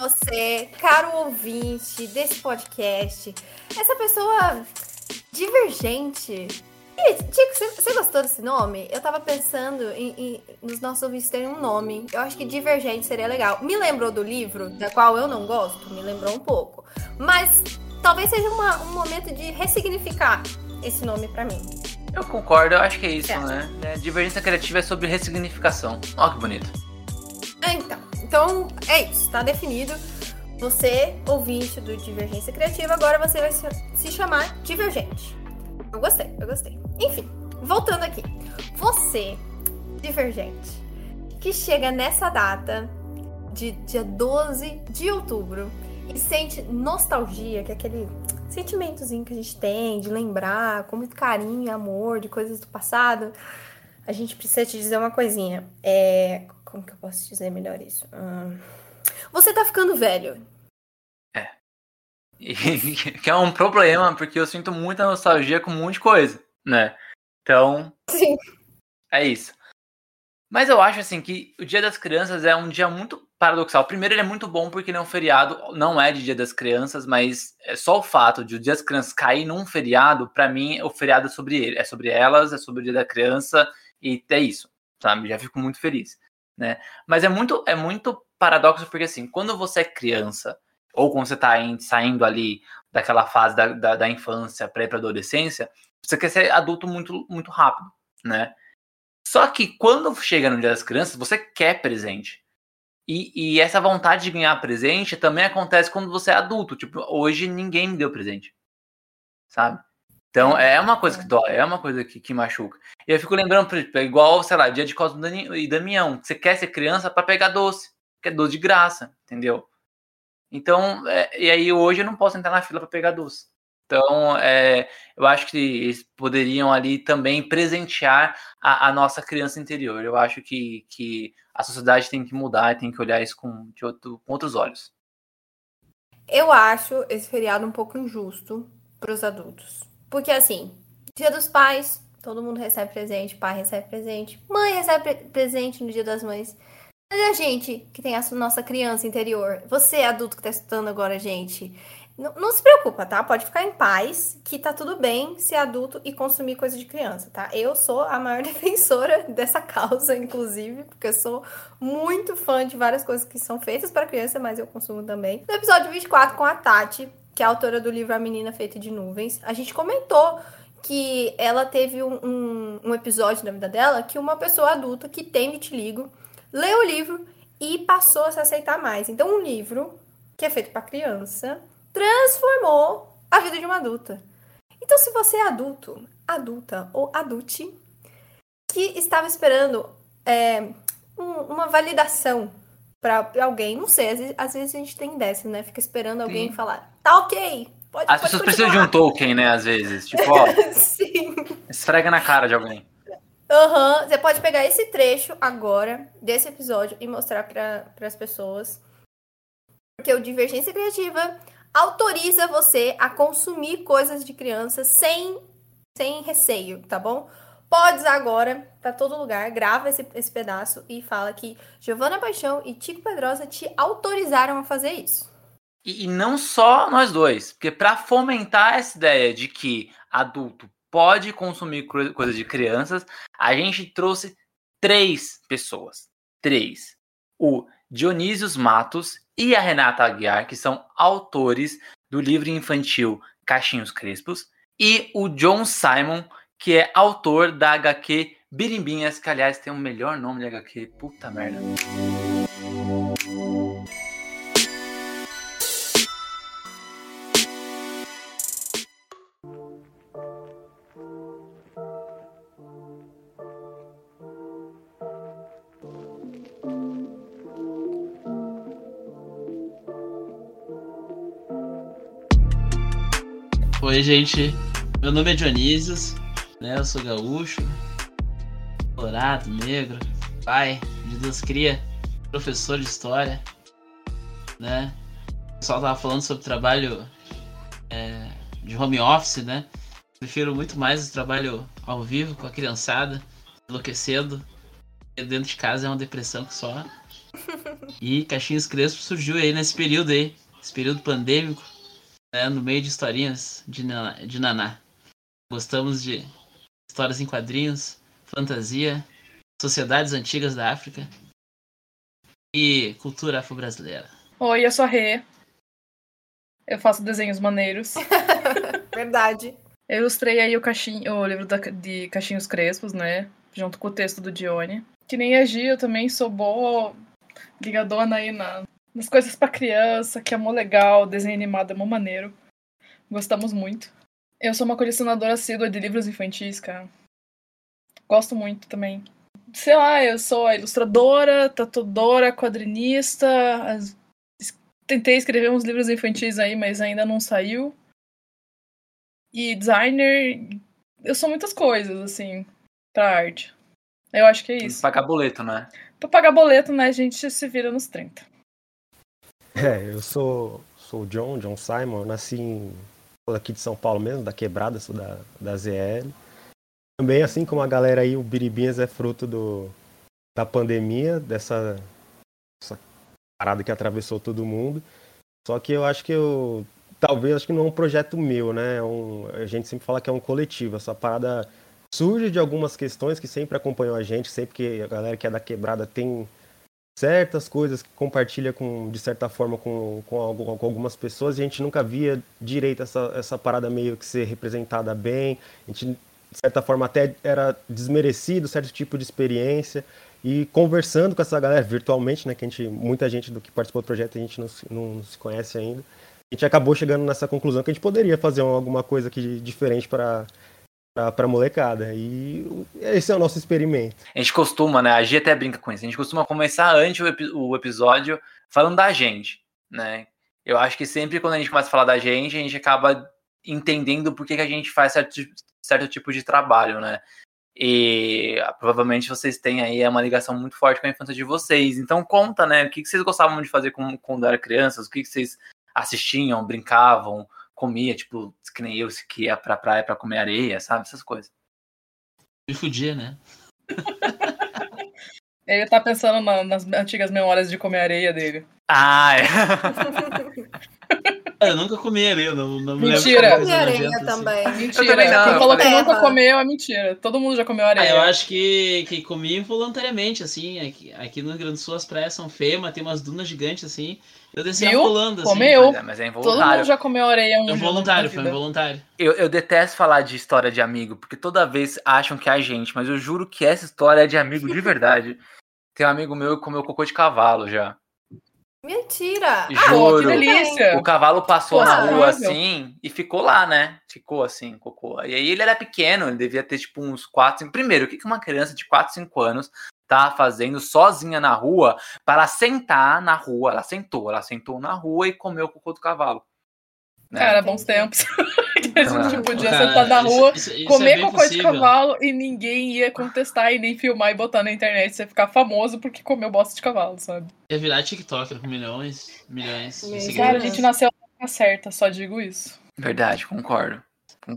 Você, caro ouvinte desse podcast, essa pessoa divergente. E, Tico, você, gostou desse nome? Eu tava pensando em, em, nos nossos ouvintes terem um nome. Eu acho que divergente seria legal. Me lembrou do livro, da qual eu não gosto? Me lembrou um pouco. Mas talvez seja uma, um momento de ressignificar esse nome para mim. Eu concordo, eu acho que é isso, né? É, divergência criativa é sobre ressignificação. Ó, que bonito. Então, então é isso, tá definido. Você, ouvinte do Divergência Criativa, agora você vai se chamar Divergente. Eu gostei, eu gostei. Enfim, voltando aqui. Você, Divergente, que chega nessa data de dia 12 de outubro e sente nostalgia, que é aquele sentimentozinho que a gente tem, de lembrar com muito carinho e amor de coisas do passado, a gente precisa te dizer uma coisinha. É. Como que eu posso dizer melhor isso? Hum... Você tá ficando velho. É. E, que é um problema, porque eu sinto muita nostalgia com um monte de coisa, né? Então. Sim. É isso. Mas eu acho assim que o Dia das Crianças é um dia muito paradoxal. Primeiro, ele é muito bom porque ele é um feriado, não é de Dia das Crianças, mas é só o fato de o Dia das Crianças cair num feriado, para mim, o feriado é sobre ele, é sobre elas, é sobre o Dia da Criança e é isso, sabe? Já fico muito feliz, né? Mas é muito é muito paradoxo porque assim, quando você é criança ou quando você tá saindo ali daquela fase da, da, da infância, pré para adolescência, você quer ser adulto muito muito rápido, né? Só que quando chega no Dia das Crianças, você quer presente. E, e, essa vontade de ganhar presente também acontece quando você é adulto. Tipo, hoje ninguém me deu presente. Sabe? Então é uma coisa que dói, é uma coisa que, que machuca. E eu fico lembrando, é igual, sei lá, dia de Cosmo e Damião. Você quer ser criança para pegar doce, que é doce de graça, entendeu? Então, é, e aí hoje eu não posso entrar na fila para pegar doce. Então, é, eu acho que eles poderiam ali também presentear a, a, nossa criança interior. Eu acho que, que a sociedade tem que mudar, tem que olhar isso com, de outro, com outros olhos. Eu acho esse feriado um pouco injusto para os adultos. Porque, assim, dia dos pais, todo mundo recebe presente, pai recebe presente, mãe recebe presente no dia das mães. Mas a gente que tem a nossa criança interior, você adulto que está escutando agora, gente, não, não, se preocupa, tá? Pode ficar em paz, que tá tudo bem ser adulto e consumir coisa de criança, tá? Eu sou a maior defensora dessa causa, inclusive, porque eu sou muito fã de várias coisas que são feitas para criança, mas eu consumo também. No episódio 24 com a Tati, que é a autora do livro A Menina Feita de Nuvens, a gente comentou que ela teve um, um, um episódio na vida dela que uma pessoa adulta que tem vitiligo leu o livro e passou a se aceitar mais. Então, um livro que é feito para criança transformou a vida de uma adulta. Então, se você é adulto, adulta ou adulte, que estava esperando é, um, uma validação para alguém, não sei, às vezes, às vezes, a gente tem dessa, né? Fica esperando alguém Sim. falar, tá ok. Pode, As pessoas precisam de um token, né? Às vezes. Tipo, ó. Sim. Esfrega na cara de alguém. Aham, uhum. você pode pegar esse trecho agora, desse episódio, e mostrar para as pessoas. Porque o Divergência Criativa autoriza você a consumir coisas de criança sem, sem receio, tá bom? Podes agora, para todo lugar, grava esse, esse pedaço e fala que Giovana Paixão e Tico Pedrosa te autorizaram a fazer isso. E, e não só nós dois, porque para fomentar essa ideia de que adulto pode consumir coisas de crianças, a gente trouxe três pessoas. Três. O Dionísios Matos e a Renata Aguiar, que são autores do livro infantil Caixinhos Crespos, e o John Simon, que é autor da HQ Birimbinhas, que aliás tem o melhor nome de HQ, puta merda. Oi, gente. Meu nome é Dionísios, né? Eu sou gaúcho, colorado, negro, pai de Deus cria, professor de história, né? O pessoal tava falando sobre trabalho é, de home office, né? Prefiro muito mais o trabalho ao vivo com a criançada, enlouquecendo. Dentro de casa é uma depressão que só. E Caixinhos Crespo surgiu aí nesse período aí, esse período pandêmico, né, no meio de historinhas de, de Naná. Gostamos de histórias em quadrinhos, fantasia, sociedades antigas da África e cultura afro-brasileira. Oi, eu sou a Rê. Eu faço desenhos maneiros. Verdade. Eu ilustrei aí o, caixinho, o livro da, de Caixinhos Crespos, né? Junto com o texto do Dione. Que nem a Gi, eu também sou boa ligadona aí na, nas coisas para criança, que é mó legal, desenho animado é mó maneiro. Gostamos muito. Eu sou uma colecionadora assídua de livros infantis, cara. Gosto muito também. Sei lá, eu sou a ilustradora, tatuadora, quadrinista. As... Tentei escrever uns livros infantis aí, mas ainda não saiu. E designer. Eu sou muitas coisas, assim, pra arte. Eu acho que é isso. Pagar boleto, né? Pra pagar boleto, né, a gente se vira nos 30. É, eu sou, sou o John, John Simon, nasci em, aqui de São Paulo mesmo, da Quebrada, sou da, da ZL. Também, assim como a galera aí, o Biribinhas é fruto do, da pandemia, dessa, dessa parada que atravessou todo mundo. Só que eu acho que eu. Talvez, acho que não é um projeto meu, né? É um, a gente sempre fala que é um coletivo. Essa parada surge de algumas questões que sempre acompanham a gente, sempre que a galera que é da quebrada tem certas coisas que compartilha com, de certa forma com, com, com, algumas pessoas e a gente nunca via direito essa, essa parada meio que ser representada bem. A gente, de certa forma, até era desmerecido certo tipo de experiência. E conversando com essa galera virtualmente, né, que a gente, muita gente do que participou do projeto a gente não, não se conhece ainda, a gente acabou chegando nessa conclusão que a gente poderia fazer alguma coisa aqui diferente para pra, molecada. E esse é o nosso experimento. A gente costuma, né? A Gia até brinca com isso. A gente costuma começar antes o, o episódio falando da gente, né? Eu acho que sempre quando a gente começa a falar da gente, a gente acaba entendendo por que, que a gente faz certo, certo tipo de trabalho, né? E provavelmente vocês têm aí uma ligação muito forte com a infância de vocês. Então conta, né? O que, que vocês gostavam de fazer quando eram crianças? O que, que vocês assistiam, brincavam? Comia, tipo, que nem eu que ia pra praia pra comer areia, sabe? Essas coisas. Me fudia, né? Ele tá pensando na, nas antigas memórias de comer areia dele. Ah, é. Eu nunca comi areia, não, não me mentira. lembro. Mentira. areia assim. também. Mentira. Eu também não. Quem falou que nunca comeu é mentira. Todo mundo já comeu areia. Ah, eu acho que, que comi involuntariamente, assim. Aqui, aqui no Rio Grande do Sul as praias são feias, mas tem umas dunas gigantes, assim. Eu descia Viu? rolando, assim. Comeu. Mas é, mas é involuntário. Todo mundo já comeu areia um É involuntário, foi involuntário. Eu, eu detesto falar de história de amigo, porque toda vez acham que é a gente, mas eu juro que essa história é de amigo de verdade. Tem um amigo meu que comeu cocô de cavalo já. Mentira! Juro. Ah, que delícia! O cavalo passou Pô, na rua assim e ficou lá, né? Ficou assim, cocô. E aí ele era pequeno, ele devia ter tipo uns 4, 5. Primeiro, o que que uma criança de 4, 5 anos tá fazendo sozinha na rua para sentar na rua? Ela sentou, ela sentou na rua e comeu o cocô do cavalo. Né? Cara, bons tempos. Que a gente Ah. podia Cara, sentar na rua, isso- isso é comer bem cocô de possível. cavalo e ninguém ia contestar e nem filmar e botar na internet. Você ia ficar famoso porque comeu bosta de cavalo, sabe? Ia virar TikToker com milhões, milhões de seguidores. Cara, a gente nasceu na certa, só digo isso. Verdade, concordo.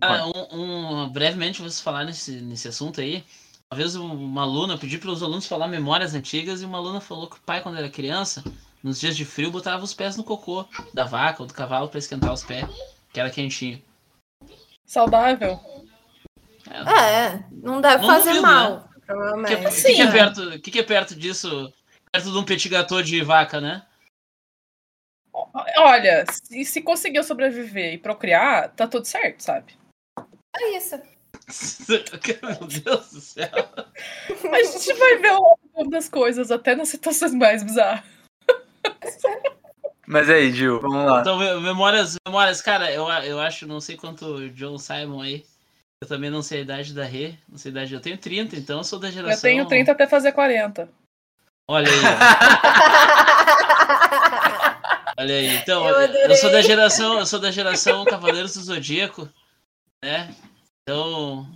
Ah, concordo. um, um- brevemente, vocês falar nesse, nesse assunto aí. Uma vez um- uma aluna, eu pedi para os alunos falar memórias antigas e uma aluna falou que o pai, quando era criança, nos dias de frio, botava os pés no cocô da vaca ou do cavalo para esquentar os pés, que era quentinho. Saudável. É, não deve Não fazer duvido, mal, O que, que, Sim, que é né? perto, que, que é perto disso? Perto de um petit gâteau de vaca, né? Olha, se, se conseguiu sobreviver e procriar, tá tudo certo, sabe? É isso. Meu Deus do céu. A gente vai ver o lado das coisas, até nas situações mais bizarras. Mas aí, Gil, vamos lá. Então, me- memórias, memórias, cara, eu, eu acho, não sei quanto o John Simon aí. Eu também não sei a idade da Rê, não sei a idade. Eu tenho 30, então eu sou da geração. Eu tenho 30 até fazer 40. Olha aí, olha aí. Então, Eu eu, sou da geração, eu sou da geração Cavaleiros do Zodíaco. né? Então,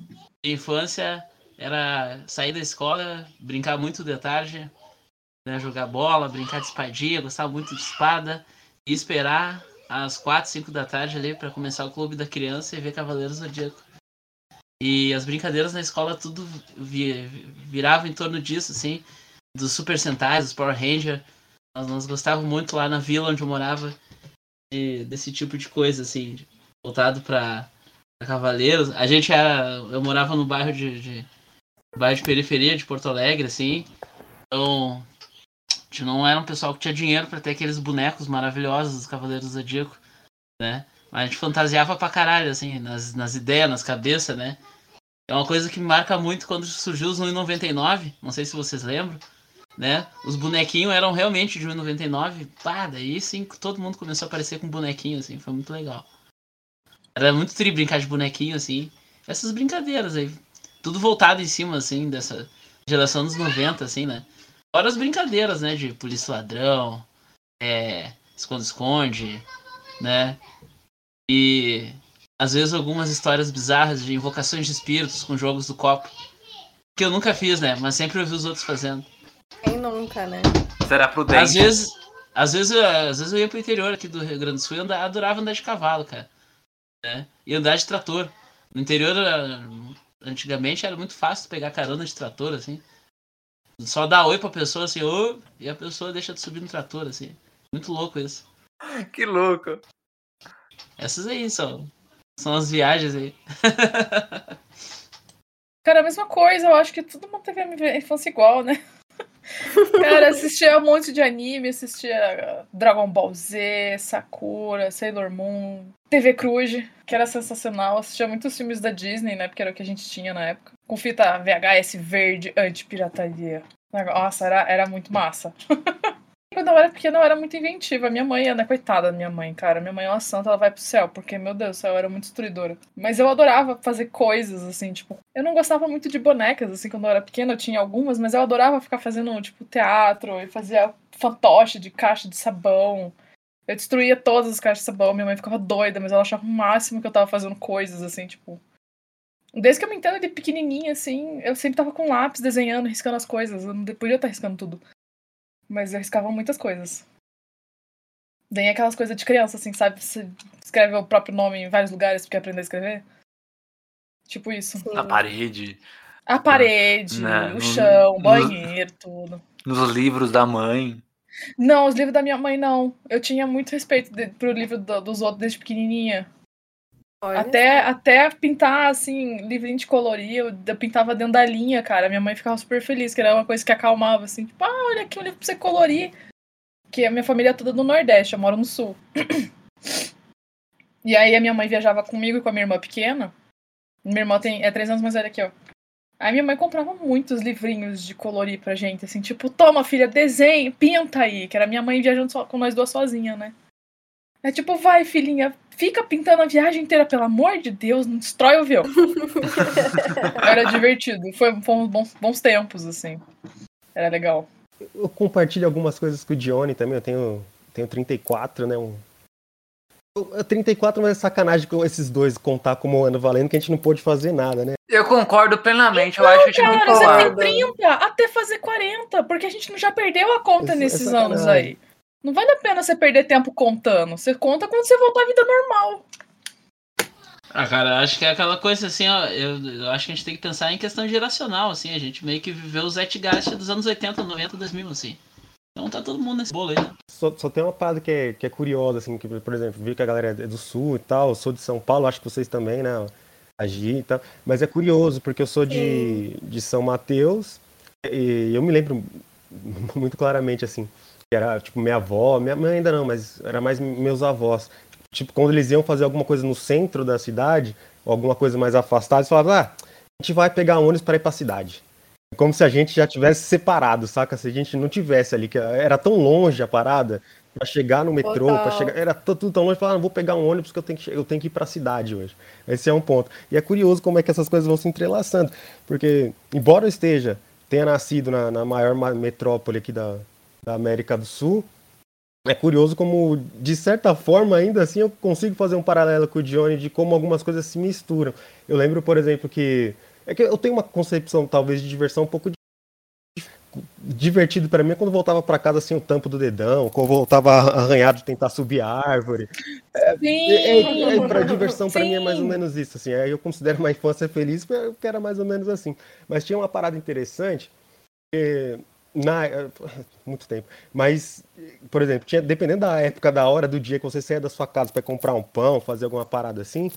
infância era sair da escola, brincar muito de tarde, né? jogar bola, brincar de espadinha, gostava muito de espada, e esperar às quatro, cinco da tarde ali para começar o clube da criança e ver Cavaleiros Zodíaco. E as brincadeiras na escola tudo virava em torno disso, assim, dos Super Sentais, dos Power Ranger. Nós, nós gostávamos muito lá na vila onde eu morava de, desse tipo de coisa, assim, voltado para Cavaleiros. A gente era. Eu morava no bairro de, de bairro de periferia de Porto Alegre, assim. Então, gente não era um pessoal que tinha dinheiro para ter aqueles bonecos maravilhosos dos Cavaleiros do Zodíaco, né? Mas a gente fantasiava pra caralho, assim, nas, nas ideias, nas cabeças, né? É uma coisa que me marca muito quando surgiu os 1,99, não sei se vocês lembram, né? Os bonequinhos eram realmente de 1,99. Pá, daí sim todo mundo começou a aparecer com bonequinho, assim, foi muito legal. Era muito tri brincar de bonequinho, assim. Essas brincadeiras aí. Tudo voltado em cima, assim, dessa geração dos 90, assim, né? Fora as brincadeiras, né? De polícia ladrão, é, esconde-esconde, né? E às vezes algumas histórias bizarras de invocações de espíritos com jogos do copo. Que eu nunca fiz, né? Mas sempre ouvi os outros fazendo. Quem nunca, né? Será prudente. Às vezes, às vezes, eu, às vezes eu ia pro interior aqui do Rio Grande do Sul e andar, adorava andar de cavalo, cara. Né? E andar de trator. No interior, antigamente, era muito fácil pegar carona de trator, assim. Só dar oi pra pessoa, assim, ô, e a pessoa deixa de subir no trator, assim. Muito louco isso. Que louco. Essas aí são, são as viagens aí. Cara, a mesma coisa, eu acho que todo mundo teve a infância igual, né? Cara, assistia um monte de anime, assistia Dragon Ball Z, Sakura, Sailor Moon, TV Cruz, que era sensacional. Assistia muitos filmes da Disney, né? Porque era o que a gente tinha na época. Com fita VHS verde anti-pirataria. Nossa, era, era muito massa. eu era pequena, eu era muito inventiva. Minha mãe, né, coitada da minha mãe, cara. Minha mãe é uma santa, ela vai pro céu, porque, meu Deus eu era muito destruidora. Mas eu adorava fazer coisas, assim, tipo. Eu não gostava muito de bonecas, assim, quando eu era pequena, eu tinha algumas, mas eu adorava ficar fazendo, tipo, teatro e fazia fantoche de caixa de sabão. Eu destruía todas as caixas de sabão, minha mãe ficava doida, mas ela achava o máximo que eu tava fazendo coisas, assim, tipo. Desde que eu me entendo de pequenininha, assim, eu sempre tava com lápis desenhando, riscando as coisas. Eu não podia estar riscando tudo. Mas eu arriscava muitas coisas. Nem aquelas coisas de criança, assim, sabe? Você escreve o próprio nome em vários lugares porque aprender a escrever. Tipo isso. Na parede. A parede, né? o no, chão, o banheiro, tudo. Nos livros da mãe. Não, os livros da minha mãe não. Eu tinha muito respeito de, pro livro do, dos outros desde pequenininha. Até, até pintar, assim, livrinho de colorir, eu, eu, pintava dentro da linha, cara. Minha mãe ficava super feliz, que era uma coisa que acalmava, assim, tipo, ah, olha aqui um livro pra você colorir. Que a minha família é toda do Nordeste, eu moro no Sul. e aí a minha mãe viajava comigo e com a minha irmã pequena. Minha irmã tem, é três anos mais velha que eu. Aí minha mãe comprava muitos livrinhos de colorir pra gente, assim, tipo, toma, filha, desenhe, pinta aí, que era minha mãe viajando só, com nós duas sozinha, né? É tipo, vai, filhinha, fica pintando a viagem inteira, pelo amor de Deus, não destrói o avião. Era divertido. Foi, foi bons, bons tempos, assim. Era legal. Eu compartilho algumas coisas com o Dione também. Eu tenho, tenho 34, né? Um... 34, mas é sacanagem com esses dois contar como ano valendo, que a gente não pôde fazer nada, né? Eu concordo plenamente. Então, eu acho que a gente cara, você tem 30 até fazer 40, porque a gente já perdeu a conta Isso, nesses é anos aí. Não vale a pena você perder tempo contando. Você conta quando você voltar à vida normal. Ah, cara, acho que é aquela coisa assim, ó. Eu, eu, acho que a gente tem que pensar em questão geracional, assim. A gente meio que viveu o Zetgast dos anos 80, 90, 2000, assim. Então tá todo mundo nesse bolo aí, né? Só, só tem uma parada que é, que é curiosa, assim, que, por exemplo, vi que a galera é do sul e tal, eu sou de São Paulo, acho que vocês também, né? Agir e tal. Mas é curioso, porque eu sou de, de São Mateus e eu me lembro muito claramente, assim, que era tipo minha avó, minha mãe ainda não, mas era mais meus avós. Tipo, quando eles iam fazer alguma coisa no centro da cidade, alguma coisa mais afastada, eles falavam, ah, a gente vai pegar ônibus para ir pra cidade. Como se a gente já tivesse separado, saca? Se a gente não tivesse ali, que era tão longe a parada, para chegar no metrô, para chegar, era tudo tão longe, falar, ah, vou pegar um ônibus que eu tenho que eu tenho que ir para a cidade hoje. Esse é um ponto. E é curioso como é que essas coisas vão se entrelaçando, porque embora eu esteja tenha nascido na, na maior metrópole aqui da, da América do Sul, é curioso como, de certa forma, ainda assim, eu consigo fazer um paralelo com o Johnny de como algumas coisas se misturam. Eu lembro, por exemplo, que. É que eu tenho uma concepção, talvez, de diversão um pouco divertido para mim é quando voltava para casa assim o tampo do dedão, quando voltava arranhado de tentar subir a árvore. É, Sim. é, é, é para diversão para mim é mais ou menos isso assim. Aí eu considero uma infância feliz porque era mais ou menos assim. Mas tinha uma parada interessante que na muito tempo. Mas por exemplo, tinha dependendo da época da hora do dia que você saía da sua casa para comprar um pão, fazer alguma parada assim,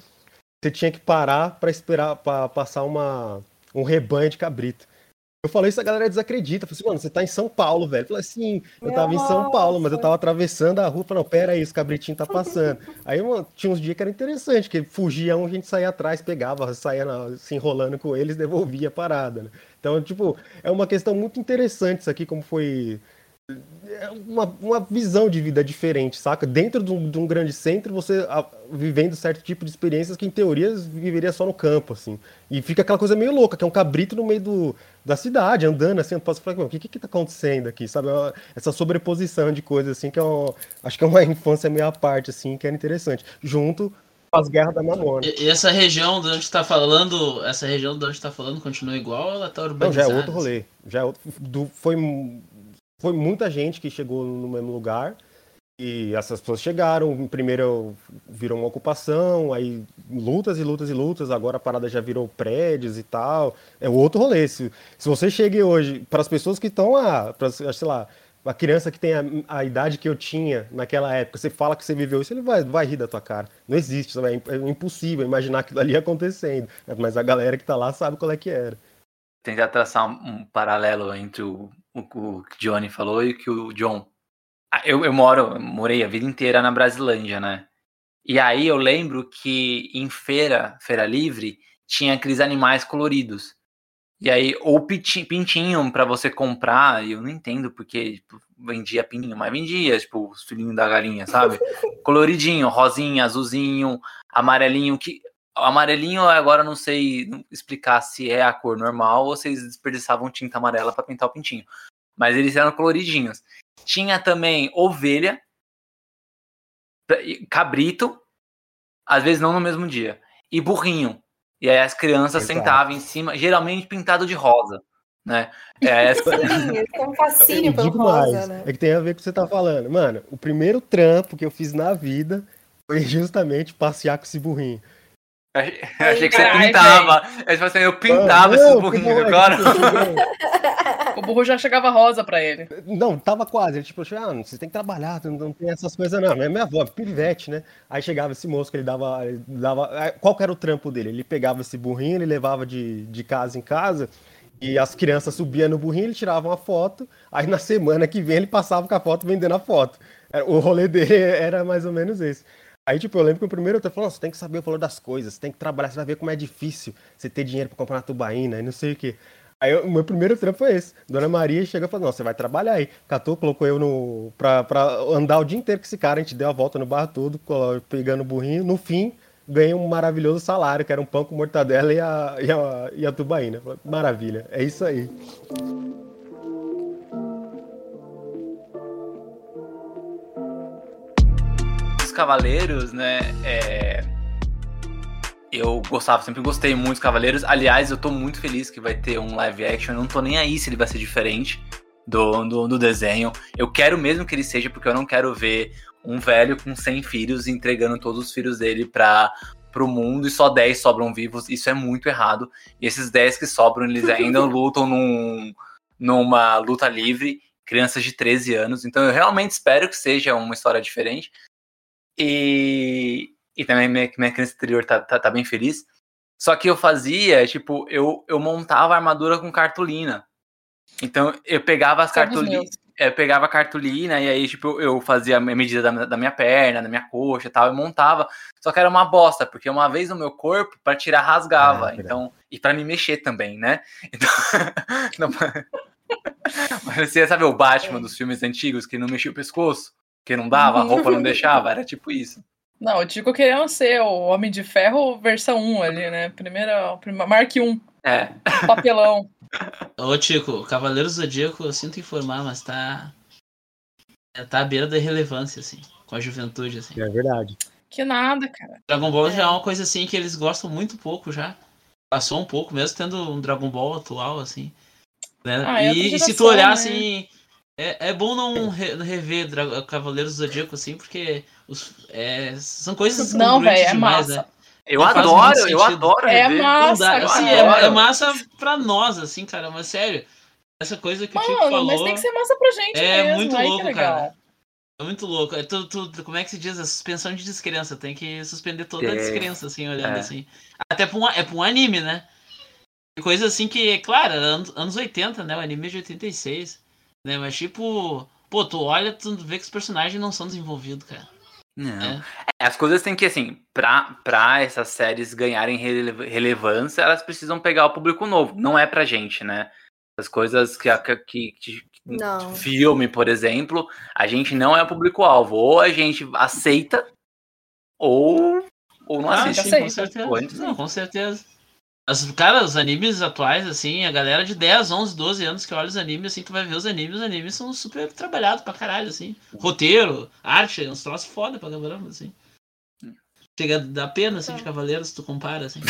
você tinha que parar para esperar para passar uma um rebanho de cabrito. Eu falei isso, a galera desacredita. Falei assim, mano, você tá em São Paulo, velho. Eu falei assim, eu tava em São Paulo, mas eu tava atravessando a rua. Falei, não, pera aí, esse cabritinho tá passando. aí mano, tinha uns dias que era interessante, que fugia um, a gente saía atrás, pegava, saía na, se enrolando com eles, devolvia a parada, né? Então, tipo, é uma questão muito interessante isso aqui, como foi uma, uma visão de vida diferente, saca? Dentro de um, de um grande centro, você a, vivendo certo tipo de experiências que, em teoria, viveria só no campo, assim. E fica aquela coisa meio louca, que é um cabrito no meio do, da cidade, andando, assim, eu posso falar, o que que, que tá acontecendo aqui, sabe? É essa sobreposição de coisas, assim, que é uma, acho que é uma infância meio à parte, assim, que era interessante. Junto com as guerras da Mamona. E, e essa região de onde está falando, essa região de onde está falando continua igual ou ela tá urbanizada? Não, já é outro rolê. Já é outro, do, foi foi muita gente que chegou no mesmo lugar. E essas pessoas chegaram, primeiro virou uma ocupação, aí lutas e lutas e lutas, agora a parada já virou prédios e tal. É outro rolê. Se, se você chega hoje, para as pessoas que estão lá, pra, sei lá, a criança que tem a, a, idade que eu tinha naquela época, você fala que você viveu isso, ele vai, vai rir da tua cara. Não existe, é, é impossível imaginar aquilo ali acontecendo. Mas a galera que tá lá sabe qual é que era. Tentar traçar um, um paralelo entre o o que o Johnny falou e o que o John. Ah, eu, eu moro, morei a vida inteira na Brasilândia, né? E aí eu lembro que em feira, feira livre, tinha aqueles animais coloridos. E aí, ou pintinho para você comprar, eu não entendo porque tipo, vendia pintinho, mas vendia, tipo, os filhinhos da galinha, sabe? Coloridinho, rosinha, azulzinho, amarelinho, que amarelinho agora não sei explicar se é a cor normal ou se eles desperdiçavam tinta amarela para pintar o pintinho. Mas eles eram coloridinhos. Tinha também ovelha, cabrito, às vezes não no mesmo dia, e burrinho. E aí as crianças Exato. sentavam em cima, geralmente pintado de rosa. Né? É, essa... Sim, têm um fascínio pelo rosa, mais, né? É que tem a ver com o que você tá falando. Mano, o primeiro trampo que eu fiz na vida foi justamente passear com esse burrinho. Eu achei que você pintava. Eu, tipo assim, eu pintava ah, esse burrinho agora. o burro já chegava rosa pra ele. Não, tava quase. Ele tipo, ah, você tem que trabalhar, não tem essas coisas não. Minha avó, pivete, né? Aí chegava esse moço que ele dava, ele dava. Qual que era o trampo dele? Ele pegava esse burrinho, ele levava de, de casa em casa. E as crianças subiam no burrinho, ele tirava uma foto. Aí na semana que vem ele passava com a foto vendendo a foto. O rolê dele era mais ou menos esse. Aí, tipo, eu lembro que o primeiro eu falou, você tem que saber o valor das coisas, você tem que trabalhar, você vai ver como é difícil você ter dinheiro para comprar uma tubaína e não sei o quê. Aí o meu primeiro trampo foi esse. Dona Maria chegou e falou, não, você vai trabalhar aí. Catou, colocou eu no. Pra, pra andar o dia inteiro com esse cara, a gente deu a volta no bar todo, pegando o burrinho. No fim, ganhei um maravilhoso salário, que era um pão com mortadela e a, e a, e a tubaína. Maravilha, é isso aí. Cavaleiros, né? É... Eu gostava, sempre gostei muito dos Cavaleiros. Aliás, eu tô muito feliz que vai ter um live action. Eu não tô nem aí se ele vai ser diferente do, do, do desenho. Eu quero mesmo que ele seja, porque eu não quero ver um velho com 100 filhos entregando todos os filhos dele para pro mundo e só 10 sobram vivos. Isso é muito errado. E esses 10 que sobram, eles ainda lutam num, numa luta livre, crianças de 13 anos. Então eu realmente espero que seja uma história diferente. E, e também minha, minha criança interior tá, tá, tá, bem feliz. Só que eu fazia, tipo, eu, eu montava a armadura com cartolina. Então eu pegava as cartolinas. Eu pegava a cartolina e aí, tipo, eu fazia a medida da, da minha perna, da minha coxa e tal, eu montava. Só que era uma bosta, porque uma vez no meu corpo, para tirar, rasgava. É, então, e para me mexer também, né? Então. Mas você sabe o Batman é. dos filmes antigos que não mexia o pescoço? Que não dava, a roupa não deixava, era tipo isso. Não, o Tico queria ser o Homem de Ferro versão 1 ali, né? Primeira, primeira Mark 1. É. Papelão. Ô, Tico, Cavaleiros do Zodíaco, eu sinto informar, mas tá. É, tá à beira da irrelevância, assim, com a juventude, assim. É verdade. Que nada, cara. Dragon Ball já é uma coisa assim que eles gostam muito pouco já. Passou um pouco, mesmo tendo um Dragon Ball atual, assim. Né? Ah, é e, e se tu olhar né? assim. É, é bom não re- rever Dra- Cavaleiros do Zodíaco, assim, porque os, é, são coisas Não, velho, é demais, massa. né? Eu adoro, eu adoro É massa. Dá, assim, é, é massa pra nós, assim, cara, mas sério. Essa coisa que o Tico Mano, falou. mas tem que ser massa pra gente É mesmo. muito louco, cara. É muito louco. É tu, tu- como é que se diz? A suspensão de descrença. Tem que suspender toda a É. descrença, assim, olhando É. assim. Até pra um, é pra um anime, né? Coisa assim que, claro, anos, anos 80, né? O anime é de 86. Né? Mas tipo, pô, tu olha, tu vê que os personagens não são desenvolvidos, cara. Não. É. É, as coisas têm que, assim, pra, pra essas séries ganharem rele- relevância, elas precisam pegar o público novo. Não é pra gente, né? As coisas que, que, que, que- Não. filme, por exemplo, a gente não é o público-alvo. Ou a gente aceita, ou, ou não Ah, assiste. aceita. com certeza. Ou então- Não, com certeza. As, cara, os animes atuais, assim, a galera de 10, 11, 12 anos que olha os animes, assim, tu vai ver os animes, os animes são super trabalhados pra caralho, assim. Roteiro, arte, uns troços foda pra caramba, assim. Chega a dar pena, assim, de Cavaleiros, se tu compara, assim.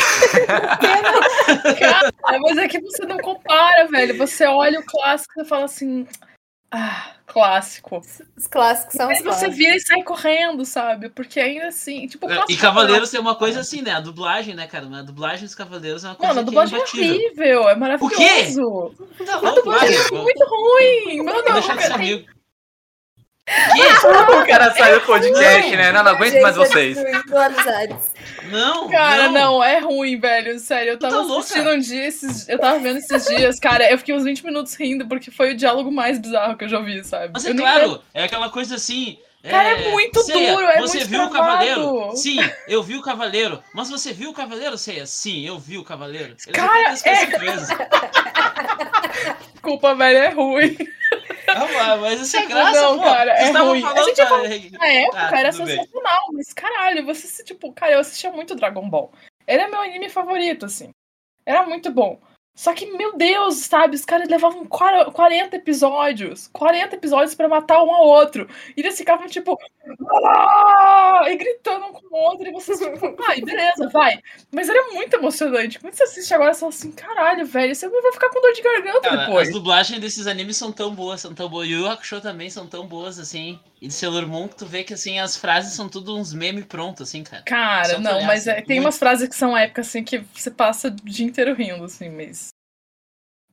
Cara, mas é que você não compara, velho. Você olha o clássico e fala assim. Ah, clássico. Os clássicos são Aí os você clássicos. vira e sai correndo, sabe? Porque ainda assim, tipo, o E Cavaleiros tem uma coisa assim, né? A dublagem, né, cara? A dublagem dos Cavaleiros é uma coisa Mano, a que dublagem é horrível, é maravilhoso. quê? A Não, dublagem é muito ruim. Mano, Vou deixar de ser tem- amigo. O cara saiu do podcast, né? Não, não aguento mais vocês. Não, Cara, não. não. é ruim, velho. Sério, eu tá tava louca? assistindo um dia, esses, eu tava vendo esses dias, cara, eu fiquei uns 20 minutos rindo, porque foi o diálogo mais bizarro que eu já ouvi, sabe? Mas Eu é nem claro, é aquela coisa assim. Cara, é muito Ceia, duro, é Você muito viu o travado. Cavaleiro? Sim, eu vi o Cavaleiro. Mas você viu o Cavaleiro, Ceia? Sim, eu vi o Cavaleiro. Ele Cara, vezes. Desculpa, velho, é ruim. Ah, mas isso é graça, Não, pô. cara, é ruim. A falando, gente cara, Na época Tá, era tudo bem. sensacional, mas caralho, você se, tipo, cara, eu assistia muito Dragon Ball. Ele é meu anime favorito, assim. Era muito bom. Só que, meu Deus, sabe, os caras levavam quar- 40 episódios. 40 episódios pra matar um ao outro. E eles ficavam, tipo. "Ah!" E gritando um com o outro. E vocês, tipo, ai, beleza, vai. Mas era muito emocionante. Quando você assiste agora, você fala assim, caralho, velho, você vai ficar com dor de garganta Cara, depois. as dublagens desses animes são tão boas, são tão boas. E o Hakusho também são tão boas, assim. E de Sailor Moon, que tu vê que, assim, as frases são tudo uns memes prontos, assim, cara. Cara, Só não, olhar, mas assim, é- tem muito. umas frases que são épicas, assim, que você passa o dia inteiro rindo, assim, mas.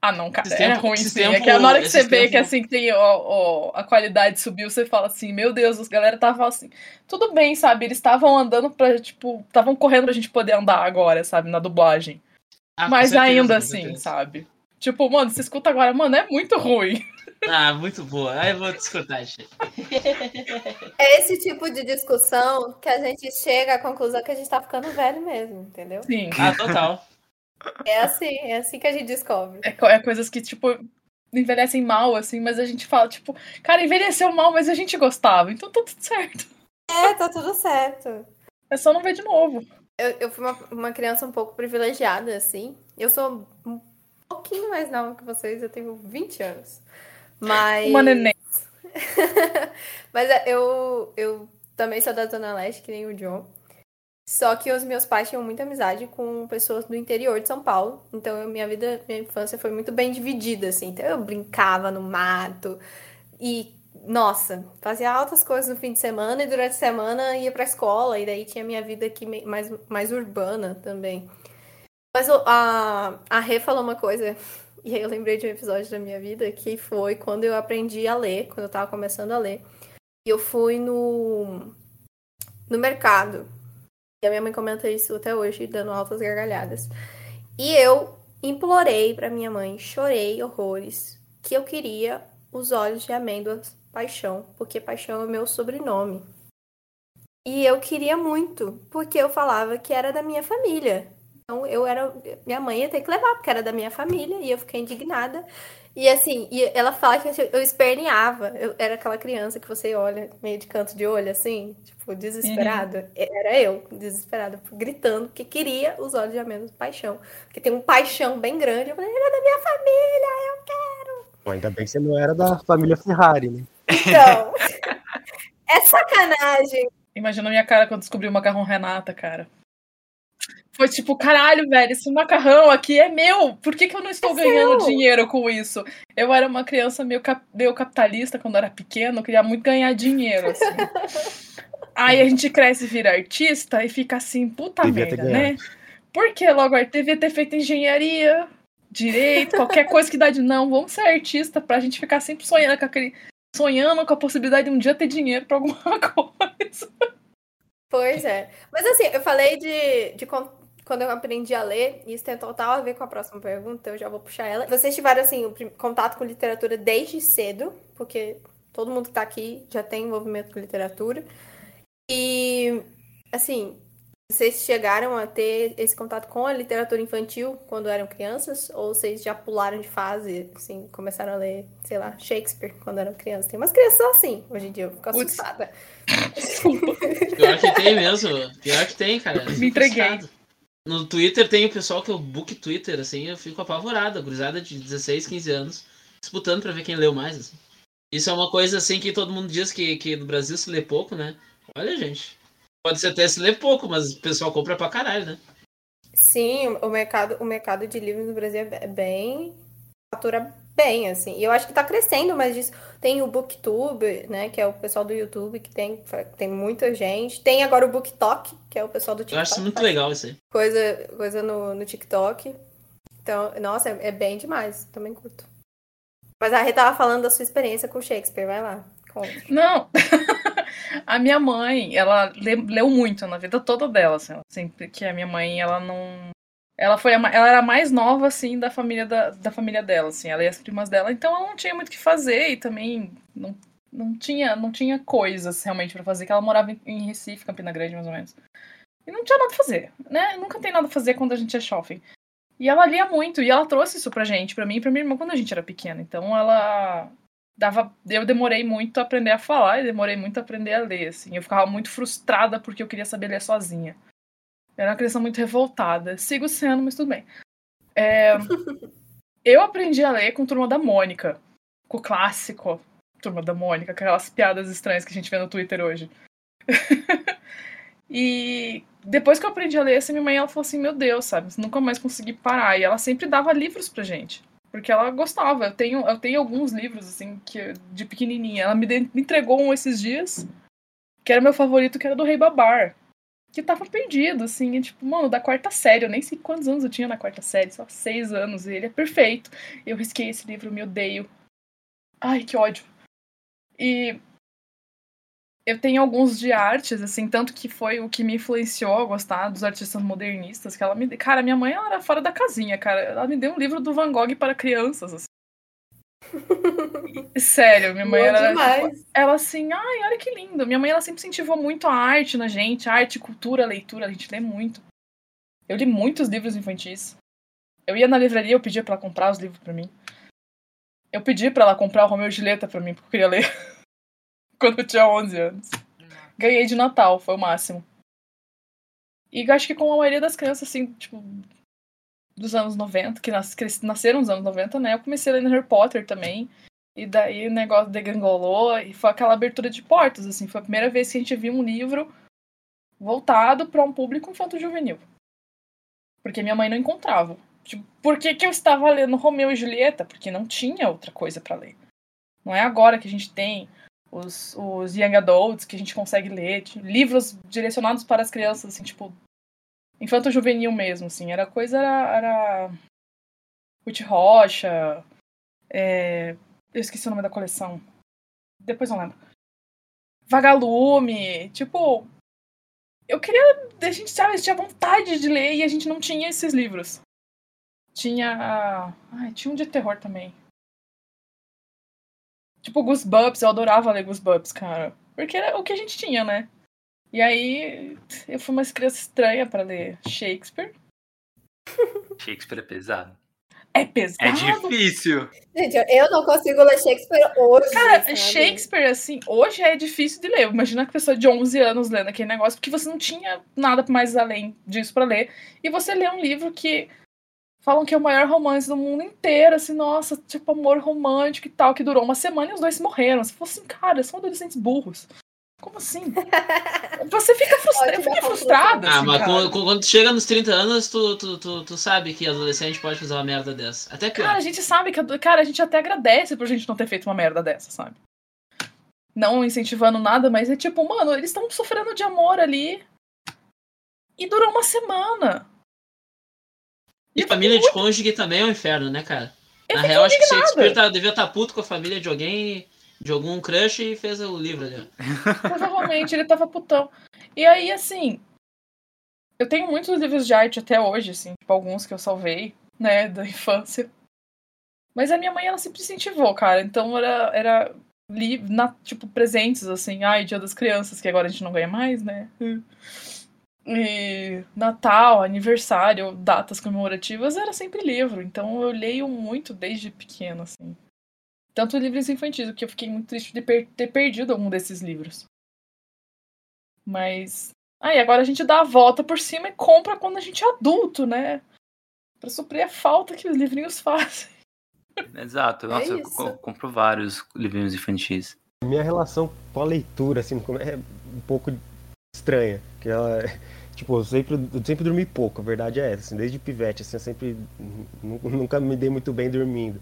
Ah, não, cara, Esses é tempo- ruim, sim. É tempo- que na hora que você esses vê tempo- que, assim, tem ó, ó, a qualidade subiu, você fala assim, meu Deus, os galera tava assim. Tudo bem, sabe? Eles estavam andando pra, tipo, estavam correndo pra gente poder andar agora, sabe, na dublagem. Ah, mas certeza, ainda assim, sabe? Tipo, mano, você escuta agora, mano, é muito ruim. Ah, muito boa. Aí eu vou discordar, gente. É esse tipo de discussão que a gente chega à conclusão que a gente tá ficando velho mesmo, entendeu? Sim. Ah, total. É assim, é assim que a gente descobre. É, é coisas que, tipo, envelhecem mal, assim, mas a gente fala, tipo, cara, envelheceu mal, mas a gente gostava, então tá tudo certo. É, tá tudo certo. É só não ver de novo. Eu, eu fui uma, uma criança um pouco privilegiada, assim. Eu sou um pouquinho mais nova que vocês, eu tenho 20 anos. Mas. Uma neném. Mas é, eu, eu também sou da Zona Leste, que nem o John. Só que os meus pais tinham muita amizade com pessoas do interior de São Paulo. Então, eu- minha vida, minha infância foi muito bem dividida, assim. Então, eu brincava no mato. E, nossa, fazia altas coisas no fim de semana e durante a semana ia pra escola. E daí tinha minha vida aqui mais, mais urbana também. Mas a, a Rê falou uma coisa, e aí eu lembrei de um episódio da minha vida, que foi quando eu aprendi a ler, quando eu tava começando a ler. E eu fui no, no mercado. E a minha mãe comenta isso até hoje, dando altas gargalhadas. E eu implorei pra minha mãe, chorei horrores, que eu queria os olhos de amêndoas paixão, porque paixão é o meu sobrenome. E eu queria muito, porque eu falava que era da minha família. Então eu era. Minha mãe ia ter que levar, porque era da minha família, e eu fiquei indignada. E assim, e ela fala que eu esperneava. Eu era aquela criança que você olha meio de canto de olho, assim, tipo, desesperada. Era eu, desesperada, gritando, que queria os olhos de amêndoas paixão. Porque tem um paixão bem grande. Eu falei, era da minha família, eu quero. Bom, ainda bem que você não era da família Ferrari, né? Então, É sacanagem. Imagina a minha cara quando descobri o macarrão Renata, cara. Foi tipo, caralho, velho, esse macarrão aqui é meu. Por que, que eu não estou É ganhando seu. dinheiro com isso? Eu era uma criança meio, cap- meio capitalista quando era pequena, eu queria muito ganhar dinheiro, assim. Aí a gente cresce e vira artista e fica assim, puta Devia merda, né? ganhado. Porque logo eu devia ter feito engenharia, direito, qualquer coisa que dá de não, vamos ser artista pra gente ficar sempre sonhando com aquele. Sonhando com a possibilidade de um dia ter dinheiro pra alguma coisa. Pois é. Mas assim, eu falei de, de quando eu aprendi a ler, e isso tem total a ver com a próxima pergunta, eu já vou puxar ela. Vocês tiveram, assim, contato com literatura desde cedo, porque todo mundo que tá aqui já tem envolvimento com literatura. E, assim, vocês chegaram a ter esse contato com a literatura infantil quando eram crianças? Ou vocês já pularam de fase, assim, começaram a ler, sei lá, Shakespeare quando eram crianças? Tem umas crianças assim, hoje em dia, eu fico Putz. assustada. Pior que tem mesmo. Pior que tem, cara. Eu Me entreguei. assustado. No Twitter tem o pessoal que é o book Twitter, assim, eu fico apavorado. A gurizada de 16, 15 anos, disputando pra ver quem leu mais, assim. Isso é uma coisa, assim, que todo mundo diz que, que no Brasil se lê pouco, né? Olha, gente. Pode ser até se lê pouco, mas o pessoal compra pra caralho, né? Sim, o mercado, o mercado de livros no Brasil é bem. fatura bem, assim. E eu acho que tá crescendo, mas disso. Tem o Booktube, né? Que é o pessoal do YouTube, que tem, tem muita gente. Tem agora o BookTok, que é o pessoal do Eu TikTok. acho isso muito legal isso aí. Coisa, coisa no, no TikTok. Então, nossa, é, é bem demais. Também curto. Mas a Rê tava falando da sua experiência com Shakespeare, vai lá. Conta. Não. a minha mãe, ela le- leu muito na vida toda dela, assim, sempre que a minha mãe, ela não ela foi a ela era a mais nova assim da família da, da família dela, assim, ela e as primas dela, então ela não tinha muito o que fazer e também não, não tinha não tinha coisas realmente pra fazer, que ela morava em, Recife, Campina Grande, mais ou menos. E não tinha nada pra fazer, né? Nunca tem nada pra fazer quando a gente é jovem. E ela lia muito, e ela trouxe isso pra gente, pra mim e pra minha irmã quando a gente era pequena. Então ela dava, eu demorei muito a aprender a falar e demorei muito a aprender a ler, assim. Eu ficava muito frustrada porque eu queria saber ler sozinha. Eu era uma criança muito revoltada. Sigo sendo, mas tudo bem. É, eu aprendi a ler com Turma da Mônica, com o clássico Turma da Mônica, aquelas piadas estranhas que a gente vê no Twitter hoje. e depois que eu aprendi a ler, essa minha mãe ela falou assim: Meu Deus, sabe? Nunca mais consegui parar. E ela sempre dava livros pra gente. Porque ela gostava. Eu tenho, eu tenho alguns livros, assim, que, de pequenininha. Ela me, de- me entregou um esses dias, que era meu favorito, que era do Rei Babar. Que tava perdido, assim, e, tipo, mano, da quarta série. Eu nem sei quantos anos eu tinha na quarta série, só seis anos. E ele é perfeito. Eu risquei esse livro, me odeio. Ai, que ódio. E eu tenho alguns de artes, assim, tanto que foi o que me influenciou a gostar dos artistas modernistas, que ela me... Cara, minha mãe, ela era fora da casinha, cara. Ela me deu um livro do Van Gogh para crianças, assim. Sério, minha mãe Bom era... demais. Ela assim, ai, olha que lindo. Minha mãe, ela sempre incentivou muito a arte na gente, arte, cultura, leitura, a gente lê muito. Eu li muitos livros infantis. Eu ia na livraria, eu pedia pra ela comprar os livros pra mim. Eu pedi pra ela comprar o Romeu e Julieta pra mim, porque eu queria ler. Quando eu tinha 11 anos. Ganhei de Natal, foi o máximo. E acho que com a maioria das crianças, assim, tipo, dos anos 90, que nas- nasceram nos anos 90, né? Eu comecei lendo Harry Potter também. E daí o negócio degangolou e foi aquela abertura de portas, assim. Foi a primeira vez que a gente viu um livro voltado para um público infanto-juvenil. Porque minha mãe não encontrava. Tipo, por que, que eu estava lendo Romeu e Julieta? Porque não tinha outra coisa para ler. Não é agora que a gente tem os, os young adults que a gente consegue ler, tipo, livros direcionados para as crianças, assim, tipo, infanto-juvenil mesmo, assim. Era coisa, era, era Ruth Rocha, é, eu esqueci o nome da coleção. Depois não lembro. Vagalume, tipo. Eu queria. A gente sabe, a gente tinha vontade de ler e a gente não tinha esses livros. Tinha. Ai, tinha um de terror também. Tipo, Goosebumps, eu adorava ler Goosebumps, cara. Porque era o que a gente tinha, né? E aí, eu fui uma criança estranha pra ler Shakespeare. Shakespeare é pesado. É pesado. É difícil. Gente, eu não consigo ler Shakespeare hoje. Cara, sabe? Shakespeare, assim, hoje é difícil de ler. Imagina que pessoa de 11 anos lendo aquele negócio, porque você não tinha nada mais além disso pra ler. E você lê um livro que falam que é o maior romance do mundo inteiro, assim, nossa, tipo, amor romântico e tal, que durou uma semana e os dois morreram. Você falou assim, cara, são adolescentes burros. Como assim? Você fica frustrada. Fiquei frustrada. Ah, assim, mas cara. quando, chega nos 30 anos, tu, tu, tu, tu sabe que adolescente pode fazer uma merda dessa. Até pior. Cara, a gente sabe que. Cara, a gente até agradece por gente não ter feito uma merda dessa, sabe? Não incentivando nada, mas é tipo, mano, eles estão sofrendo de amor ali. E durou uma semana. E família de cônjuge também é um inferno, né, cara? Eu Na real, acho que o. Shakespeare tá, devia estar puto com a família de alguém, jogou um crush e fez o livro ali. ó. Provavelmente ele tava putão. E aí, assim. Eu tenho muitos livros de arte até hoje, assim, tipo, alguns que eu salvei, né, da infância. Mas a minha mãe, ela sempre incentivou, cara. Então era, era li, na, tipo, presentes, assim, ai, Dia das Crianças, que agora a gente não ganha mais, né? E Natal, aniversário, datas comemorativas, era sempre livro. Então eu leio muito desde pequena, assim. Tanto livros infantis, o que eu fiquei muito triste de per- ter perdido algum desses livros. Mas. Aí agora a gente dá a volta por cima e compra quando a gente é adulto, né? Pra suprir a falta que os livrinhos fazem. Exato. Nossa, eu isso. co- compro vários livrinhos infantis. Minha relação com a leitura, assim, é um pouco estranha. Que ela, tipo, eu sempre, eu sempre dormi pouco, a verdade é essa. Assim, desde pivete, assim, eu sempre nu- nunca me dei muito bem dormindo.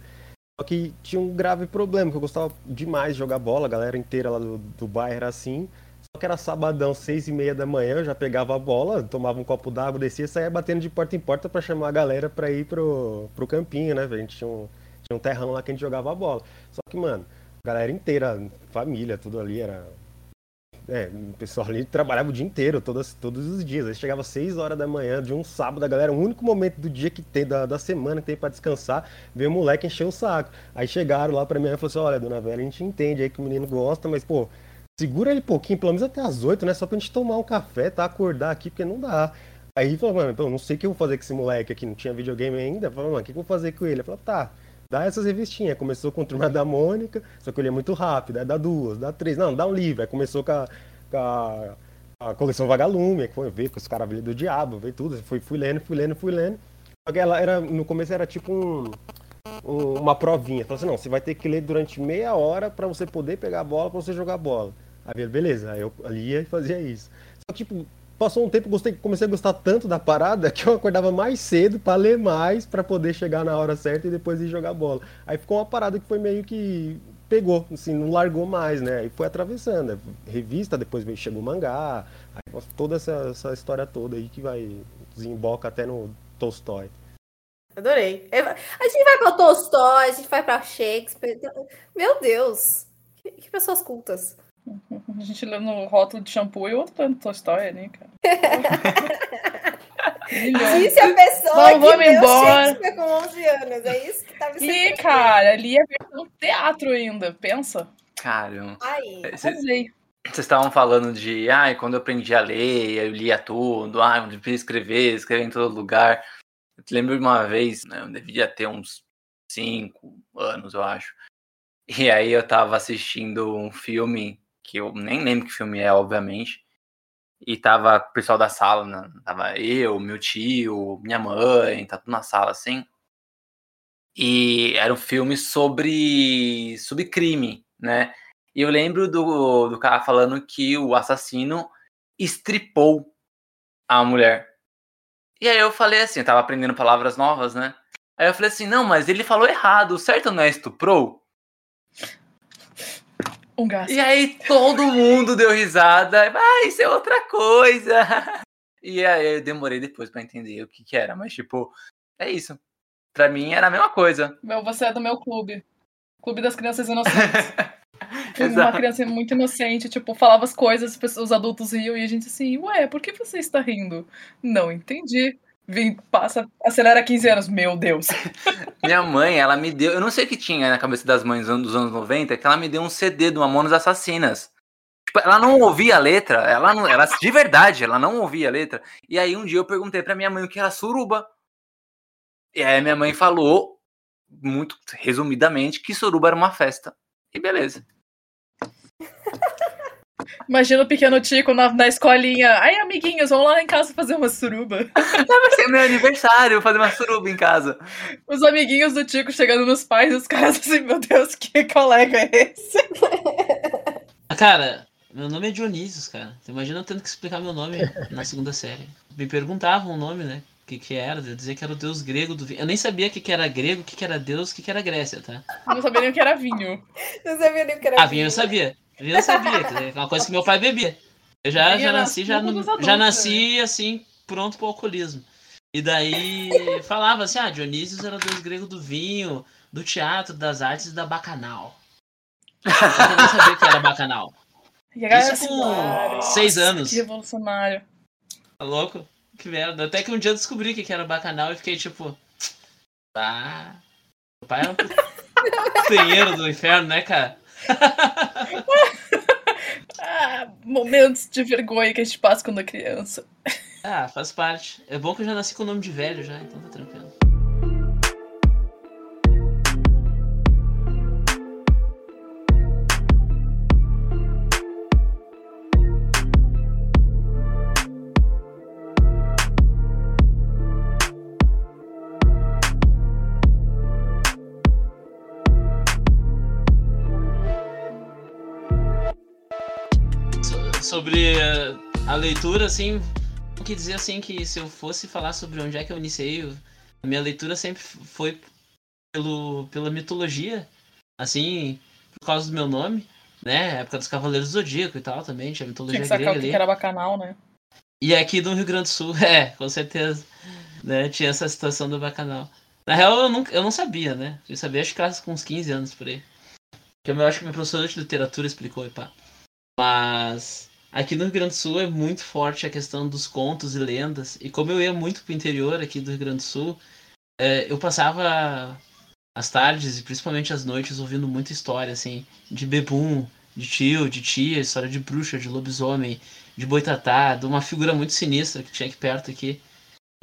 Só que tinha um grave problema, que eu gostava demais de jogar bola, a galera inteira lá do, do bairro era assim. Só que era sabadão, seis e meia da manhã, eu já pegava a bola, tomava um copo d'água, descia e saía batendo de porta em porta pra chamar a galera pra ir pro, pro campinho, né? A gente tinha um, tinha um terrão lá que a gente jogava a bola. Só que, mano, a galera inteira, família, tudo ali era. É, o pessoal ali trabalhava o dia inteiro, todas, todos os dias. Aí chegava às 6 horas da manhã de um sábado, a galera, o único momento do dia que tem, da, da semana que tem pra descansar, veio o moleque encher o saco. Aí chegaram lá pra mim e falaram assim: olha, dona Vera, a gente entende aí que o menino gosta, mas, pô, segura ele um pouquinho, pelo menos até às 8, né? Só pra gente tomar um café, tá? Acordar aqui, porque não dá. Aí falou, mano, eu não sei o que eu vou fazer com esse moleque aqui, não tinha videogame ainda. Falou, mano, o que eu vou fazer com ele? Eu falei, tá, dá essas revistinhas. Começou com Turma da Mônica, só que eu lia muito rápido, aí dá duas, dá três, não, dá um livro. Aí começou com a, com a, a coleção Vagalume, que foi ver com os caras do diabo, veio tudo. Fui, fui lendo, fui lendo, fui lendo. Só que ela era, no começo era tipo um, um- uma provinha. Falou assim, não, você vai ter que ler durante meia hora pra você poder pegar a bola, pra você jogar bola. Aí beleza, aí eu lia e fazia isso. Só que, tipo, passou um tempo, gostei, comecei a gostar tanto da parada que eu acordava mais cedo pra ler mais, pra poder chegar na hora certa e depois ir jogar bola. Aí ficou uma parada que foi meio que pegou, assim, não largou mais, né? Aí foi atravessando, né? revista, depois veio, chegou o mangá, aí toda essa, essa história toda aí que vai desemboca até no Tolstói. Adorei. Eu- A gente vai pra Tolstói, a gente vai pra Shakespeare. Meu Deus. Que, que pessoas cultas. A gente lê no rótulo de shampoo e o outro lendo Tolstói ali, cara. Disse a pessoa Vamos, que leu embora. Shakespeare com 11 anos. É isso que tá me Li, cara, li a versão teatro ainda, pensa. Cara, Aí. vocês Arrasei. vocês estavam falando de, ai, quando eu aprendi a ler, eu lia tudo, ai, eu aprendi a escrever, escrever em todo lugar. Eu te lembro de uma vez, né, eu devia ter uns cinco anos, eu acho. E aí eu tava assistindo um filme, que eu nem lembro que filme é, obviamente. E tava o pessoal da sala, né? tava eu, meu tio, minha mãe, tá tudo na sala assim. E era um filme sobre, sobre crime, né? E eu lembro do, do cara falando que o assassino estripou a mulher. E aí eu falei assim, eu tava aprendendo palavras novas, né? Aí eu falei assim, não, mas ele falou errado, o certo não é estuprou? Um gasto. E aí todo mundo deu risada, ah, isso é outra coisa. E aí eu demorei depois pra entender o que que era, mas tipo, é isso. Pra mim era a mesma coisa. Meu, você é do meu clube. Clube das crianças inocentes. Fui uma criança muito inocente, tipo, falava as coisas, os adultos riam e a gente assim, ué, por que você está rindo? Não entendi. Vem, passa, acelera 15 anos, meu Deus. Minha mãe, ela me deu. Eu não sei o que tinha na cabeça das mães dos anos 90, que ela me deu um CD do Mamonas Assassinas. Tipo, ela não ouvia a letra, ela não. Ela, de verdade, ela não ouvia a letra. E aí um dia eu perguntei pra minha mãe o que era suruba. E aí minha mãe falou, muito resumidamente, que suruba era uma festa. E beleza. Imagina o pequeno Tico na, na escolinha. Ai, amiguinhos, vamos lá em casa fazer uma suruba. Vai ser meu aniversário, fazer uma suruba em casa. Os amiguinhos do Tico chegando nos pais, os caras assim, meu Deus, que colega é esse? Cara, Meu nome é Dionísios, cara. Você imagina eu tendo que explicar meu nome na segunda série. Me perguntavam o nome, né? O que, que era, eu dizia que era o deus grego do vinho. Eu nem sabia o que, que era grego, o que, que era deus, o que, que era Grécia, tá? Eu não sabia nem o que era vinho. Não sabia nem o que era Ah, vinho eu sabia. Eu sabia, quer dizer, é uma coisa que meu pai bebia. Eu já, já nasci, já, já nasci assim, pronto pro alcoolismo. E daí falava assim, ah, Dionísios era deus grego do vinho, do teatro, das artes e da bacanal. Eu nem sabia que era bacanal. E Isso com "Nossa, seis anos. Que revolucionário. Tá louco? Que merda. Até que um dia eu descobri o que era bacanal e fiquei tipo. Tá. Meu pai era um putanheiro do inferno, né, cara? Ah, momentos de vergonha que a gente passa quando é criança. Ah, faz parte. É bom que eu já nasci com o nome de velho já, então tá tranquilo. Sobre a leitura, assim, eu que dizer assim que se eu fosse falar sobre onde é que eu iniciei, a minha leitura sempre foi pelo, pela mitologia, assim, por causa do meu nome, né? Época dos Cavaleiros do Zodíaco e tal também, tinha Tinha mitologia que sacar grega o que ali. que era bacanal, né? E aqui no Rio Grande do Sul, é, com certeza. Né, tinha essa situação do bacanal. Na real, eu não, eu não sabia, né? Eu sabia, acho que com uns 15 anos por aí. Que eu acho que minha professora de literatura explicou, e pá. Mas aqui no Rio Grande do Sul é muito forte a questão dos contos e lendas. E como eu ia muito pro interior aqui do Rio Grande do Sul, é, eu passava as tardes e principalmente as noites ouvindo muita história, assim, de bebum, de tio, de tia, história de bruxa, de lobisomem, de boitatá, de uma figura muito sinistra que tinha aqui perto aqui,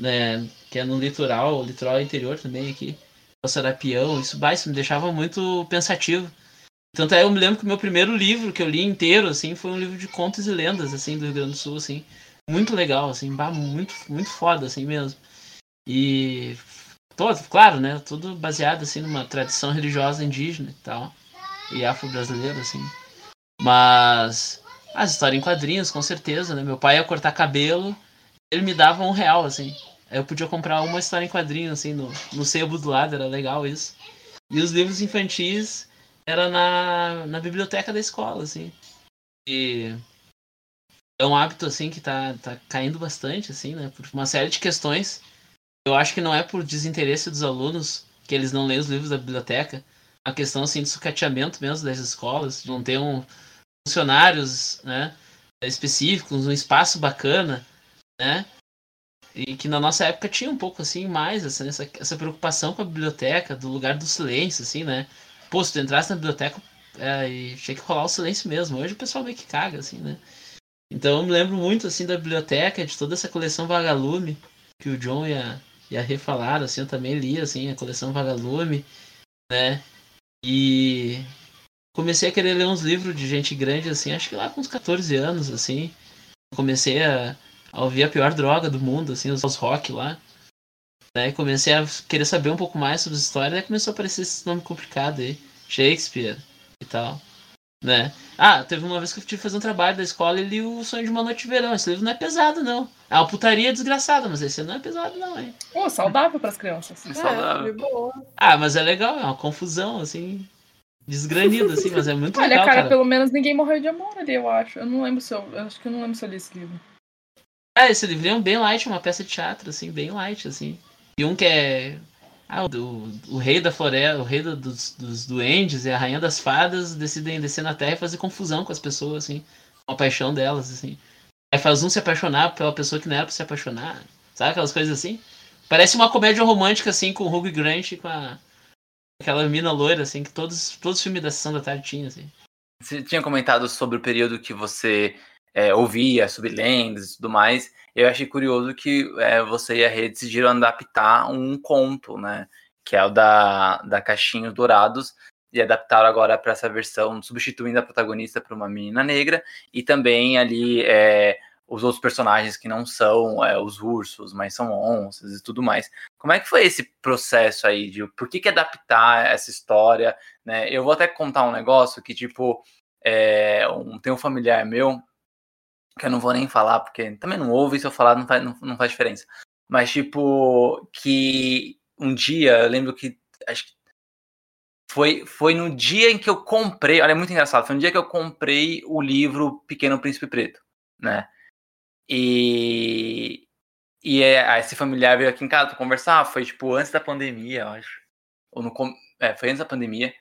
né, que é no litoral, litoral interior também aqui, o Sarapião, isso, isso me deixava muito pensativo. Tanto é, eu me lembro que o meu primeiro livro que eu li inteiro, assim, foi um livro de contos e lendas, assim, do Rio Grande do Sul, assim, muito legal, assim, muito, muito foda, assim mesmo. E, todo, claro, né, tudo baseado, assim, numa tradição religiosa indígena e tal, e afro-brasileira, assim. Mas as histórias em quadrinhos, com certeza, né? Meu pai ia cortar cabelo, ele me dava um real, assim. Aí eu podia comprar uma história em quadrinho, assim, no, no sebo do lado, era legal isso. E os livros infantis era na, na biblioteca da escola, assim. E é um hábito, assim, que tá, tá caindo bastante, assim, né? Por uma série de questões. Eu acho que não é por desinteresse dos alunos que eles não leem os livros da biblioteca. A questão, assim, de sucateamento mesmo das escolas, de não ter um funcionários, né, específicos, um espaço bacana, né, e que na nossa época tinha um pouco assim mais assim, essa, essa preocupação com a biblioteca, do lugar do silêncio, assim, né. Pô, se tu entrasse na biblioteca é, e tinha que rolar o silêncio mesmo. Hoje o pessoal meio que caga, assim, né. Então eu me lembro muito assim da biblioteca, de toda essa coleção Vagalume que o John e a, e a assim, eu também li assim a coleção Vagalume, né. E comecei a querer ler uns livros de gente grande, assim, acho que lá com uns 14 anos, assim. Comecei a, a ouvir a pior droga do mundo, assim, os, os rock lá. Né? E comecei a querer saber um pouco mais sobre as histórias, daí começou a aparecer esse nome complicado aí. Shakespeare e tal. Né? Ah, teve uma vez que eu tive que fazer um trabalho da escola e li o Sonho de uma Noite de Verão. Esse livro não é pesado, não. É uma putaria desgraçada, mas esse não é pesado, não, hein? Pô, saudável pras crianças. É saudável. É. Ah, mas é legal, é uma confusão, assim. Desgranido, assim, mas é muito Olha, legal, cara, cara. pelo menos ninguém morreu de amor ali, eu acho. Eu não lembro se eu. eu acho que eu não lembro se eu li esse livro. É, esse livrinho é bem light, uma peça de teatro, assim, bem light, assim. E um que é. Ah, o, o, rei da floresta, o rei do- dos, dos duendes e a rainha das fadas decidem descer na terra e fazer confusão com as pessoas, assim. Com a paixão delas, assim. Aí faz um se apaixonar pela pessoa que não era pra se apaixonar. Sabe aquelas coisas assim? Parece uma comédia romântica, assim, com o Hugh Grant e com a. Aquela mina loira, assim, que todos, todos os filmes da sessão da tarde tinham, assim. Você tinha comentado sobre o período que você é, ouvia sobre lendas e tudo mais. Eu achei curioso que é, você e a Rede decidiram adaptar um conto, né? Que é o da, da Caixinhos Dourados. E adaptaram agora para essa versão, substituindo a protagonista para uma menina negra. E também ali é, os outros personagens que não são é, os ursos, mas são onças e tudo mais. Como é que foi esse processo aí de por que, que adaptar essa história? Né? Eu vou até contar um negócio que, tipo, É, um, tem um familiar meu, que eu não vou nem falar, porque também não ouve, se eu falar não faz, não, não faz diferença. Mas, tipo, que um dia, eu lembro que. Acho que foi, foi no dia em que eu comprei. Olha, é muito engraçado. Foi no dia que eu comprei o livro Pequeno Príncipe Preto, né? E. E é, esse familiar veio aqui em casa pra conversar. Foi, tipo, antes da pandemia, eu acho. Ou no, é, foi antes da pandemia.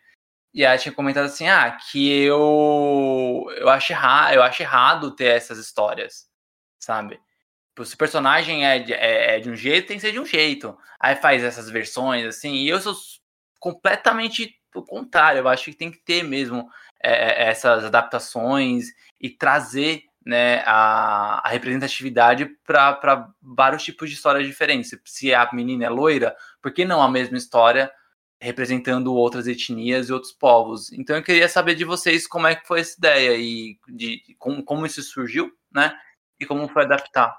E ela tinha comentado assim, ah, que eu eu acho, erra, eu acho errado ter essas histórias, sabe? Tipo, se o personagem é de, é, é de um jeito, tem que ser de um jeito. Aí faz essas versões, assim, e eu sou completamente o contrário. Eu acho que tem que ter mesmo é, é essas adaptações e trazer né, a, a representatividade para vários tipos de histórias diferentes. Se a menina é loira, por que não a mesma história representando outras etnias e outros povos. Então eu queria saber de vocês como é que foi essa ideia e de, de como, como isso surgiu, né? E como foi adaptar.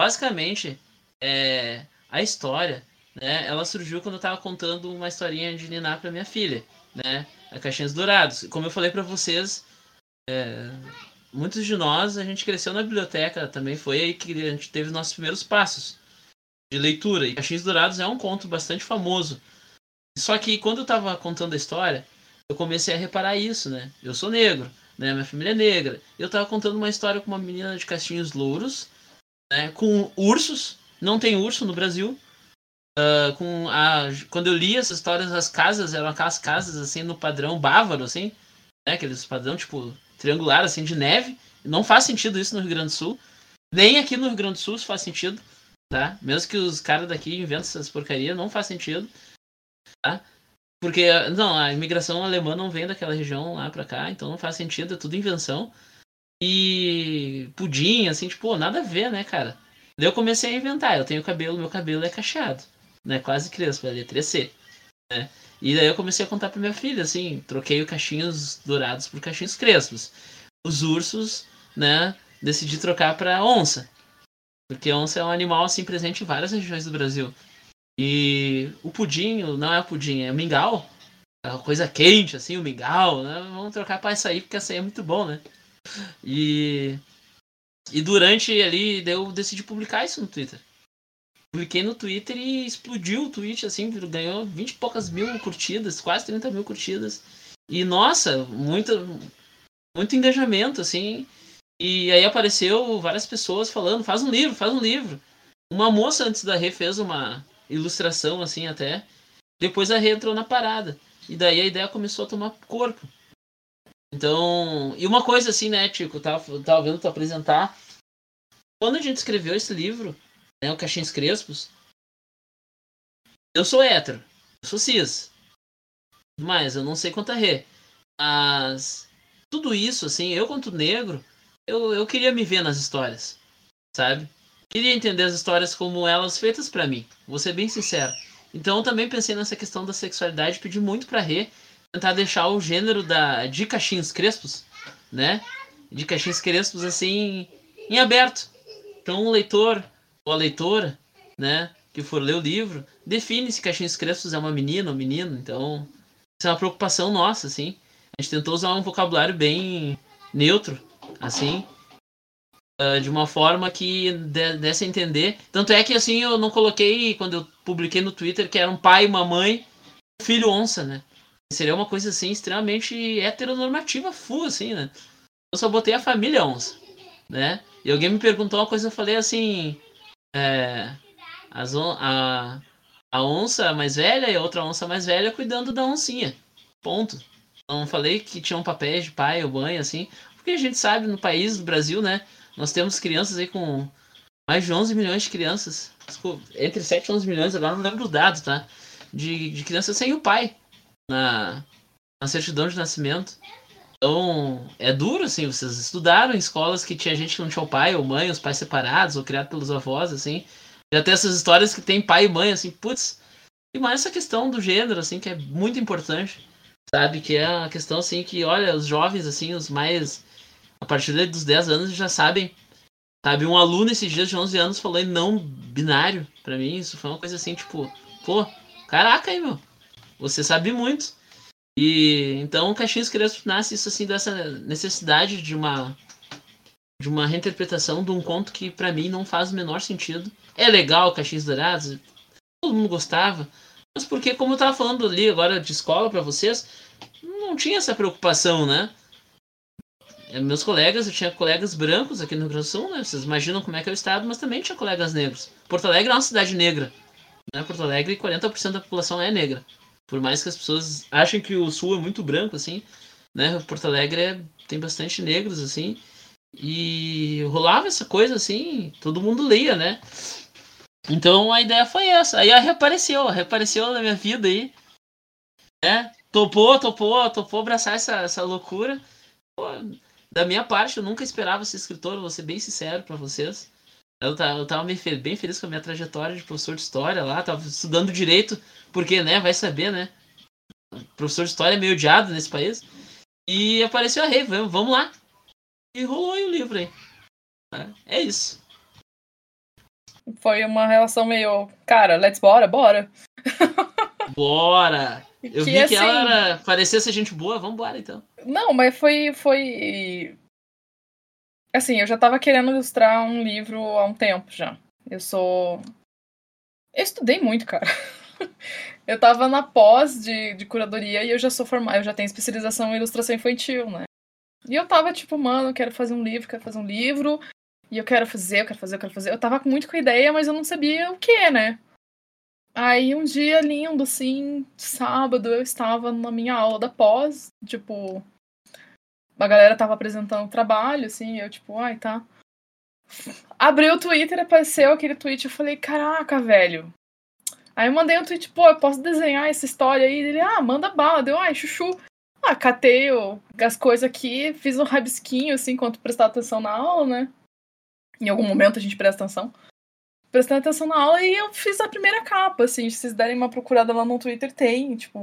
Basicamente, é, a história, né? Ela surgiu quando eu estava contando uma historinha de Niná para minha filha, né? A Caixinhas Dourados. Como eu falei para vocês, é, muitos de nós a gente cresceu na biblioteca, também foi aí que a gente teve nossos primeiros passos de leitura. E Caixinhas Dourados é um conto bastante famoso só que quando eu tava contando a história, eu comecei a reparar isso, né? Eu sou negro, né? Minha família é negra. Eu tava contando uma história com uma menina de castinhos louros, né? Com ursos. Não tem urso no Brasil. Uh, com a quando eu li essas histórias as casas eram aquelas casas assim no padrão bávaro assim né aqueles padrão tipo triangular assim de neve não faz sentido isso no Rio Grande do Sul nem aqui no Rio Grande do Sul faz sentido tá mesmo que os caras daqui inventem essas porcarias não faz sentido Tá? Porque, não, a imigração alemã não vem daquela região lá pra cá, então não faz sentido, é tudo invenção. E pudim, assim, tipo, nada a ver, né, cara? Daí eu comecei a inventar, eu tenho cabelo, meu cabelo é cacheado, né, quase crespo, é letra C, né? E daí eu comecei a contar pra minha filha, assim, troquei os cachinhos dourados por cachinhos crespos. Os ursos, né, decidi trocar pra onça. Porque onça é um animal, assim, presente em várias regiões do Brasil. E o pudim não é pudim, é mingau. É uma coisa quente, assim, o mingau, né? Vamos trocar para açaí, porque açaí é muito bom, né? E, e durante ali, eu decidi publicar isso no Twitter. Publiquei no Twitter e explodiu o tweet, assim, ganhou 20 e poucas mil curtidas, quase 30 mil curtidas. E nossa, muito, muito engajamento, assim. E aí apareceu várias pessoas falando, faz um livro, faz um livro. Uma moça antes da Rê fez uma, ilustração, assim, até. Depois a Rê entrou na parada. E daí a ideia começou a tomar corpo. Então, e uma coisa assim, né, Tico, tava, eu tava vendo tu apresentar. Quando a gente escreveu esse livro, né, o Caixinhos Crespos, eu sou hétero, eu sou cis. Mas eu não sei quanto a Rê. Mas tudo isso, assim, eu quanto negro, eu, eu queria me ver nas histórias, sabe? Queria entender as histórias como elas feitas para mim. Vou ser bem sincero. Então também pensei nessa questão da sexualidade, pedi muito pra Rê tentar deixar o gênero da de cachinhos crespos, né? De cachinhos crespos assim em aberto. Então o leitor ou a leitora, né, que for ler o livro, define se cachinhos crespos é uma menina ou menino. Então isso é uma preocupação nossa, assim. A gente tentou usar um vocabulário bem neutro, assim, Uh, de uma forma que desse a entender. Tanto é que assim eu não coloquei quando eu publiquei no Twitter que era um pai, uma mãe, um filho onça, né? Seria uma coisa assim extremamente heteronormativa, full, assim, né? Eu só botei a família onça, né? E alguém me perguntou uma coisa, eu falei assim, é, as on a, a onça mais velha e a outra onça mais velha cuidando da oncinha, ponto. Não falei que tinham papéis de pai ou mãe, assim, porque a gente sabe no país, no Brasil, né? Nós temos crianças aí com mais de 11 milhões de crianças. Entre 7 e 11 milhões, agora não lembro os dados, tá? De, de crianças sem o pai na, na certidão de nascimento. Então, é duro, assim, vocês estudaram em escolas que tinha gente que não tinha o pai ou mãe, os pais separados, ou criado pelos avós, assim. Já tem essas histórias que tem pai e mãe, assim, putz. E mais essa questão do gênero, assim, que é muito importante, sabe? Que é a questão, assim, que, olha, os jovens, assim, os mais a partir dos 10 anos já sabem. Sabe, um aluno esses dias de 11 anos falou em não binário. Para mim, isso foi uma coisa assim, tipo, pô, caraca aí, meu. Você sabe muito. E então Caixinhos Crespo nasce isso assim dessa necessidade de uma de uma reinterpretação de um conto que para mim não faz o menor sentido. É legal Caixinhos Dourados, todo mundo gostava, mas porque como eu tava falando ali agora de escola para vocês, não tinha essa preocupação, né? É, Meus colegas, eu tinha colegas brancos aqui no Rio Grande do Sul, né? Vocês imaginam como é que é o estado, mas também tinha colegas negros. Porto Alegre é uma cidade negra. Né? Porto Alegre, 40% da população é negra. Por mais que as pessoas achem que o sul é muito branco, assim, né? Porto Alegre é- tem bastante negros, assim. E rolava essa coisa, assim, todo mundo lia, né? Então a ideia foi essa. Aí reapareceu, reapareceu na minha vida aí. Né? Topou, topou, topou abraçar essa, essa loucura. Pô, da minha parte, eu nunca esperava ser escritor, vou ser bem sincero pra vocês. Eu tava, eu tava bem, fe- bem feliz com a minha trajetória de professor de história lá, tava estudando direito, porque, né, vai saber, né? Professor de história é meio odiado nesse país. E apareceu a Rei, vamos, vamos lá. E rolou aí o livro aí. Tá? É isso. Foi uma relação meio, cara, let's bora, bora. Bora! Eu Que, vi que assim, ela era, parecia ser gente boa, vambora então. Não, mas foi, foi. Assim, eu já tava querendo ilustrar um livro há um tempo já. Eu sou. Eu estudei muito, cara. Eu tava na pós de, de curadoria e eu já sou formada, eu já tenho especialização em ilustração infantil, né? E eu tava tipo, mano, eu quero fazer um livro, quero fazer um livro, e eu quero fazer, eu quero fazer, eu quero fazer. Eu tava muito com a ideia, mas eu não sabia o que, né? Aí um dia lindo, assim, sábado, eu estava na minha aula da pós, tipo, a galera tava apresentando o trabalho, assim, eu, tipo, ai, tá. Abri o Twitter, apareceu aquele tweet, eu falei, caraca, velho. Aí eu mandei um tweet, pô, eu posso desenhar essa história aí? Ele, ah, manda bala. Deu, ai, chuchu. Ah, catei as coisas aqui, fiz um rabisquinho, assim, enquanto prestava atenção na aula, né? Em algum momento a gente presta atenção. Prestando atenção na aula e eu fiz a primeira capa, assim, se vocês derem uma procurada lá no Twitter, tem, tipo.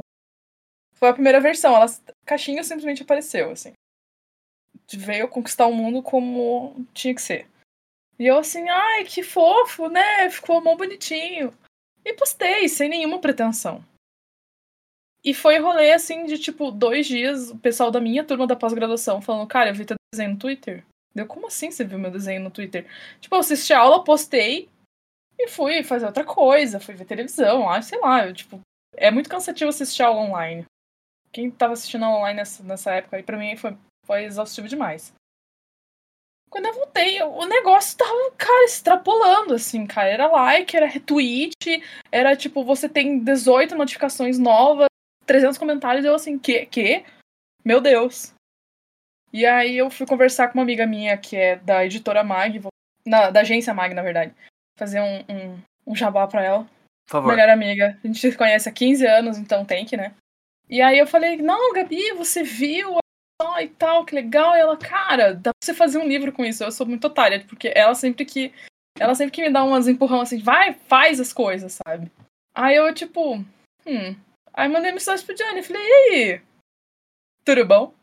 Foi a primeira versão, ela, caixinha simplesmente apareceu, assim. Veio conquistar o mundo como tinha que ser. E eu assim, ai, que fofo, né? Ficou mó bonitinho. E postei, sem nenhuma pretensão. E foi rolê, assim, de tipo, dois dias, o pessoal da minha turma da pós-graduação falando, cara, eu vi teu desenho no Twitter. Deu, como assim você viu meu desenho no Twitter? Tipo, eu assisti a aula, postei e fui fazer outra coisa, fui ver televisão, sei lá, eu, tipo, é muito cansativo assistir aula online. Quem tava assistindo aula online nessa, nessa época aí, pra mim, foi, foi exaustivo demais. Quando eu voltei, o negócio tava, cara, extrapolando, assim, cara. Era like, era retweet, era tipo, você tem 18 notificações novas, 300 comentários, eu assim, que? Que? Meu Deus. E aí eu fui conversar com uma amiga minha que é da editora Mag, na, da agência Mag, na verdade. Fazer um, um, um jabá pra ela. Por favor. Melhor amiga. A gente se conhece há 15 anos, então tem que, né? E aí eu falei, não, Gabi, você viu só e tal, que legal. E ela, cara, dá pra você fazer um livro com isso. Eu sou muito otária, porque ela sempre que. Ela sempre que me dá umas empurrão assim, vai, faz as coisas, sabe? Aí eu, tipo, hum. Aí mandei mensagem pro Johnny, falei, e aí? Tudo bom?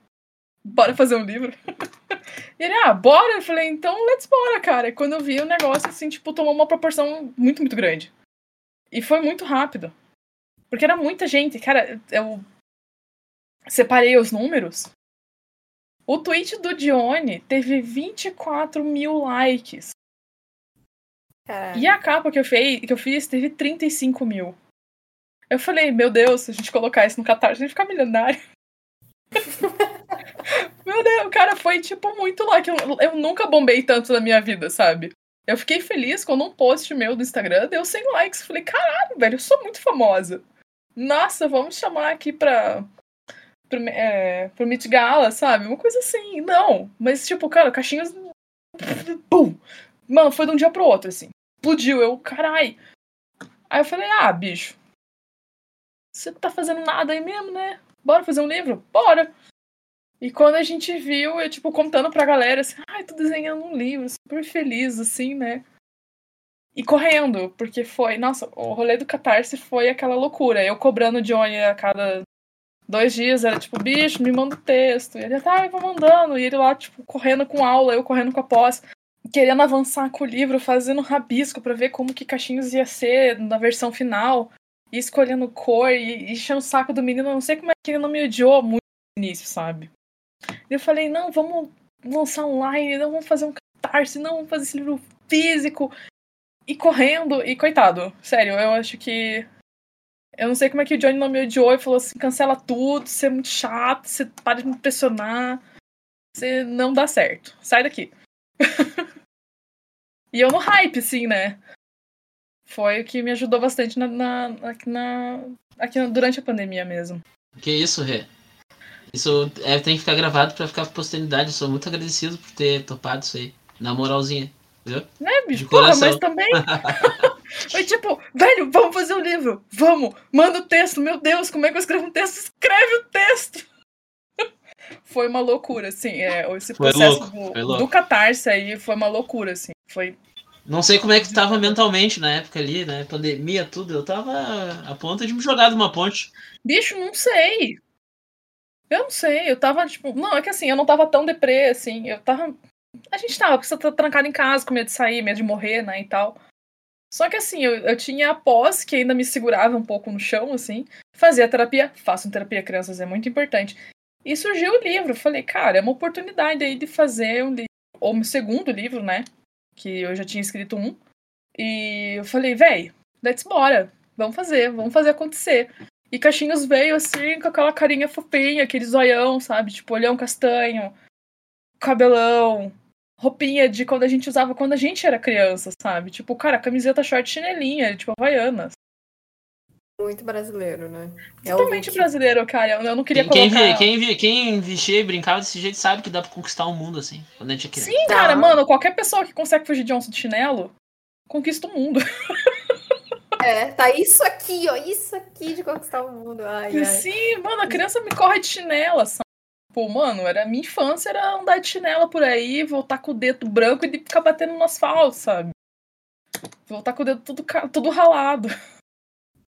Bora fazer um livro? e ele, ah, bora? Eu falei, então let's bora, cara. E quando eu vi o negócio, assim, tipo, tomou uma proporção muito, muito grande. E foi muito rápido. Porque era muita gente. Cara, eu separei os números. O tweet do Dione teve 24 mil likes. Caralho. E a capa que eu, fei, que eu fiz teve 35 mil. Eu falei, meu Deus, se a gente colocar isso no Catarse, a gente ficar milionário. meu Deus, cara, foi tipo muito like. Eu, eu nunca bombei tanto na minha vida, sabe? Eu fiquei feliz quando um post meu do Instagram deu 100 likes. Falei, caralho, velho, eu sou muito famosa. Nossa, vamos chamar aqui pra. Pro, é, pro Meet Gala, sabe? Uma coisa assim. Não, mas tipo, cara, caixinhas. Pum! Mano, foi de um dia pro outro, assim. Explodiu, eu, carai. Aí eu falei, ah, bicho. Você não tá fazendo nada aí mesmo, né? Bora fazer um livro? Bora! E quando a gente viu, eu, tipo, contando pra galera, assim, ai, tô desenhando um livro, super feliz, assim, né? E correndo, porque foi, nossa, o rolê do Catarse foi aquela loucura. Eu cobrando Johnny a cada dois dias, era tipo, bicho, me manda o texto. E ele, tá, eu vou mandando. E ele lá, tipo, correndo com aula, eu correndo com a pós, querendo avançar com o livro, fazendo rabisco pra ver como que Caixinhos ia ser na versão final. e escolhendo cor e, e enchendo o saco do menino. Eu não sei como é que ele não me odiou muito no início, sabe? E eu falei, não, vamos lançar online, não vamos fazer um catarse, não vamos fazer esse livro físico. E correndo, e coitado, sério, eu acho que. Eu não sei como é que o Johnny não me odiou e falou assim: cancela tudo, você é muito chato, você para de me impressionar, você não dá certo, sai daqui. e eu no hype, assim, né? Foi o que me ajudou bastante na, na, aqui, na, aqui durante a pandemia mesmo. Que isso, Rê? Isso é, tem que ficar gravado pra ficar posteridade. Eu sou muito agradecido por ter topado isso aí. Na moralzinha. Viu? Né, bicho? De Porra, coração. mas também. Foi tipo, velho, vamos fazer um livro. Vamos, manda o texto. Meu Deus, como é que eu escrevo um texto? Escreve o texto. Foi uma loucura, assim. É, esse processo louco, do, do catarse aí foi uma loucura, assim. Foi. Não sei como é que tava mentalmente na época ali, né? Pandemia, tudo. Eu tava a ponto de me jogar de uma ponte. Bicho, não sei. Eu não sei, eu tava, tipo. Não, é que assim, eu não tava tão deprê, assim. Eu tava. A gente tava, porque você tá trancado em casa, com medo de sair, medo de morrer, né, e tal. Só que assim, eu, eu tinha a pós que ainda me segurava um pouco no chão, assim. Fazia terapia, façam terapia, crianças, é muito importante. E surgiu o livro. Falei, cara, é uma oportunidade aí de fazer um livro, ou um segundo livro, né? Que eu já tinha escrito um. E eu falei, véi, let's bora. Vamos fazer, vamos fazer acontecer. E Caixinhos veio assim, com aquela carinha fofinha, aquele zoião, sabe? Tipo, olhão castanho, cabelão, roupinha de quando a gente usava quando a gente era criança, sabe? Tipo, cara, camiseta, short, chinelinha, tipo, havaianas. Muito brasileiro, né? É Totalmente brasileiro, cara. Eu não queria Quem, quem, colocar... vi- quem, vi- quem vestia e brincava desse jeito sabe que dá pra conquistar o mundo, assim, quando a gente é criança. Sim, cara, Tá. mano, qualquer pessoa que consegue fugir de onça de chinelo, conquista o mundo. É, tá isso aqui, ó. Isso aqui de conquistar o mundo. Ai, ai. Sim, mano, a criança me corre de chinela, sabe? Pô, mano, era minha infância era andar de chinela por aí, voltar com o dedo branco e ficar batendo no asfalto, sabe? Voltar com o dedo tudo, ca- tudo ralado.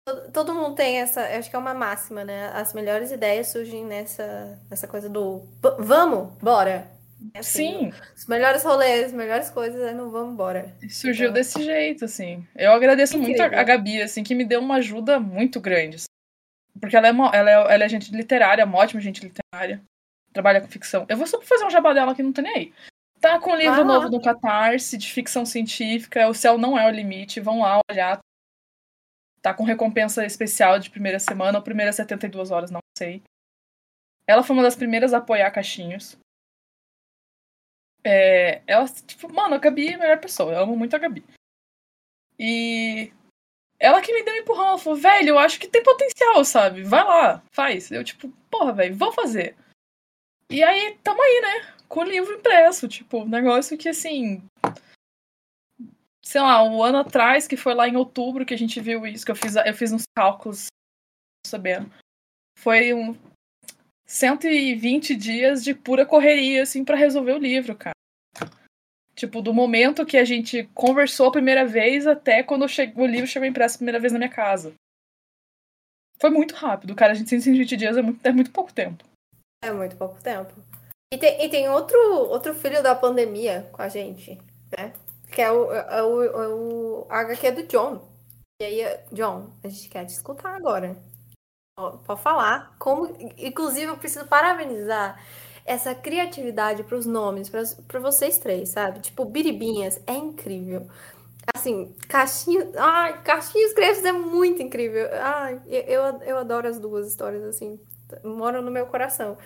Todo, todo mundo tem essa, acho que é uma máxima, né? As melhores ideias surgem nessa, nessa coisa do "V- vamos, bora. É assim, Sim, Os melhores rolês, as melhores coisas é no vamos, bora. surgiu Então- desse jeito, assim. Eu agradeço muito a, Incrível. a Gabi, assim, que me deu uma ajuda muito grande. assim. Porque ela é, uma, ela, é, ela é agente literária, uma ótima agente literária. Trabalha com ficção. Eu vou só fazer um jabá dela que não tá nem aí. Tá com um livro lá. novo no Catarse, de ficção científica. O céu não é o limite. Vão lá olhar. Tá com recompensa especial de primeira semana ou primeira 72 horas, não sei. Ela foi uma das primeiras a apoiar Caixinhos. É, ela, tipo, mano, a Gabi é a melhor pessoa. Eu amo muito a Gabi. E ela que me deu um empurrão, ela falou, velho, eu acho que tem potencial, sabe? Vai lá, faz. Eu, tipo, porra, velho, vou fazer. E aí, tamo aí, né? Com o livro impresso, tipo, um negócio que, assim... Sei lá, um ano atrás, que foi lá em outubro que a gente viu isso, que eu fiz, eu fiz uns cálculos sabendo. Foi um 120 dias de pura correria, assim, pra resolver o livro, cara. Tipo, do momento que a gente conversou a primeira vez até quando o livro chegou impresso a primeira vez na minha casa. Foi muito rápido, cara. A gente 120 dias é muito, é muito pouco tempo. É muito pouco tempo. E tem, e tem outro, outro filho da pandemia com a gente, né? Que é o, é o, é o HQ do John. E aí, John, a gente quer te escutar agora. Pode falar. Como, inclusive, eu preciso parabenizar essa criatividade para os nomes, para vocês três, sabe? Tipo, Biribinhas é incrível. Assim, Caixinhos. Ai, Caixinhos Crespos é muito incrível. Ai, eu, eu adoro as duas histórias, assim. Moram no meu coração.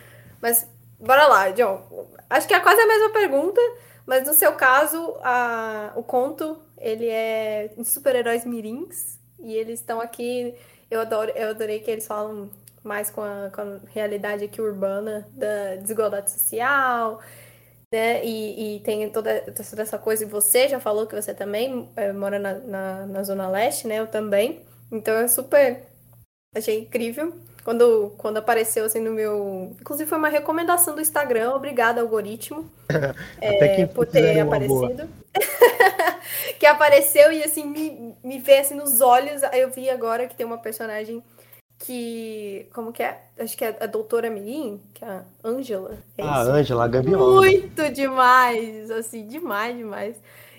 Mas, bora lá, John. Acho que é quase a mesma pergunta, mas no seu caso, a, o conto, ele é de super-heróis mirins. E eles estão aqui. Eu, adoro, eu adorei que eles falam mais com a, com a realidade aqui urbana da desigualdade social, né? E, e tem toda, toda essa coisa. E você já falou que você também eh, mora na, na, na Zona Leste, né? Eu também. Então é super. Achei incrível. Quando, quando apareceu assim no meu. Inclusive foi uma recomendação do Instagram. Obrigada, algoritmo. Até que É, por ter aparecido. que apareceu e assim me, me vê assim nos olhos. Aí eu vi agora que tem uma personagem que. Como que é? Acho que é a doutora Mirim, que é a Ângela. É Ah? Ângela, a Gambiola. Muito demais, assim, demais, demais.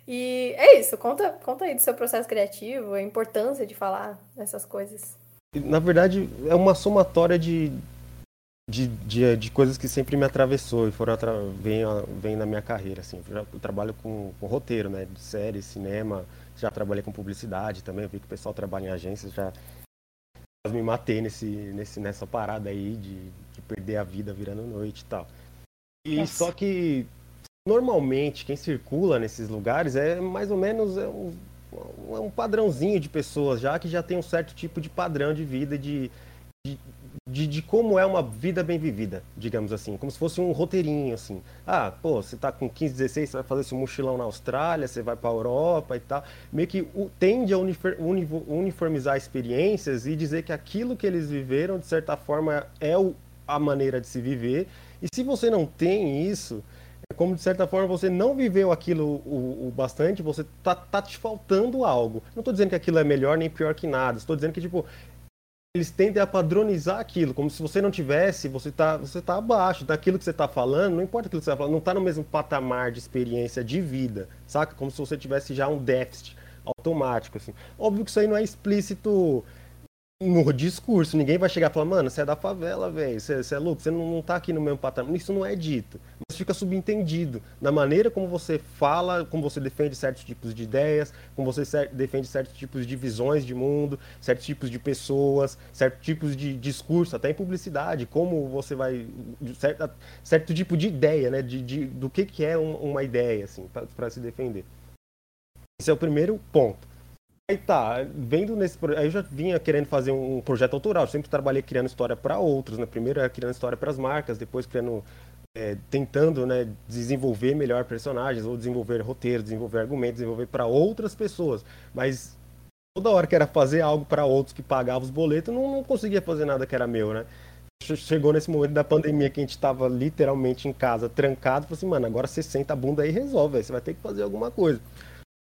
E é isso, conta, conta aí do seu processo criativo, a importância de falar dessas coisas. Na verdade, é uma somatória de, de, de, de coisas que sempre me atravessou e foram atra... vem, vem na minha carreira. Assim. Eu, já, eu trabalho com, com roteiro, né? De série, cinema, já trabalhei com publicidade também, eu vi que o pessoal trabalha em agências, já me matei nesse, nesse, nessa parada aí de, de perder a vida virando noite e tal. E Nossa. só que normalmente quem circula nesses lugares é mais ou menos é um, um padrãozinho de pessoas já que já tem um certo tipo de padrão de vida de, de, de, de, como é uma vida bem vivida, digamos assim, como se fosse um roteirinho assim. Ah, pô, você tá com 15, 16, você vai fazer esse mochilão na Austrália, você vai para Europa e tal. Meio que tende a uniformizar experiências e dizer que aquilo que eles viveram de certa forma é o, a maneira de se viver. E se você não tem isso, como de certa forma você não viveu aquilo o, o bastante, você tá, tá te faltando algo. Não estou dizendo que aquilo é melhor nem pior que nada. Estou dizendo que tipo eles tendem a padronizar aquilo, como se você não tivesse, você tá, você tá abaixo daquilo que você está falando, não importa aquilo que você está falando, não está no mesmo patamar de experiência de vida, saca? Como se você tivesse já um déficit automático, assim. Óbvio que isso aí não é explícito no discurso. Ninguém vai chegar e falar, mano, você é da favela, velho, você, é louco, você não, não tá aqui no mesmo patamar. Isso não é dito. Mas fica subentendido na maneira como você fala, como você defende certos tipos de ideias, como você defende certos tipos de visões de mundo, certos tipos de pessoas, certos tipos de discurso, até em publicidade, como você vai. certo, certo tipo de ideia, né? De, de do que, que é uma, uma ideia, assim, para se defender. Esse é o primeiro ponto. Aí tá, vendo nesse aí eu já vinha querendo fazer um projeto autoral, eu sempre trabalhei criando história para outros, né? Primeiro era criando história para as marcas, depois criando é, tentando, né, desenvolver melhor personagens ou desenvolver roteiros, desenvolver argumentos, desenvolver para outras pessoas. Mas toda hora que era fazer algo para outros que pagavam os boletos, não, não conseguia fazer nada que era meu, né? Chegou nesse momento da pandemia que a gente estava literalmente em casa, trancado, falou assim, mano, agora você senta a bunda aí e resolve, você vai ter que fazer alguma coisa.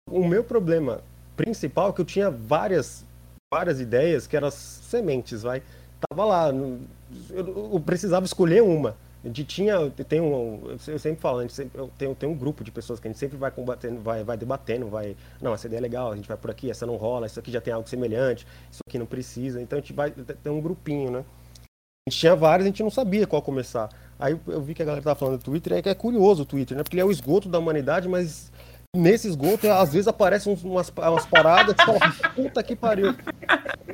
O meu problema principal que eu tinha várias, várias ideias que eram sementes, vai. Tava lá, eu, eu precisava escolher uma. Gente tinha, tem um, eu sempre falo, eu tenho, tem um grupo de pessoas que a gente sempre vai combatendo, vai, vai debatendo, vai, não, essa ideia é legal, a gente vai por aqui, essa não rola, isso aqui já tem algo semelhante, isso aqui não precisa, então a gente vai, tem um grupinho, né? A gente tinha vários, a gente não sabia qual começar. Aí eu vi que a galera tava falando do Twitter, é que é curioso o Twitter, né? Porque ele é o esgoto da humanidade, mas nesse esgoto, às vezes aparecem umas, umas paradas que fala, puta que pariu.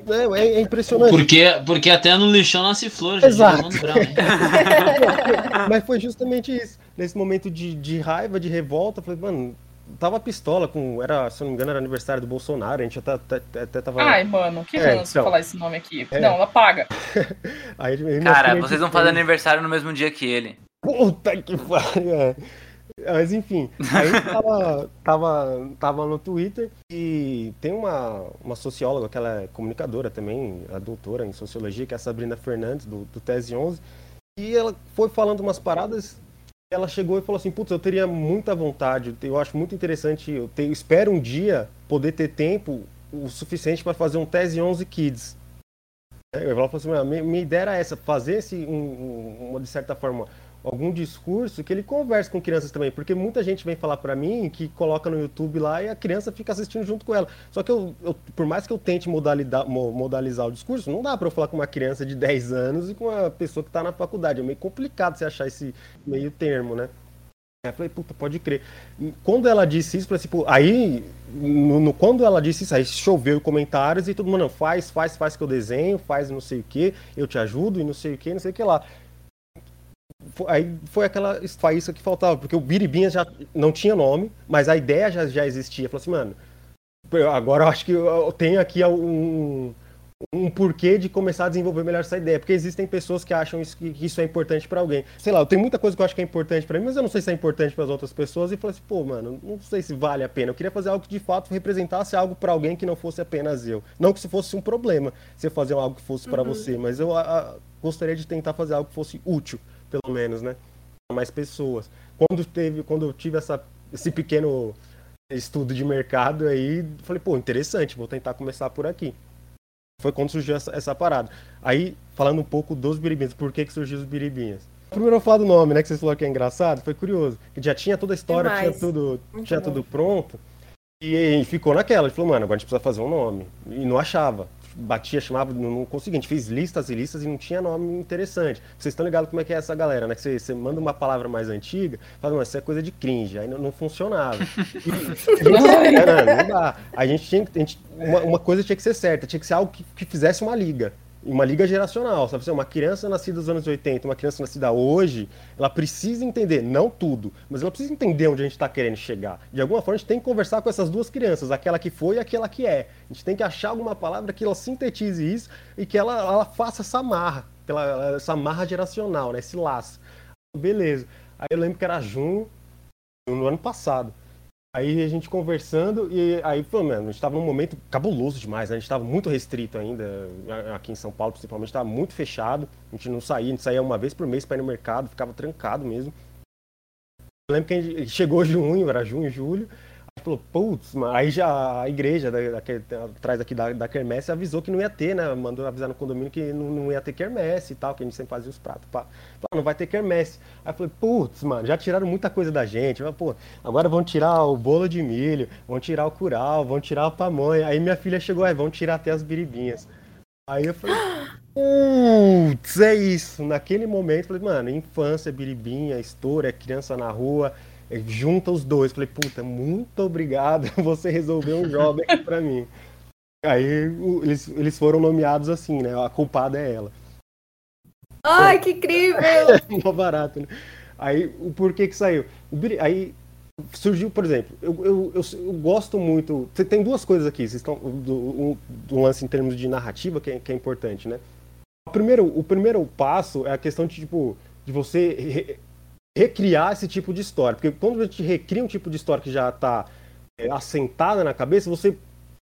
É, é, impressionante. Porque, porque até no lixão nasce flor, gente. Exato. Mas foi justamente isso. Nesse momento de, de raiva, de revolta, falei, mano, tava pistola com. Era, se não me engano, era aniversário do Bolsonaro, a gente até, até, até tava. Ai, mano, que é, então, falar esse nome aqui. É. Não, ela paga. Aí, Cara, vocês vão fazer aniversário no mesmo dia que ele. Puta que pariu. É. Mas enfim, aí tava, tava, tava no Twitter e tem uma, uma socióloga, que ela é comunicadora também, a doutora em sociologia, que é a Sabrina Fernandes, do, do Tese 11, e ela foi falando umas paradas ela chegou e falou assim, putz, eu teria muita vontade, eu acho muito interessante, eu, te, eu espero um dia poder ter tempo o suficiente para fazer um Tese 11 Kids. Ela falou assim, minha, minha ideia era essa, fazer esse, um, um, de certa forma, algum discurso que ele converse com crianças também, porque muita gente vem falar para mim que coloca no YouTube lá e a criança fica assistindo junto com ela. Só que eu, eu por mais que eu tente modalidar, modalizar o discurso, não dá para eu falar com uma criança de 10 anos e com uma pessoa que está na faculdade. É meio complicado você achar esse meio termo, né? Eu falei, puta, pode crer. Quando ela disse isso, pô, aí, no, no, quando ela disse isso, aí choveu comentários e todo mundo, não, faz, faz, faz que eu desenho, faz não sei o que, eu te ajudo e não sei o que, não sei o que lá aí foi aquela faísca que faltava, porque o Biribinha já não tinha nome, mas a ideia já, já existia. Falou assim, mano, agora eu acho que eu tenho aqui um, um porquê de começar a desenvolver melhor essa ideia, porque existem pessoas que acham isso, que, isso é importante para alguém. Sei lá, eu tenho muita coisa que eu acho que é importante para mim, mas eu não sei se é importante para as outras pessoas. E falei assim, pô, mano, não sei se vale a pena. Eu queria fazer algo que de fato representasse algo para alguém que não fosse apenas eu. Não que isso fosse um problema, você fazer algo que fosse para uhum. você, mas eu a, a, gostaria de tentar fazer algo que fosse útil pelo menos, né? Mais pessoas. Quando teve, quando eu tive essa, esse pequeno estudo de mercado aí, falei, pô, interessante, vou tentar começar por aqui. Foi quando surgiu essa, essa parada. Aí, falando um pouco dos biribinhas, por que, que surgiu os biribinhas? Primeiro eu falo do nome, né? Que vocês falaram que é engraçado, foi curioso. Que já tinha toda a história, tinha tudo, tinha tudo pronto. E aí ficou naquela, gente falou, mano, agora a gente precisa fazer um nome. E não achava. Batia, chamava, não, conseguia. A gente fez listas e listas e não tinha nome interessante. Vocês estão ligados como é que é essa galera, né? Que você, você manda uma palavra mais antiga, fala, mano, isso é coisa de cringe. Aí não, não funcionava. E, não, não dá. A gente tinha a gente, uma, uma, coisa tinha que ser certa, tinha que ser algo que, que fizesse uma liga uma liga geracional, sabe? Uma criança nascida nos anos 80, uma criança nascida hoje, ela precisa entender, não tudo, mas ela precisa entender onde a gente está querendo chegar. De alguma forma, a gente tem que conversar com essas duas crianças, aquela que foi e aquela que é. A gente tem que achar alguma palavra que ela sintetize isso e que ela, ela faça essa marra, essa marra geracional, né? esse laço. Beleza. Aí eu lembro que era junho, no ano passado. Aí a gente conversando e aí, pô, mano, a gente estava num momento cabuloso demais, né? A gente estava muito restrito ainda, aqui em São Paulo principalmente, estava muito fechado. A gente não saía, a gente saía uma vez por mês para ir no mercado, ficava trancado mesmo. Eu lembro que a gente chegou junho, era junho, julho, falou, putz, aí já a igreja da, da, atrás aqui da, da quermesse avisou que não ia ter, né? Mandou avisar no condomínio que não, não ia ter quermesse e tal, que a gente sempre fazia os pratos. Pá. Falou, não vai ter quermesse. Aí eu falei, putz, mano, já tiraram muita coisa da gente. Mas, pô, agora vão tirar o bolo de milho, vão tirar o curau, vão tirar a pamonha. Aí minha filha chegou, aí vão tirar até as biribinhas. Aí eu falei, putz, é isso. Naquele momento, eu falei, mano, infância, biribinha, estouro, é criança na rua junta os dois. Falei, puta, muito obrigado, você resolveu um job aqui pra mim. Aí eles, eles foram nomeados assim, né? A culpada é ela. Ai, que incrível! Mó barato, né? Aí, o porquê que saiu? Aí surgiu, por exemplo, eu, eu, eu, eu gosto muito. Você tem duas coisas aqui, vocês estão. Do, um, do lance em termos de narrativa que é, que é importante, né? O primeiro, o primeiro passo é a questão de, tipo, de você recriar esse tipo de história. Porque quando a gente recria um tipo de história que já está é, assentada na cabeça, você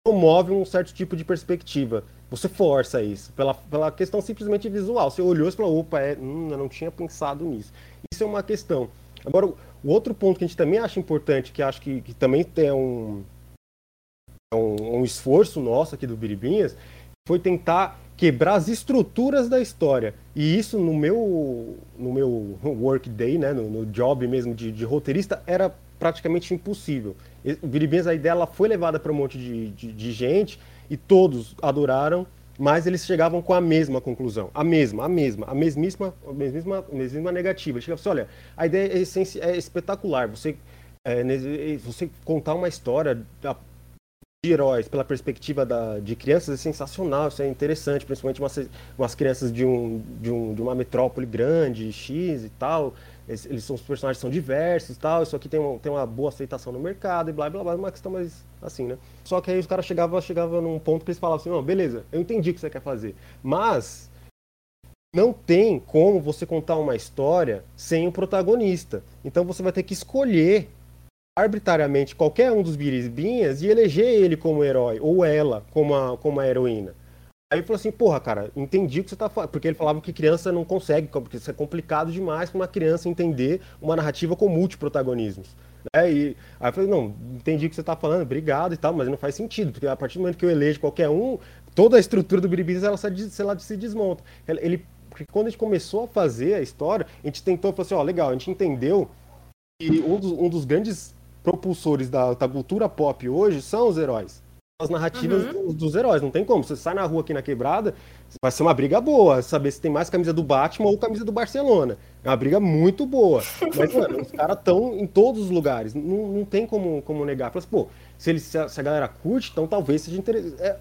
promove um certo tipo de perspectiva. Você força isso, pela, pela questão simplesmente visual. Você olhou e falou, opa, é, hum, eu não tinha pensado nisso. Isso é uma questão. Agora, o outro ponto que a gente também acha importante, que acho que, que também tem um, um, um esforço nosso aqui do Biribinhas, foi tentar quebrar as estruturas da história. E isso no meu, no meu workday, né, no, no job mesmo de, de, roteirista, era praticamente impossível. O a ideia ela foi levada para um monte de, de, de, gente e todos adoraram, mas eles chegavam com a mesma conclusão. A mesma, a mesma, a mesmíssima, a mesmíssima, a mesmíssima negativa. Eles assim, olha, a ideia é, é espetacular. Você, é, você contar uma história de heróis pela perspectiva da, de crianças é sensacional, isso é interessante, principalmente umas, umas crianças de, um, de, um, de uma metrópole grande, X e tal. Eles, eles são, os personagens são diversos e tal, isso aqui tem uma, tem uma boa aceitação no mercado e blá blá blá, uma questão mais assim, né? Só que aí os caras chegavam chegava num ponto que eles falavam assim, não, beleza, eu entendi o que você quer fazer, mas não tem como você contar uma história sem o um protagonista. Então você vai ter que escolher arbitrariamente qualquer um dos biribinhas e eleger ele como herói, ou ela como a, como a heroína. Aí falou assim, porra, cara, entendi o que você tá falando. Porque ele falava que criança não consegue, porque isso é complicado demais para uma criança entender uma narrativa com multiprotagonismos. Né? E aí eu falei, não, entendi o que você tá falando, obrigado e tal, mas não faz sentido, porque a partir do momento que eu elejo qualquer um, toda a estrutura do Biribis ela ela se desmonta. Ele, porque quando a gente começou a fazer a história, a gente tentou, falou assim, ó, legal, a gente entendeu que um dos, um dos grandes propulsores da, da cultura pop hoje são os heróis. As narrativas uhum. dos, dos, heróis. Não tem como. Você sai na rua aqui na quebrada, vai ser uma briga boa. Saber se tem mais camisa do Batman ou camisa do Barcelona. É uma briga muito boa. Mas, mano, os caras estão em todos os lugares. Não, não tem como, como negar. Fala assim, pô, se, eles, se, a, se a galera curte, então talvez seja interessante. É,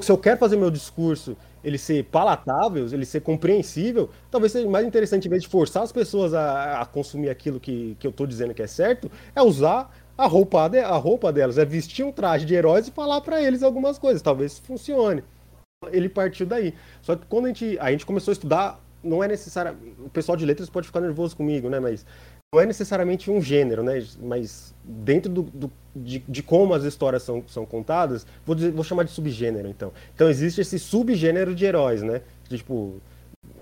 se eu quero fazer meu discurso ele ser palatável, ele ser compreensível, talvez seja mais interessante, em vez de forçar as pessoas a, a consumir aquilo que, que eu estou dizendo que é certo, é usar a roupa, a roupa delas, é vestir um traje de heróis e falar para eles algumas coisas, talvez funcione. Ele partiu daí. Só que quando a gente, a gente começou a estudar, não é necessário. O pessoal de letras pode ficar nervoso comigo, né? Mas não é necessariamente um gênero, né? Mas dentro do, do de, de, como as histórias são, são contadas, vou, dizer, vou chamar de subgênero, então. Então existe esse subgênero de heróis, né? De, tipo,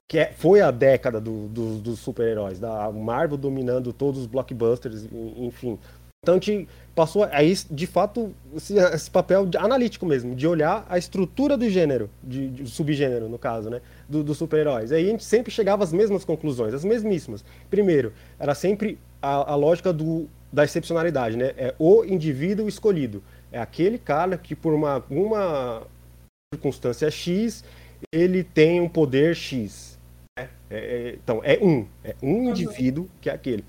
que é, foi a década do, do, dos super-heróis, da Marvel dominando todos os blockbusters, enfim. Então a gente passou aí, de fato, esse, esse, papel analítico mesmo, de olhar a estrutura do gênero, de, de subgênero, no caso, né? Dos do super-heróis. Aí a gente sempre chegava às mesmas conclusões, as mesmíssimas. Primeiro, era sempre a, a lógica do, da excepcionalidade, né? É o indivíduo escolhido. É aquele cara que por uma, uma circunstância X, ele tem um poder X. Né? É, é, então, é um. É um indivíduo que é aquele.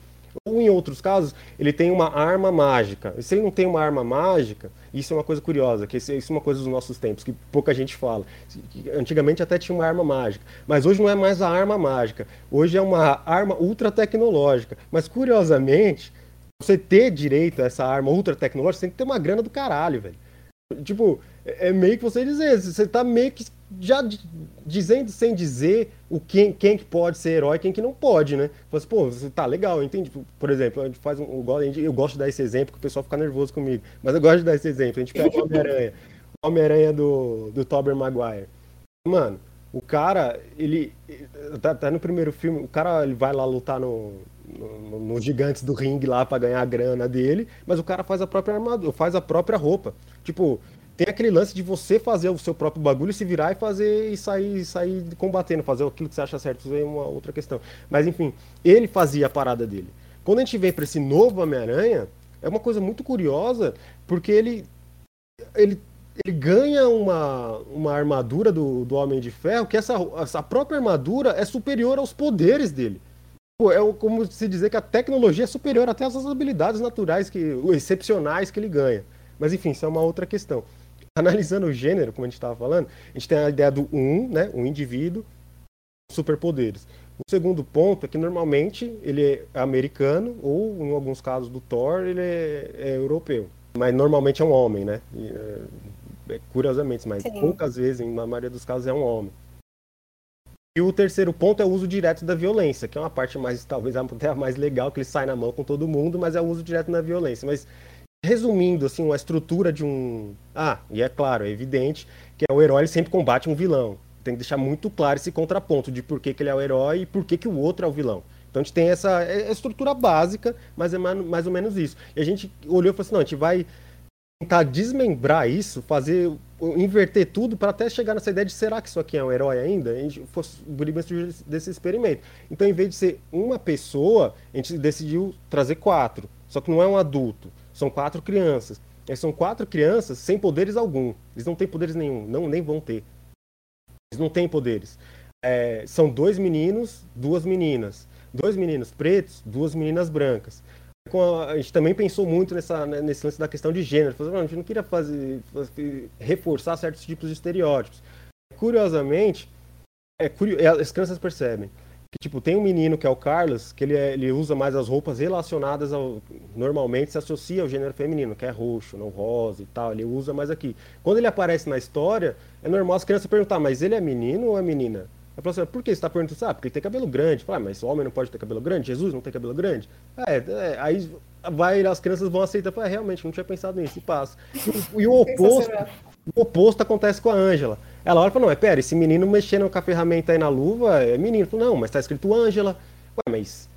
Ou em outros casos, ele tem uma arma mágica. E se ele não tem uma arma mágica, isso é uma coisa curiosa, que isso é uma coisa dos nossos tempos, que pouca gente fala. Antigamente até tinha uma arma mágica, mas hoje não é mais a arma mágica. Hoje é uma arma ultra tecnológica. Mas curiosamente, você ter direito a essa arma ultra tecnológica, você tem que ter uma grana do caralho, velho. Tipo, é, é meio que você dizer, você tá meio que já dizendo sem dizer o quem, quem que pode ser herói quem que não pode, né? Você, assim, pô, tá legal, entende? Por exemplo, a gente faz um. Eu gosto de dar esse exemplo que o pessoal fica nervoso comigo, mas eu gosto de dar esse exemplo. A gente pega o Homem-Aranha, o Homem-Aranha do, do Tobey Maguire. Mano, o cara, ele. Tá, no primeiro filme, o cara ele vai lá lutar no, no, no Gigantes do Ringue lá para ganhar a grana dele, mas o cara faz a própria armadura, faz a própria roupa. Tipo, tem aquele lance de você fazer o seu próprio bagulho, se virar e fazer e sair, sair combatendo, fazer aquilo que você acha certo, isso é uma outra questão. Mas enfim, ele fazia a parada dele. Quando a gente vem para esse novo Homem-Aranha, é uma coisa muito curiosa, porque ele ele, ele ganha uma, uma armadura do, do Homem de Ferro, que essa, essa própria armadura é superior aos poderes dele. É como se dizer que a tecnologia é superior até às habilidades naturais, que, excepcionais que ele ganha. Mas enfim, isso é uma outra questão analisando o gênero, como a gente estava falando, a gente tem a ideia do um, né, um indivíduo, superpoderes. O segundo ponto é que normalmente ele é americano ou, em alguns casos do Thor, ele é, é europeu. Mas normalmente é um homem, né? E, é, é curiosamente, mas Sim. poucas vezes, na maioria dos casos, é um homem. E o terceiro ponto é o uso direto da violência, que é uma parte mais, talvez até a mais legal, que ele sai na mão com todo mundo, mas é o uso direto da violência. Mas resumindo, assim, uma estrutura de um. Ah, e é claro, é evidente que é o herói ele sempre combate um vilão. Tem que deixar muito claro esse contraponto de por que, que ele é o herói e por que, que o outro é o vilão. Então a gente tem essa é, é estrutura básica, mas é mais, ou menos isso. E a gente olhou e falou assim: não, a gente vai tentar desmembrar isso, fazer inverter tudo para até chegar nessa ideia de será que isso aqui é um herói ainda? A gente fosse o Buriban desse experimento. Então, em vez de ser uma pessoa, a gente decidiu trazer quatro. Só que não é um adulto. São quatro crianças. Eles são quatro crianças sem poderes algum. Eles não têm poderes nenhum, não nem vão ter. Eles não têm poderes. É, são dois meninos, duas meninas. Dois meninos pretos, duas meninas brancas. A gente também pensou muito nessa, né, nesse lance da questão de gênero. A gente não queria fazer, fazer reforçar certos tipos de estereótipos. Curiosamente, é, as crianças percebem que, tipo, tem um menino que é o Carlos, que ele, é, ele usa mais as roupas relacionadas ao. Normalmente se associa ao gênero feminino, que é roxo, não rosa e tal. Ele usa mais aqui. Quando ele aparece na história, é normal as crianças perguntar, mas ele é menino ou é menina? Falo assim, por que você está perguntando? Ah, porque ele tem cabelo grande. Fala, ah, mas o homem não pode ter cabelo grande? Jesus não tem cabelo grande? É, é aí vai, as crianças vão aceitar. Fala, é, realmente, não tinha pensado nisso, e passa. E, e o oposto, o oposto acontece com a Ângela. Ela olha e fala, não, mas pera, esse menino mexendo com a ferramenta aí na luva é menino. Falo, não, mas tá escrito Ângela. Ué, mas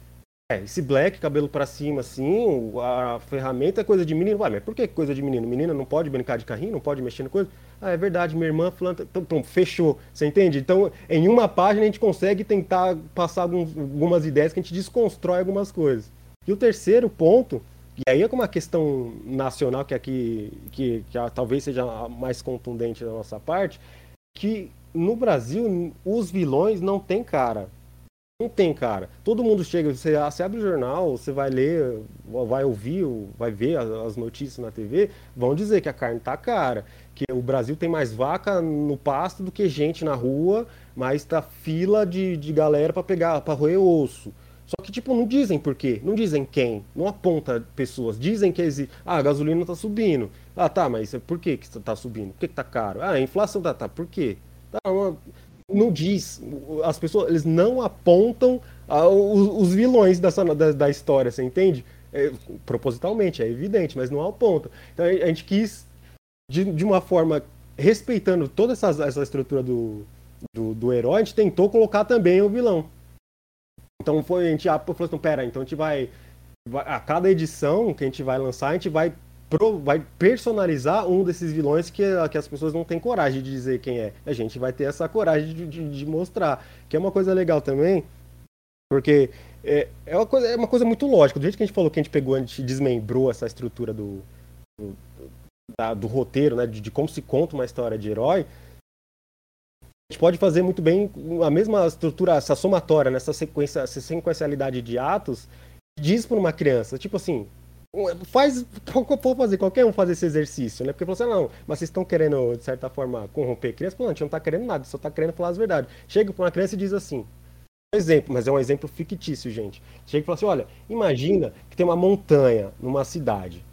é, esse black, cabelo para cima, assim, a ferramenta é coisa de menino. Ué, mas por que coisa de menino? Menina não pode brincar de carrinho, não pode mexer no coisa? Ah, é verdade, minha irmã. Tá, então, então, fechou. Você entende? Então, em uma página a gente consegue tentar passar alguns, algumas ideias que a gente desconstrói algumas coisas. E o terceiro ponto, e aí é uma questão nacional que aqui que, que talvez seja a mais contundente da nossa parte, que no Brasil os vilões não tem cara. Não tem cara. Todo mundo chega, você, você abre o jornal, você vai ler, vai ouvir, vai ver as notícias na TV, vão dizer que a carne tá cara, que o Brasil tem mais vaca no pasto do que gente na rua, mas tá fila de, de galera para pegar, para roer osso. Só que, tipo, não dizem por quê, não dizem quem, não aponta pessoas. Dizem que existe. Ah, a gasolina tá subindo. Ah, tá, mas por que que tá subindo? Por que que tá caro? Ah, a inflação tá, tá, por quê? Tá, não diz. As pessoas, eles não apontam ah, os, os, vilões dessa, da, da história, você entende? É, propositalmente, é evidente, mas não apontam. Então a gente quis, de, de uma forma, respeitando toda essa, essa estrutura do, do, do herói, a gente tentou colocar também o vilão. Então foi, a gente ah, falou assim, pera, então a gente vai, vai, a cada edição que a gente vai lançar, a gente vai, vai personalizar um desses vilões que, que as pessoas não têm coragem de dizer quem é. A gente vai ter essa coragem de, de, de mostrar, que é uma coisa legal também, porque é, é, uma coisa, é uma coisa muito lógica. Do jeito que a gente falou que a gente pegou, a gente desmembrou essa estrutura do, do, da, do roteiro, né? De, de, como se conta uma história de herói. A gente pode fazer muito bem a mesma estrutura, essa somatória, nessa sequência, essa sequencialidade de atos, diz para uma criança, tipo assim, faz pode fazer qualquer um fazer esse exercício, né? Porque você assim, não, mas vocês estão querendo de certa forma corromper criança, não, a gente não está querendo nada, só está querendo falar as verdades. Chega para uma criança e diz assim: exemplo, mas é um exemplo fictício, gente. Chega e fala assim: olha, imagina que tem uma montanha numa cidade.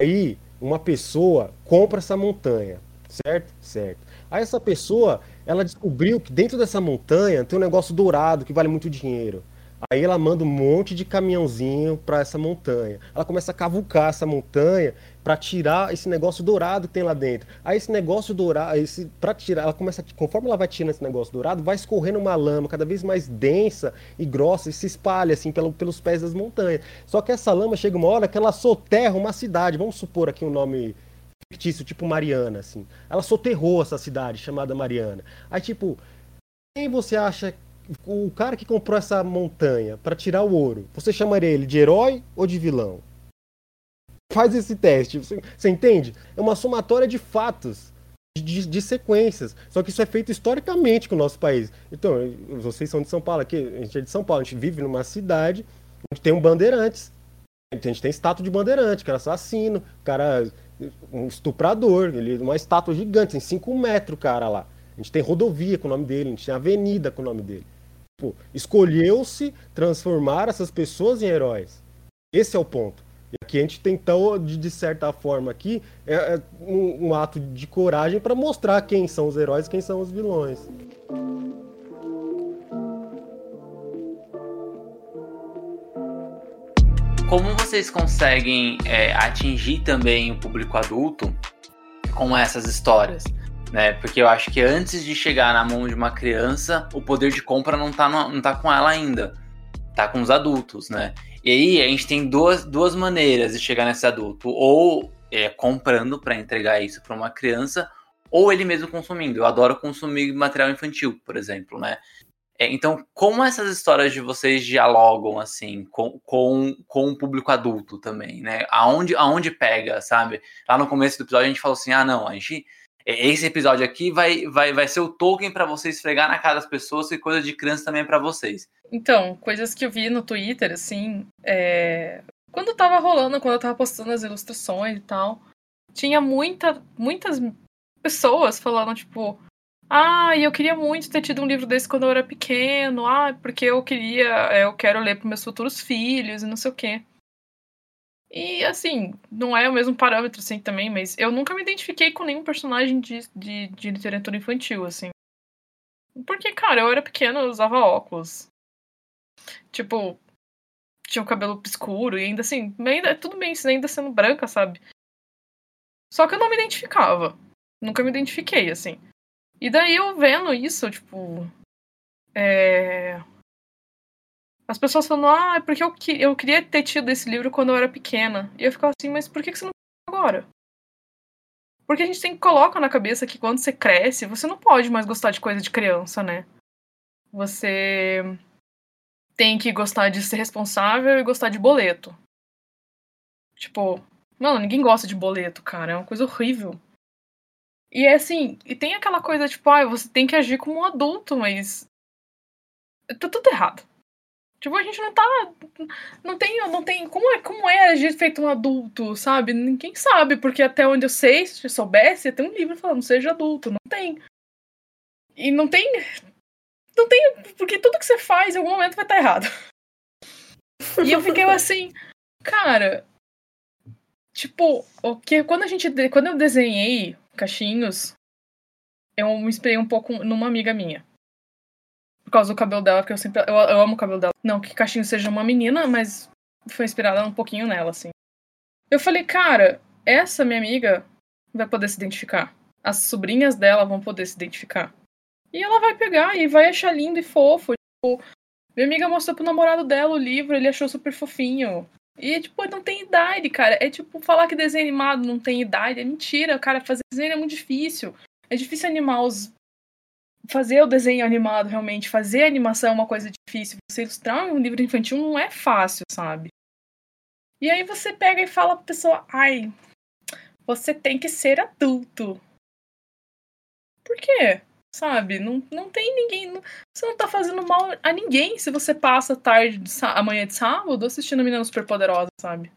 Aí uma pessoa compra essa montanha, certo? Certo. Aí essa pessoa, ela descobriu que dentro dessa montanha tem um negócio dourado que vale muito dinheiro. Aí ela manda um monte de caminhãozinho para essa montanha. Ela começa a cavucar essa montanha para tirar esse negócio dourado que tem lá dentro. Aí esse negócio dourado, esse para tirar, ela começa, conforme ela vai tirando esse negócio dourado, vai escorrendo uma lama cada vez mais densa e grossa e se espalha assim pelo, pelos pés das montanhas. Só que essa lama chega uma hora que ela soterra uma cidade. Vamos supor aqui um nome fictício, tipo Mariana, assim. Ela soterrou essa cidade chamada Mariana. Aí tipo, quem você acha o cara que comprou essa montanha para tirar o ouro, você chamaria ele de herói ou de vilão? Faz esse teste, você, você entende? É uma somatória de fatos, de, de, sequências. Só que isso é feito historicamente com o nosso país. Então, vocês são de São Paulo aqui, a gente é de São Paulo, a gente vive numa cidade onde tem um bandeirantes. A gente tem estátua de bandeirante, cara assassino, cara um estuprador, ele uma estátua gigante, tem 5 metros, cara lá. A gente tem rodovia com o nome dele, a gente tem avenida com o nome dele. Tipo, escolheu-se transformar essas pessoas em heróis. Esse é o ponto. E aqui a gente tentou, de, certa forma, aqui, é, é um, um, ato de coragem para mostrar quem são os heróis e quem são os vilões. Como vocês conseguem é, atingir também o público adulto com essas histórias? Né? Porque eu acho que antes de chegar na mão de uma criança, o poder de compra não tá, no, não tá com ela ainda. Tá com os adultos, né? E aí a gente tem duas, duas maneiras de chegar nesse adulto. Ou é, comprando para entregar isso para uma criança, ou ele mesmo consumindo. Eu adoro consumir material infantil, por exemplo, né? É, então, como essas histórias de vocês dialogam, assim, com, com, com o público adulto também, né? Aonde, aonde pega, sabe? Lá no começo do episódio a gente falou assim, ah, não, a gente esse episódio aqui vai, vai, vai ser o token para você esfregar na cara das pessoas e coisa de criança também para vocês. Então, coisas que eu vi no Twitter, assim, é... quando tava rolando, quando eu tava postando as ilustrações e tal, tinha muita, muitas pessoas falando, tipo, ah, eu queria muito ter tido um livro desse quando eu era pequeno, ah, porque eu queria, eu quero ler para meus futuros filhos e não sei o quê. E assim, não é o mesmo parâmetro assim também, mas eu nunca me identifiquei com nenhum personagem de, de, de literatura infantil, assim. Porque, cara, eu era pequena, eu usava óculos. Tipo, tinha o cabelo escuro e ainda assim, ainda, tudo bem, ainda sendo branca, sabe? Só que eu não me identificava. Nunca me identifiquei, assim. E daí eu vendo isso, tipo. É as pessoas falam, ah, é porque eu, eu queria ter tido esse livro quando eu era pequena. E eu ficava assim, mas por que você não agora? Porque a gente sempre coloca na cabeça que quando você cresce, você não pode mais gostar de coisa de criança, né? Você tem que gostar de ser responsável e gostar de boleto. Tipo, mano, ninguém gosta de boleto, cara. É uma coisa horrível. E é assim, e tem aquela coisa, tipo, ah, você tem que agir como um adulto, mas. Tá tudo errado. Tipo, a gente não tá. Não tem. Não tem como, é, como é agir feito um adulto, sabe? Ninguém sabe, porque até onde eu sei, se eu soubesse, ter um livro falando seja adulto. Não tem. E não tem. Não tem. Porque tudo que você faz em algum momento vai estar tá errado. E eu fiquei assim, cara. Tipo, o que quando a gente. Quando eu desenhei cachinhos, eu me inspirei um pouco numa amiga minha por causa do cabelo dela, porque eu sempre. Eu, eu amo o cabelo dela. Não que Caixinho seja uma menina, mas foi inspirada um pouquinho nela, assim. Eu falei, cara, essa minha amiga vai poder se identificar. As sobrinhas dela vão poder se identificar. E ela vai pegar e vai achar lindo e fofo. Tipo, minha amiga mostrou pro namorado dela o livro, ele achou super fofinho. E, tipo, não tem idade, cara. É tipo, falar que desenho animado não tem idade. É mentira, cara. Fazer desenho é muito difícil. É difícil animar os fazer o desenho animado realmente, fazer a animação é uma coisa difícil. Você ilustrar um livro infantil não é fácil, sabe? E aí você pega e fala pra pessoa, ai, você tem que ser adulto. Por quê? Sabe? Não, não tem ninguém. Não, você não tá fazendo mal a ninguém se você passa tarde, de, amanhã de sábado assistindo a Menina Super Poderosa, sabe?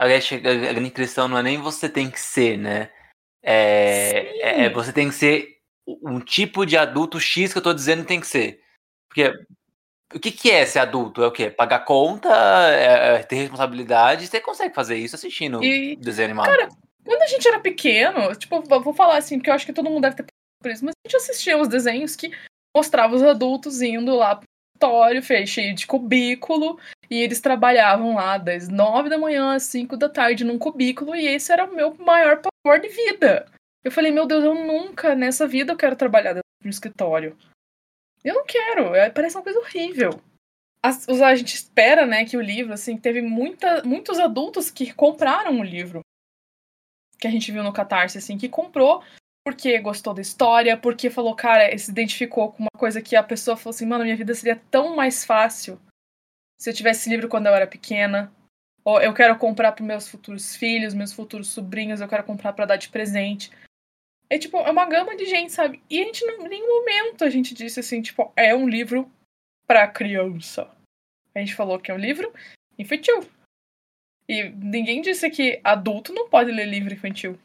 A grande questão não é nem você tem que ser, né? É, é, é, você tem que ser um tipo de adulto X que eu tô dizendo que tem que ser. Porque o que, que é ser adulto? É o quê? Pagar conta, é, é ter responsabilidade. Você consegue fazer isso assistindo e, desenho animado. Cara, quando a gente era pequeno, tipo, vou falar assim, porque eu acho que todo mundo deve ter por isso, mas a gente assistia os desenhos que mostravam os adultos indo lá pro escritório, cheio de cubículo, e eles trabalhavam lá das nove da manhã às cinco da tarde num cubículo, e esse era o meu maior pavor de vida. Eu falei, meu Deus, eu nunca nessa vida eu quero trabalhar dentro de um escritório. Eu não quero, é, parece uma coisa horrível. As, a gente espera, né, que o livro, assim, teve muita, muitos adultos que compraram o livro. Que a gente viu no Catarse, assim, que comprou porque gostou da história, porque falou, cara, se identificou com uma coisa que a pessoa falou assim, mano, minha vida seria tão mais fácil se eu tivesse esse livro quando eu era pequena. Ou eu quero comprar para meus futuros filhos, meus futuros sobrinhos, eu quero comprar para dar de presente. É tipo, é uma gama de gente, sabe? E a gente, em nenhum momento, a gente disse assim, tipo, é um livro para criança. A gente falou que é um livro infantil. E ninguém disse que adulto não pode ler livro infantil.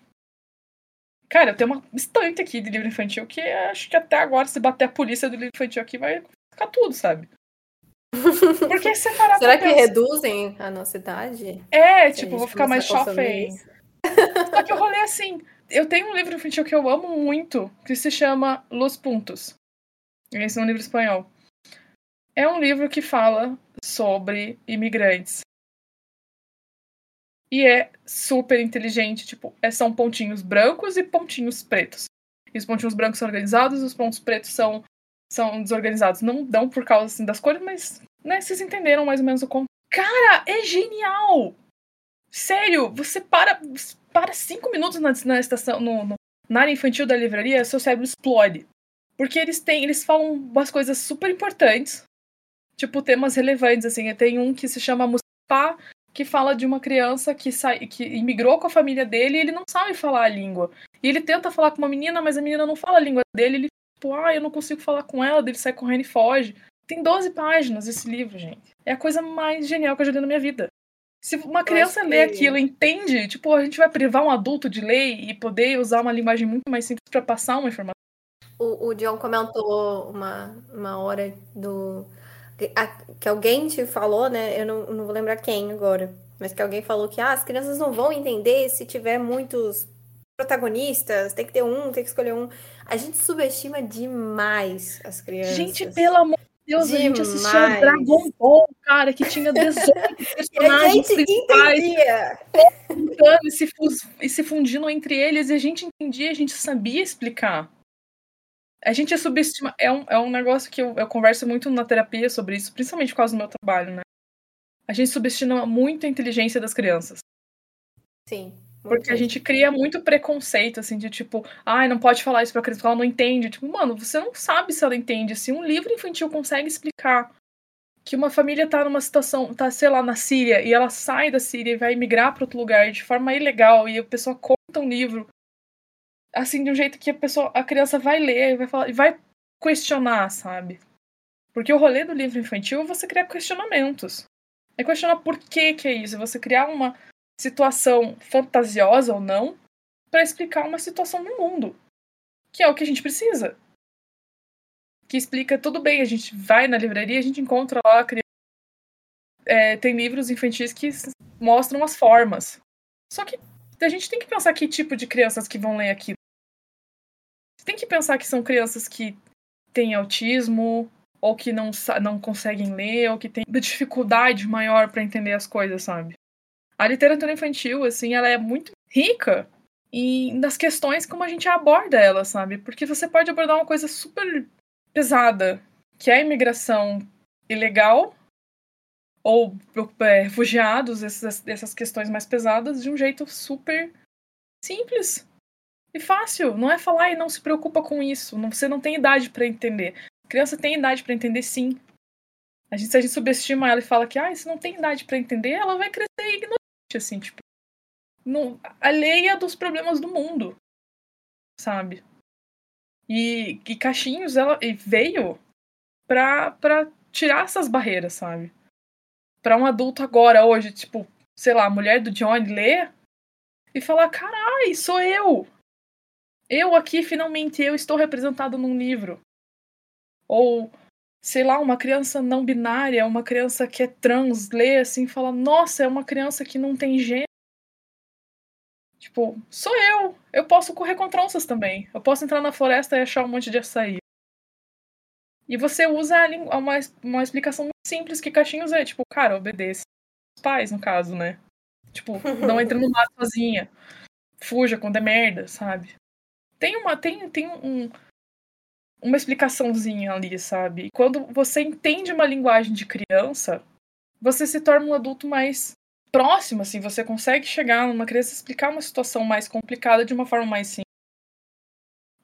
Cara, eu tenho uma estante aqui de livro infantil que acho que até agora, se bater a polícia do livro infantil aqui, vai ficar tudo, sabe? Porque separar Será que reduzem a nossa idade? É, tipo, vou ficar mais chofei. Só que eu rolei assim. Eu tenho um livro infantil que eu amo muito, que se chama Los Puntos. Esse é um livro espanhol. É um livro que fala sobre imigrantes. E é super inteligente, tipo, é, são pontinhos brancos e pontinhos pretos. E os pontinhos brancos são organizados, os pontos pretos são, são desorganizados. Não dão por causa assim, das cores, mas né, vocês entenderam mais ou menos o como. Cara, é genial! Sério, você para, para cinco minutos na, na estação, no, no, na área infantil da livraria, seu cérebro explode. Porque eles têm, eles falam umas coisas super importantes, tipo temas relevantes, assim. Tem um que se chama Mustafa, que fala de uma criança que, sai, que imigrou com a família dele e ele não sabe falar a língua. E ele tenta falar com uma menina, mas a menina não fala a língua dele. Ele, tipo, ah, eu não consigo falar com ela, ele sai correndo e foge. Tem 12 páginas esse livro, gente. É a coisa mais genial que eu já li na minha vida. Se uma criança lê aquilo, entende, tipo, a gente vai privar um adulto de ler e poder usar uma linguagem muito mais simples para passar uma informação. O, o John comentou uma, uma hora do. Que alguém te falou, né? Eu não, não vou lembrar quem agora, mas que alguém falou que ah, as crianças não vão entender se tiver muitos protagonistas, tem que ter um, tem que escolher um. A gente subestima demais as crianças. Gente, pelo amor Deus, Demais. a gente assistia Dragon Ball, cara, que tinha 18 personagens principais e se, e se fundindo entre eles, e a gente entendia, a gente sabia explicar. A gente subestima. É um, é um negócio que eu, eu converso muito na terapia sobre isso, principalmente por causa do meu trabalho, né? A gente subestima muito a inteligência das crianças. Sim. Porque a gente cria muito preconceito, assim, de tipo, ai, não pode falar isso pra criança, porque ela não entende. Tipo, mano, você não sabe se ela entende. Se um livro infantil consegue explicar que uma família tá numa situação, tá, sei lá, na Síria, e ela sai da Síria e vai migrar para outro lugar de forma ilegal, e a pessoa conta um livro, assim, de um jeito que a pessoa, a criança vai ler e vai falar, e vai questionar, sabe? Porque o rolê do livro infantil é você criar questionamentos. É questionar por que que é isso, é você criar uma situação fantasiosa ou não para explicar uma situação no mundo, que é o que a gente precisa. Que explica tudo bem, a gente vai na livraria, a gente encontra lá é, tem livros infantis que mostram as formas. Só que a gente tem que pensar que tipo de crianças que vão ler aquilo. Tem que pensar que são crianças que têm autismo, ou que não, não conseguem ler, ou que têm dificuldade maior para entender as coisas, sabe? A literatura infantil, assim, ela é muito rica e nas questões como a gente aborda ela, sabe? Porque você pode abordar uma coisa super pesada, que é a imigração ilegal ou é, refugiados, essas, essas questões mais pesadas, de um jeito super simples E fácil, não é falar e não se preocupa com isso. Não, você não tem idade para entender. A criança tem idade para entender sim. A gente, se a gente subestima ela e fala que ah, isso não tem idade para entender, ela vai crescer ignorante, assim, tipo. No, alheia dos problemas do mundo. Sabe? E, e Caixinhos, ela veio pra, pra tirar essas barreiras, sabe? Pra um adulto agora, hoje, tipo, sei lá, a mulher do Johnny ler e falar: carai, sou eu! Eu aqui, finalmente, eu estou representado num livro. Ou, sei lá, uma criança não binária, uma criança que é trans, lê assim e fala: nossa, é uma criança que não tem gênero. Tipo, sou eu. Eu posso correr contra onças também. Eu posso entrar na floresta e achar um monte de açaí. E você usa uma, uma explicação muito simples que caixinhos é, tipo, cara, obedece os pais, no caso, né? Tipo, não entre no mato sozinha. Fuja quando é merda, sabe? Tem uma, tem, tem um, uma explicaçãozinha ali, sabe? Quando você entende uma linguagem de criança, você se torna um adulto mais próximo, assim, você consegue chegar numa criança e explicar uma situação mais complicada de uma forma mais simples.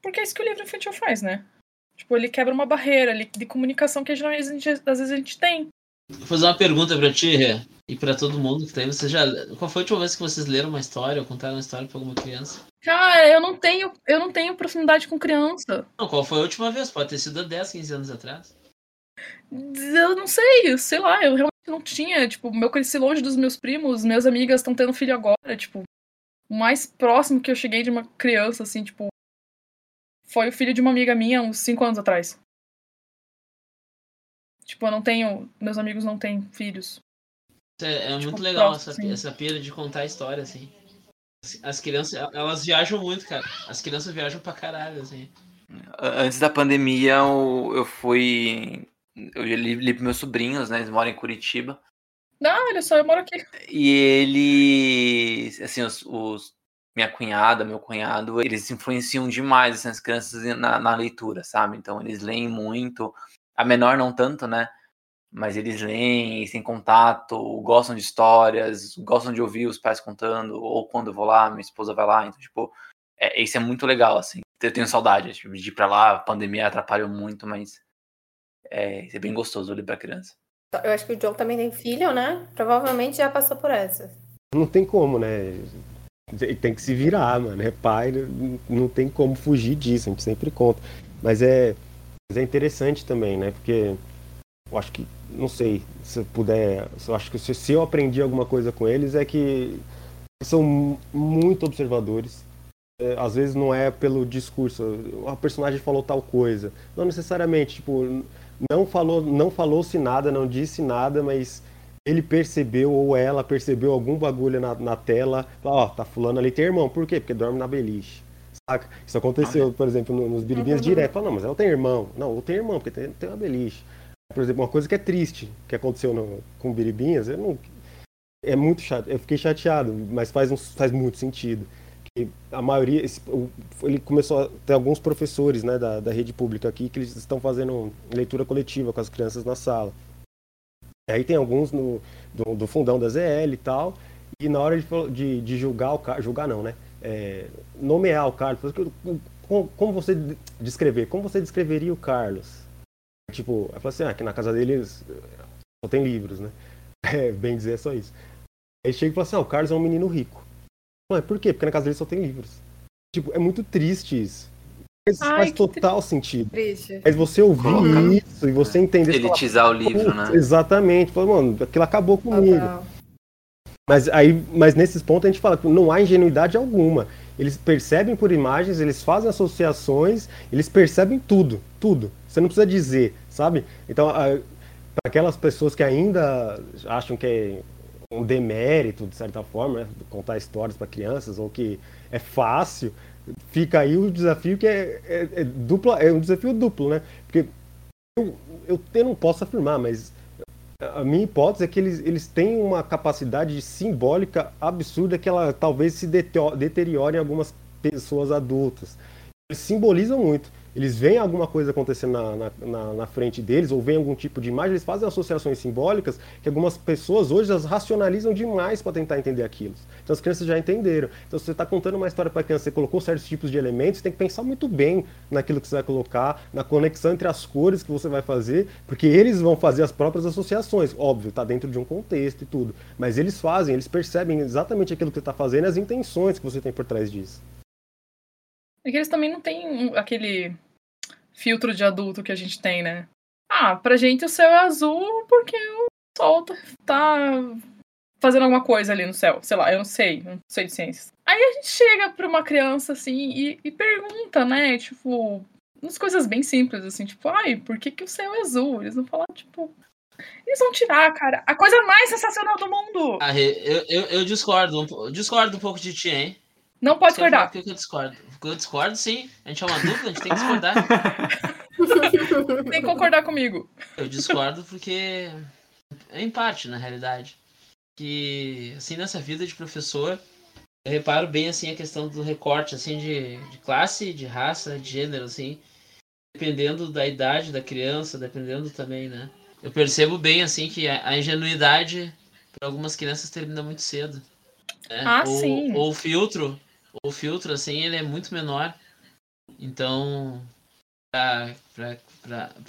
Porque é isso que o livro infantil faz, né? Tipo, ele quebra uma barreira de comunicação que às vezes a gente tem. Vou fazer uma pergunta pra ti, Rê, e pra todo mundo que tá aí. Você já... Qual foi a última vez que vocês leram uma história ou contaram uma história pra alguma criança? Cara, eu não tenho, eu não tenho proximidade com criança. Não, qual foi a última vez? Pode ter sido há 10, 15 anos atrás. Eu não sei, sei lá, eu realmente não tinha. Tipo, eu cresci longe dos meus primos, minhas amigas estão tendo filho agora. Tipo, o mais próximo que eu cheguei de uma criança, assim, tipo, foi o filho de uma amiga minha uns 5 anos atrás. Tipo, eu não tenho. Meus amigos não têm filhos. É, é tipo, muito legal essa, essa pira de contar a história, assim. As crianças, elas viajam muito, cara. As crianças viajam pra caralho, assim. Antes da pandemia, eu, eu fui. Eu li, li pros meus sobrinhos, né? Eles moram em Curitiba. Não, olha só, eu moro aqui. E eles. Assim, os, os minha cunhada, meu cunhado, eles influenciam demais assim, as crianças na, na, leitura, sabe? Então eles leem muito. A menor não tanto, né? Mas eles leem, têm contato, gostam de histórias, gostam de ouvir os pais contando, ou quando eu vou lá, minha esposa vai lá. Então, tipo, é, isso é muito legal, assim. Eu tenho saudade tipo, de ir pra lá, a pandemia atrapalhou muito, mas é, é bem gostoso ler pra criança. Eu acho que o John também tem filho, né? Provavelmente já passou por essa. Não tem como, né? tem que se virar, mano. É pai, não tem como fugir disso, a gente sempre conta. Mas é, mas é interessante também, né? Porque eu acho que, não sei, se eu puder, eu acho que se, se eu aprendi alguma coisa com eles é que são muito observadores. É, às vezes não é pelo discurso, a personagem falou tal coisa. Não necessariamente, tipo, não falou, não falou-se nada, não disse nada, mas ele percebeu ou ela percebeu algum bagulho na, na tela, ó, oh, tá fulano ali tem irmão, por quê? Porque dorme na beliche. Saca? Isso aconteceu, por exemplo, nos biribinhas direto. Fala, não, mas ela tem irmão. Não, ou tem irmão, porque tem, tem uma beliche. Por exemplo, uma coisa que é triste, que aconteceu no, com biribinhas, eu não, é muito chato. Eu fiquei chateado, mas faz, um, faz muito sentido. A maioria, esse, ele começou a ter alguns professores né, da, da rede pública aqui que eles estão fazendo leitura coletiva com as crianças na sala. Aí tem alguns no, do, do fundão da ZL e tal. E na hora de, de, julgar o Carlos, julgar não, né? É, nomear o Carlos, como, você descrever? Como você descreveria o Carlos? Tipo, eu falei assim, ah, aqui na casa deles só tem livros, né? É, bem dizer, é só isso. Aí chega e fala assim, ah, o Carlos é um menino rico. Mas por quê? Porque na casa dele só tem livros. Tipo, é muito triste isso. Mas Ai, faz total triste. sentido. Triste. Mas você ouvir Coloca. isso e você entender. Elitizar fala, o livro, né? Exatamente. Fala, mano, aquilo acabou comigo. Total. Mas, aí, mas nesses pontos a gente fala que não há ingenuidade alguma. Eles percebem por imagens, eles fazem associações, eles percebem tudo, tudo. Você não precisa dizer, sabe? Então, para aquelas pessoas que ainda acham que é um demérito, de certa forma, né, contar histórias para crianças, ou que é fácil, fica aí o desafio que é, é, é, dupla, é um desafio duplo, né? Porque eu, eu, eu, não posso afirmar, mas a minha hipótese é que eles, eles têm uma capacidade simbólica absurda que ela talvez se deteriore em algumas pessoas adultas. eles simbolizam muito. Eles veem alguma coisa acontecendo na, na, na, na frente deles, ou veem algum tipo de imagem, eles fazem associações simbólicas que algumas pessoas hoje elas racionalizam demais para tentar entender aquilo. Então as crianças já entenderam. Então se você está contando uma história para a criança, você colocou certos tipos de elementos, você tem que pensar muito bem naquilo que você vai colocar, na conexão entre as cores que você vai fazer, porque eles vão fazer as próprias associações. Óbvio, está dentro de um contexto e tudo. Mas eles fazem, eles percebem exatamente aquilo que você está fazendo e as intenções que você tem por trás disso. É que eles também não têm aquele filtro de adulto que a gente tem, né? Ah, pra gente o céu é azul porque o sol tá, tá fazendo alguma coisa ali no céu. Sei lá, eu não sei, não sei de ciências. Aí a gente chega pra uma criança assim e, e pergunta, né? Tipo, umas coisas bem simples, assim, tipo, ai, por que, que o céu é azul? Eles vão falar, tipo. Eles vão tirar, cara, a coisa mais sensacional do mundo. Ah, eu, eu, eu discordo, discordo um pouco de ti, hein? Não pode discordar. Por que eu discordo? Eu discordo, sim. A gente é uma dupla, a gente tem que discordar. tem que concordar comigo. Eu discordo porque. É em parte, na realidade. Que, assim, nessa vida de professor, eu reparo bem, assim, a questão do recorte, assim, de, de classe, de raça, de gênero, assim. Dependendo da idade da criança, dependendo também, né? Eu percebo bem, assim, que a ingenuidade para algumas crianças termina muito cedo. Né? Ah, ou, sim. Ou o filtro, o filtro, assim, ele é muito menor. Então, para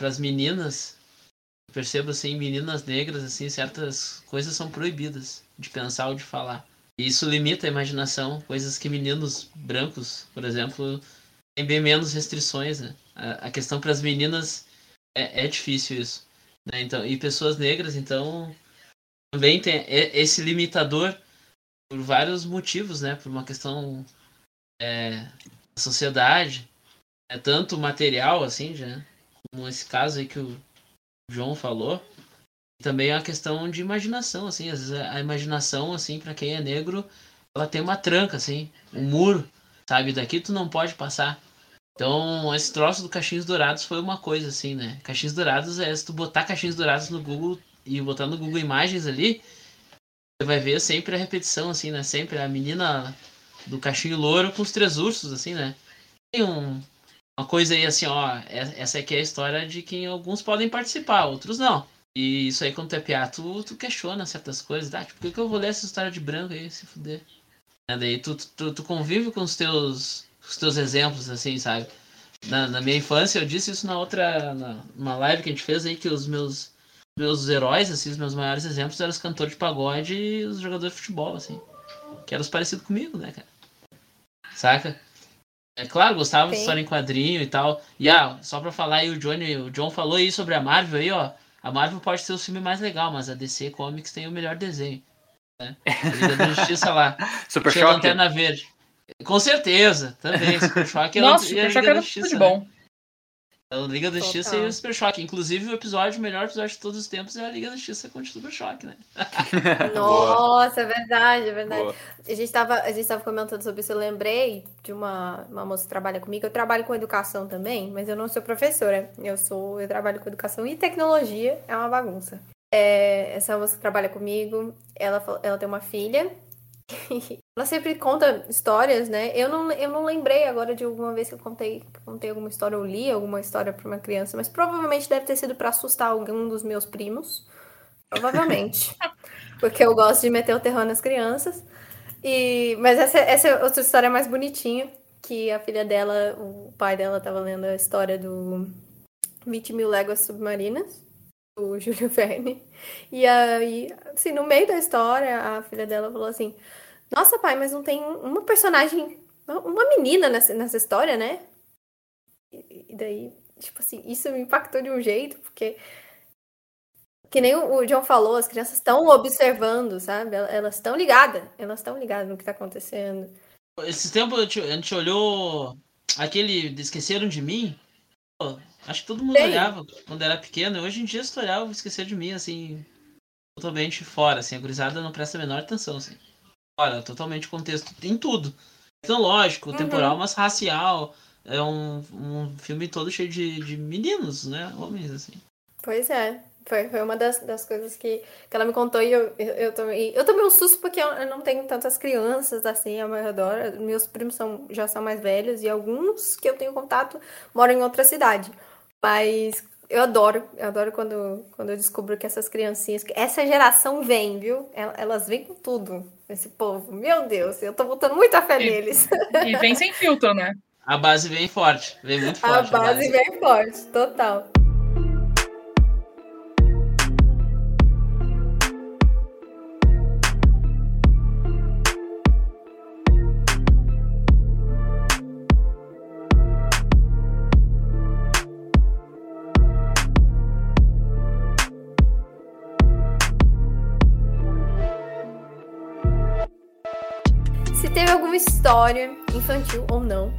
as meninas, percebo, assim, meninas negras, assim, certas coisas são proibidas de pensar ou de falar. E isso limita a imaginação, coisas que meninos brancos, por exemplo, têm bem menos restrições, né? A, a questão para as meninas é, é difícil isso. Né? Então, e pessoas negras, então, também tem esse limitador por vários motivos, né? Por uma questão é, da sociedade, é tanto material, assim, já, como esse caso aí que o João falou, e também é uma questão de imaginação, assim, às vezes a imaginação, assim, para quem é negro, ela tem uma tranca, assim, um muro, sabe? Daqui tu não pode passar. Então, esse troço do Caixinhos Dourados foi uma coisa, assim, né? Caixinhos Dourados é se tu botar Caixinhos Dourados no Google e botar no Google Imagens ali, você vai ver sempre a repetição, assim, né? Sempre a menina do cachinho louro com os três ursos, assim, né? Tem um, uma coisa aí assim, ó. É, essa aqui é a história de quem alguns podem participar, outros não. E isso aí, quando tu é piá, tu, tu questiona certas coisas. Ah, tipo, por que, que eu vou ler essa história de branco aí, se fuder? É, daí tu, tu, tu, convive com os teus, os teus exemplos, assim, sabe? Na, na minha infância, eu disse isso na outra. Na, numa live que a gente fez aí, que os meus meus heróis, assim, os meus maiores exemplos eram os cantores de pagode e os jogadores de futebol, assim. Que eram os parecidos comigo, né, cara? Saca? É claro, gostava Sim. de história em quadrinho e tal. E ah, só pra falar aí, o Johnny, o John falou aí sobre a Marvel aí, ó. A Marvel pode ser o filme mais legal, mas a DC Comics tem o melhor desenho. Né? A Liga da Justiça lá. Super Choque. Lanterna Verde. Com certeza, também. Super Choque é Nossa, Super Choque era tudo de bom. Né? A Liga da Justiça e o Super Choque. Inclusive, o episódio, o melhor episódio de todos os tempos é a Liga da Justiça com o Super Choque, né? Nossa, é verdade, é verdade. A gente, tava, a gente tava comentando sobre isso, eu lembrei de uma, uma moça que trabalha comigo. Eu trabalho com educação também, mas eu não sou professora. Eu sou, eu trabalho com educação e tecnologia, é uma bagunça. É, essa moça que trabalha comigo, ela, ela tem uma filha ela sempre conta histórias, né? Eu não, eu não lembrei agora de alguma vez que eu contei, contei alguma história ou li alguma história para uma criança, mas provavelmente deve ter sido para assustar algum dos meus primos. Provavelmente. porque eu gosto de meter o terror nas crianças. E, mas essa, essa é outra história mais bonitinha, que a filha dela, o pai dela estava lendo a história do 20 mil léguas submarinas, do Júlio Verne. E aí, assim, no meio da história, a filha dela falou assim: Nossa, pai, mas não tem uma personagem, uma menina nessa, nessa história, né? E daí, tipo assim, isso me impactou de um jeito, porque. Que nem o John falou, as crianças estão observando, sabe? Elas estão ligadas, elas estão ligadas no que está acontecendo. Esse tempo a gente olhou aquele Esqueceram de Mim. Acho que todo mundo Sim. olhava quando era pequeno. Hoje em dia, se tu vou esquecer de mim, assim, totalmente fora, assim. A gurizada não presta a menor atenção, assim. Fora, totalmente contexto em tudo. Tecnológico, uhum. temporal, mas racial. É um, um filme todo cheio de, de meninos, né? Homens, assim. Pois é. Foi, foi uma das, das coisas que, que ela me contou e eu, eu, eu tomei. Eu tomei um susto porque eu, eu não tenho tantas crianças assim ao meu redor. Meus primos são, já são mais velhos e alguns que eu tenho contato moram em outra cidade. Mas eu adoro, eu adoro quando, quando eu descubro que essas criancinhas, que essa geração vem, viu? El- Elas vêm com tudo, esse povo. Meu Deus, eu tô botando muita fé E- neles. E vem sem filtro, né? A base vem forte. Vem muito A forte. base vem forte, total. História, infantil ou não,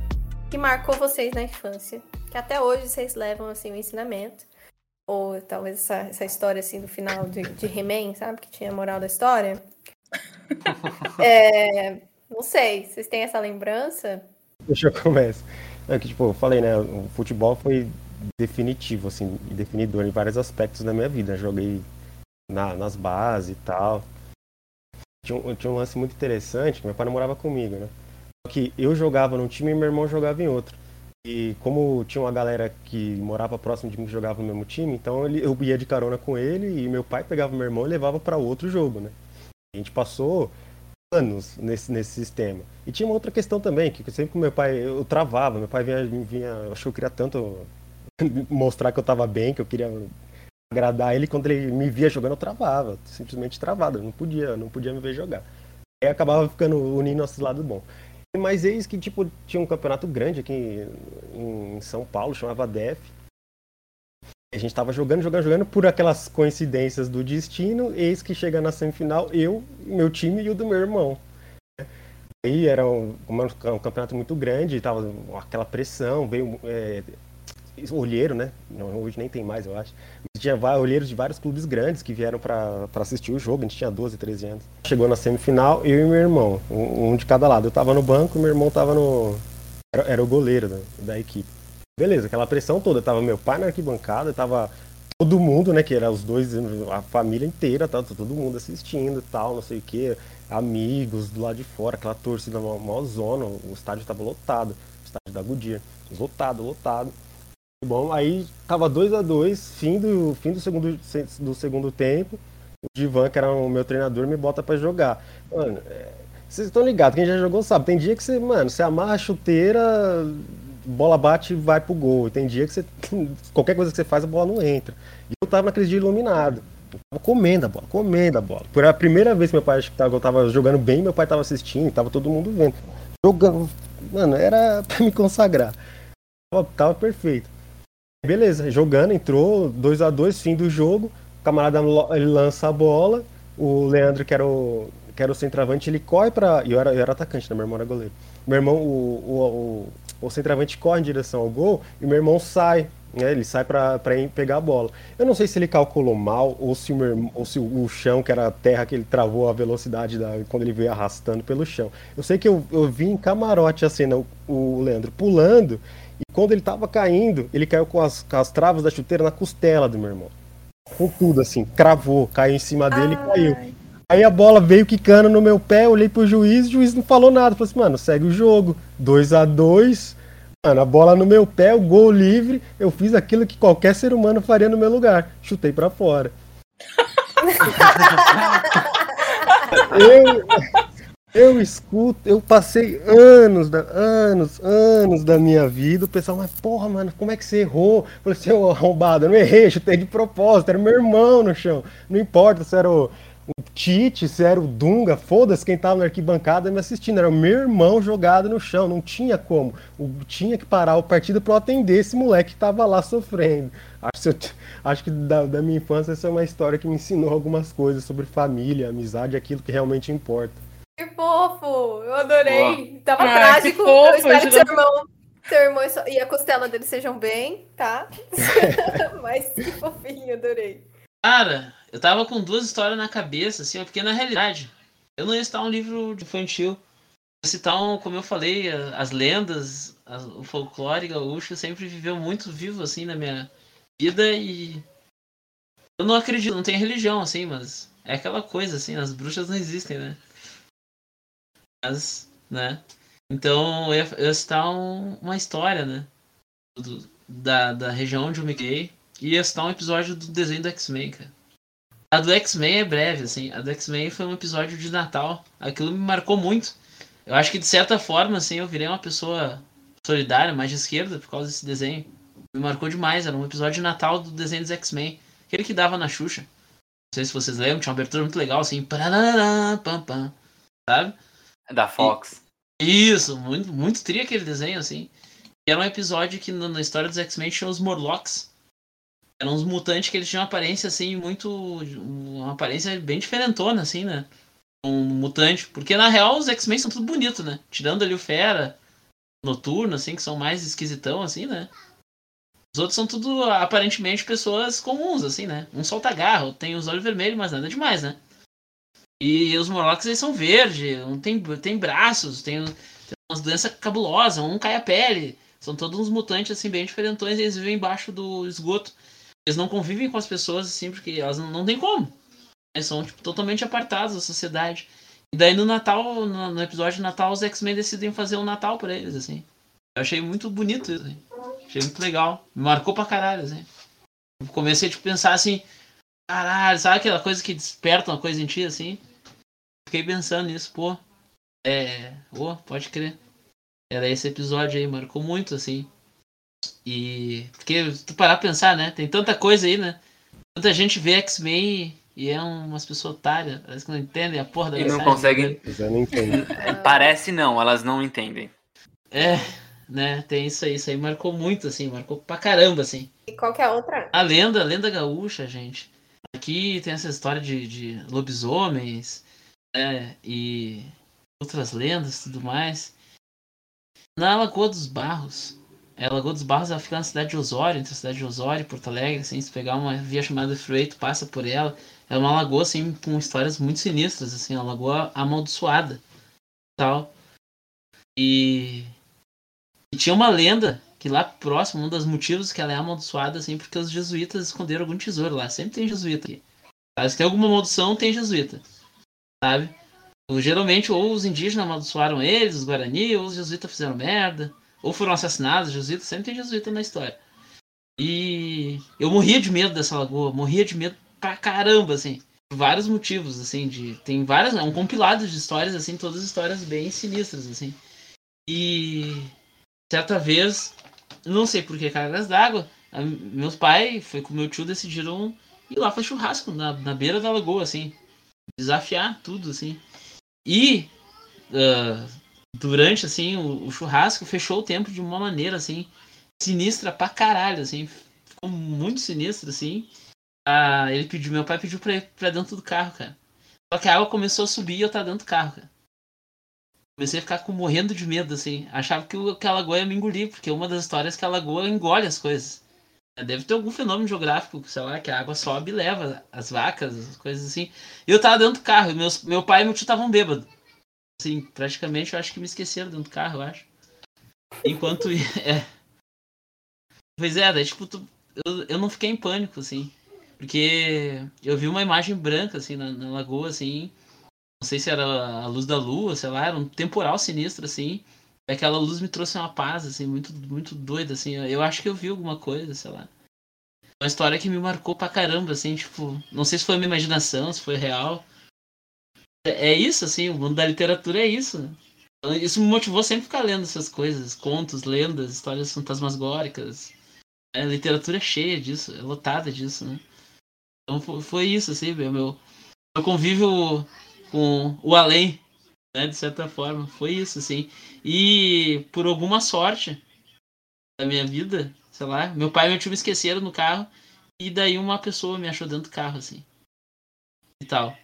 que marcou vocês na infância, que até hoje vocês levam assim o ensinamento, ou talvez essa, essa história assim do final de, de He-Man, sabe, que tinha a moral da história. É, não sei, vocês têm essa lembrança? Deixa eu começar. É que, tipo, eu falei, né? O futebol foi definitivo, assim, e definidor em vários aspectos da minha vida. Joguei na- nas bases e tal. Tinha um, tinha um lance muito interessante, meu pai não morava comigo, né? Que eu jogava num time e meu irmão jogava em outro. E como tinha uma galera que morava próximo de mim que jogava no mesmo time, então ele, eu ia de carona com ele e meu pai pegava meu irmão e levava para outro jogo, né? A gente passou anos nesse, nesse sistema. E tinha uma outra questão também, que sempre com meu pai eu travava, meu pai vinha, vinha eu acho que eu queria tanto mostrar que eu tava bem, que eu queria agradar ele, quando ele me via jogando eu travava, simplesmente travado, eu não podia, não podia me ver jogar. Aí acabava ficando unindo nossos lados bons. Mas eis que, tipo, tinha um campeonato grande aqui em, São Paulo, chamava DEF. A gente tava jogando, jogando, jogando, por aquelas coincidências do destino, eis que chega na semifinal, eu, meu time e o do meu irmão. Aí era um, um campeonato muito grande, tava aquela pressão, veio é, olheiro, né? Hoje nem tem mais, eu acho. Mas tinha olheiros de vários clubes grandes que vieram para assistir o jogo, a gente tinha 12, 13 anos. Chegou na semifinal, eu e meu irmão, um, de cada lado. Eu tava no banco, meu irmão tava no. Era, era o goleiro da, da equipe. Beleza, aquela pressão toda. Tava meu pai na arquibancada, tava todo mundo, né? Que era os dois, a família inteira, tava todo mundo assistindo e tal, não sei o que. Amigos do lado de fora, aquela torcida mó zona, o estádio tava lotado, o estádio da Goodyear. Lotado, lotado. Bom, aí tava 2 a 2 fim do fim do segundo do segundo tempo. O Divan, que era o meu treinador, me bota pra jogar. Mano, é, vocês estão ligados, quem já jogou sabe. Tem dia que você, mano, você amarra a chuteira, bola bate e vai pro gol. Tem dia que você qualquer coisa que você faz a bola não entra. E eu tava naquele dia iluminado. Tava comendo a bola, comendo a bola. Por a primeira vez que meu pai acho que tava, eu tava jogando bem, meu pai tava assistindo, tava todo mundo vendo. Jogando, mano, era pra me consagrar. Tava, tava perfeito. Beleza, jogando, entrou, 2 a 2 fim do jogo. O camarada ele lança a bola. O Leandro, que era o, que era o centroavante, ele corre pra. Eu era, eu era atacante, né? Meu irmão era goleiro. Meu irmão, o, o, o, o centroavante corre em direção ao gol e meu irmão sai. Né? Ele sai ir pegar a bola. Eu não sei se ele calculou mal ou se, o, ou se o chão, que era a terra, que ele travou a velocidade da, quando ele veio arrastando pelo chão. Eu sei que eu, eu vi em camarote a cena, o, o Leandro pulando. E quando ele tava caindo, ele caiu com as, com as travas da chuteira na costela do meu irmão. Com tudo, assim, cravou, caiu em cima dele e caiu. Ai, Aí a bola veio quicando no meu pé, olhei pro juiz, o juiz não falou nada. Falei assim, mano, segue o jogo. 2 a 2 Mano, a bola no meu pé, o gol livre. Eu fiz aquilo que qualquer ser humano faria no meu lugar. Chutei pra fora. eu, eu escuto, eu passei anos, anos, anos da minha vida. O pessoal, mas porra, mano, como é que você errou? Eu falei, seu arrombado, eu não errei, chutei de propósito, era meu irmão no chão. Não importa se era o, o Tite, se era o Dunga, foda-se quem tava na arquibancada me assistindo. Era o meu irmão jogado no chão, não tinha como. O, tinha que parar o partido eu atender esse moleque que tava lá sofrendo. Acho, acho que da, da minha infância essa é uma história que me ensinou algumas coisas sobre família, amizade, aquilo que realmente importa. Que fofo! Eu adorei. Tava Ah, que trágico. fofo, eu espero que seu irmão, seu irmão e sua- e a costela dele sejam bem, tá? Mas que fofinho, adorei. Cara, eu tava com duas histórias na cabeça, assim, porque na realidade, eu não ia citar um livro de infantil. Eu citar, um, como eu falei, as lendas, as- o folclore gaúcho sempre viveu muito vivo, assim, na minha vida e Eu não acredito, não tem religião, assim, mas é aquela coisa, assim, as bruxas não existem, né? Né? Então, eu ia, eu ia citar um, uma história, né? Do, da, da região onde eu me criei. E ia citar um episódio do desenho do X-Men, cara. A do X-Men é breve, assim. A do X-Men foi um episódio de Natal. Aquilo me marcou muito. Eu acho que, de certa forma, assim, eu virei uma pessoa solidária, mais de esquerda, por causa desse desenho. Me marcou demais. Era um episódio de Natal do desenho dos X-Men. Aquele que dava na Xuxa. Não sei se vocês lembram, tinha uma abertura muito legal, assim. Pam, pam, sabe? Da Fox. Isso, muito, muito tri aquele desenho, assim. E era um episódio que na, na história dos X-Men tinha os Morlocks. Eram uns mutantes que eles tinham uma aparência, assim, muito. Uma aparência bem diferentona, assim, né? Um mutante. Porque na real os X-Men são tudo bonito, né? Tirando ali o Fera, Noturno, assim, que são mais esquisitão, assim, né? Os outros são tudo aparentemente pessoas comuns, assim, né? Um solta garro, tem os olhos vermelhos, mas nada demais, né? E os Morlocks eles são verdes, um tem, tem braços, tem, tem umas doenças cabulosas, um cai a pele. São todos uns mutantes, assim, bem diferentões, eles vivem embaixo do esgoto. Eles não convivem com as pessoas, assim, porque elas não, não tem como. Eles são, tipo, totalmente apartados da sociedade. E daí no Natal, no, no episódio de Natal, os X-Men decidem fazer um Natal pra eles, assim. Eu achei muito bonito isso, assim. Achei muito legal. Me marcou pra caralho, assim. Eu comecei a tipo, pensar assim, caralho, sabe aquela coisa que desperta uma coisa em ti, assim? Fiquei pensando nisso, pô. É. Pô, pode crer. Era esse episódio aí, marcou muito, assim. E. Porque tu parar pra pensar, né? Tem tanta coisa aí, né? Tanta gente vê X-Men e é umas pessoas otárias. Parece que não entendem a porra da E não conseguem. né? Não entendo. É, Parece não, elas não entendem. É, né? Tem isso aí. Isso aí marcou muito, assim. Marcou pra caramba, assim. E qual que é a outra? A lenda, a lenda gaúcha, gente. Aqui tem essa história de, de lobisomens, né? E outras lendas e tudo mais. Na Lagoa dos Barros. É, Lagoa dos Barros ela fica na cidade de Osório, entre a cidade de Osório e Porto Alegre, assim, se pegar uma via chamada tu passa por ela. É uma lagoa, assim, com histórias muito sinistras, assim, uma lagoa amaldiçoada, tal. E, e tinha uma lenda que lá próximo, um dos motivos que ela é amaldiçoada, assim, porque os jesuítas esconderam algum tesouro lá. Sempre tem jesuíta aqui. Se tem alguma maldição, tem jesuíta. Sabe? Geralmente, ou os indígenas amaldiçoaram eles, os Guarani, ou os jesuítas fizeram merda, ou foram assassinados, os jesuítas. Sempre tem jesuíta na história. E eu morria de medo dessa lagoa, morria de medo pra caramba, assim. Por vários motivos, assim, de. Tem várias. É um compilado de histórias, assim, todas histórias bem sinistras, assim. E certa vez, não sei por que cargas d'água, meus pais, foi com meu tio, decidiram ir lá pra churrasco na, na beira da lagoa, assim. Desafiar tudo, assim. E ah, durante, assim, o, o churrasco fechou o tempo de uma maneira, assim, sinistra pra caralho, assim. Ficou muito sinistro, assim. Ah, ele pediu, meu pai pediu pra pra dentro do carro, cara. Só que a água começou a subir e eu tava dentro do carro, cara. Comecei a ficar com, morrendo de medo, assim. Achava que, o, que a lagoa ia me engolir, porque uma das histórias é que a lagoa engole as coisas. Deve ter algum fenômeno geográfico, sei lá, que a água sobe e leva as vacas, as coisas assim. Eu tava dentro do carro, meus, meu pai e meu tio estavam bêbados. Assim, praticamente eu acho que me esqueceram dentro do carro, eu acho. Enquanto. É. Pois é, daí tipo, tu- eu, eu não fiquei em pânico, assim. Porque eu vi uma imagem branca, assim, na, na lagoa, assim. Não sei se era a luz da lua, sei lá, era um temporal sinistro, assim. Aquela luz me trouxe uma paz, assim, muito, muito doida, assim. Eu acho que eu vi alguma coisa, sei lá. Uma história que me marcou pra caramba, assim, tipo, não sei se foi minha imaginação, se foi real. É, é isso, assim, o mundo da literatura é isso. Isso me motivou sempre a ficar lendo essas coisas, contos, lendas, histórias fantasmagóricas. A literatura é cheia disso, é lotada disso, né? Então fo- foi isso, assim, meu, meu convívio com o além, né, de certa forma, foi isso, assim. E por alguma sorte da minha vida, sei lá, meu pai e meu tio me esqueceram no carro e daí uma pessoa me achou dentro do carro, assim. E tal.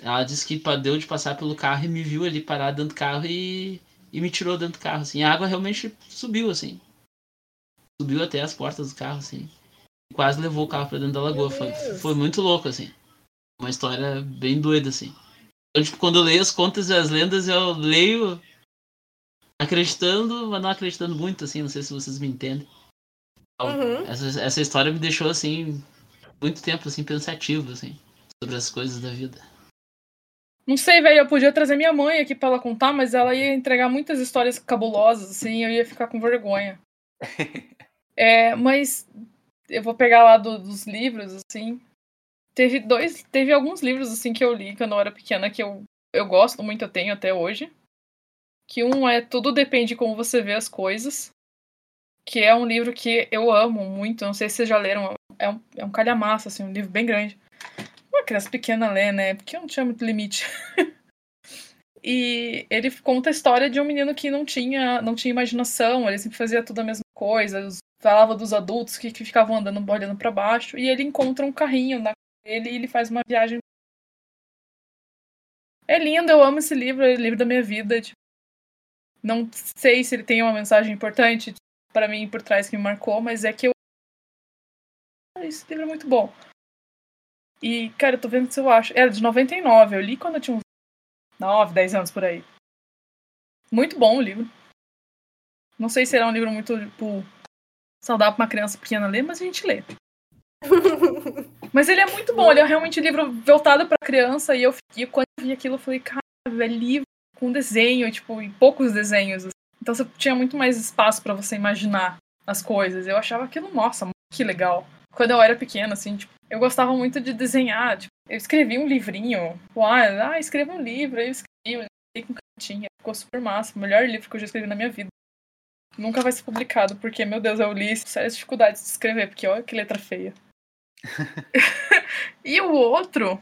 Ela disse que deu de passar pelo carro e me viu ali parado dentro do carro e, e me tirou dentro do carro, assim. A água realmente subiu, assim. Subiu até as portas do carro, assim. E quase levou o carro pra dentro da lagoa. Foi, foi muito louco, assim. Uma história bem doida, assim. Então, tipo, quando eu leio as contas e as lendas, eu leio acreditando, mas não acreditando muito, assim. Não sei se vocês me entendem. Uhum. Essa, essa história me deixou, assim, muito tempo, assim, pensativo, assim, sobre as coisas da vida. Não sei, velho, eu podia trazer minha mãe aqui pra ela contar, mas ela ia entregar muitas histórias cabulosas, assim, eu ia ficar com vergonha. é, mas eu vou pegar lá do, dos livros, assim. Teve dois, teve alguns livros, assim, que eu li quando eu era pequena, que eu, eu gosto muito, eu tenho até hoje. Que um é Tudo Depende de Como Você Vê as Coisas, que é um livro que eu amo muito, não sei se vocês já leram, é um, é um calhamaço, assim, um livro bem grande. Uma criança pequena lê, né? Porque eu não tinha muito limite. e ele conta a história de um menino que não tinha, não tinha imaginação, ele sempre fazia tudo a mesma coisa, falava dos adultos que, que ficavam andando olhando para baixo, e ele encontra um carrinho na ele ele faz uma viagem. É lindo, eu amo esse livro, é o livro da minha vida. Tipo, não sei se ele tem uma mensagem importante para mim por trás que me marcou, mas é que eu. Esse livro é muito bom. E, cara, eu tô vendo se eu acho. Era de 99, eu li quando eu tinha uns 9, 10 anos por aí. Muito bom o livro. Não sei se era um livro muito, tipo, saudável pra uma criança pequena ler, mas a gente lê. mas ele é muito bom, ele é realmente um livro voltado pra criança, e eu fiquei, quando eu vi aquilo, eu falei, cara, é livro com desenho, tipo, e poucos desenhos. Então você tinha muito mais espaço para você imaginar as coisas. Eu achava aquilo, nossa, que legal. Quando eu era pequena, assim, tipo, eu gostava muito de desenhar. Tipo, eu escrevi um livrinho. Tipo, ah, ah escreva um livro. Eu escrevi, eu com cantinha. Ficou super massa. O melhor livro que eu já escrevi na minha vida. Nunca vai ser publicado, porque, meu Deus, eu li sérias dificuldades de escrever, porque olha que letra feia. E o outro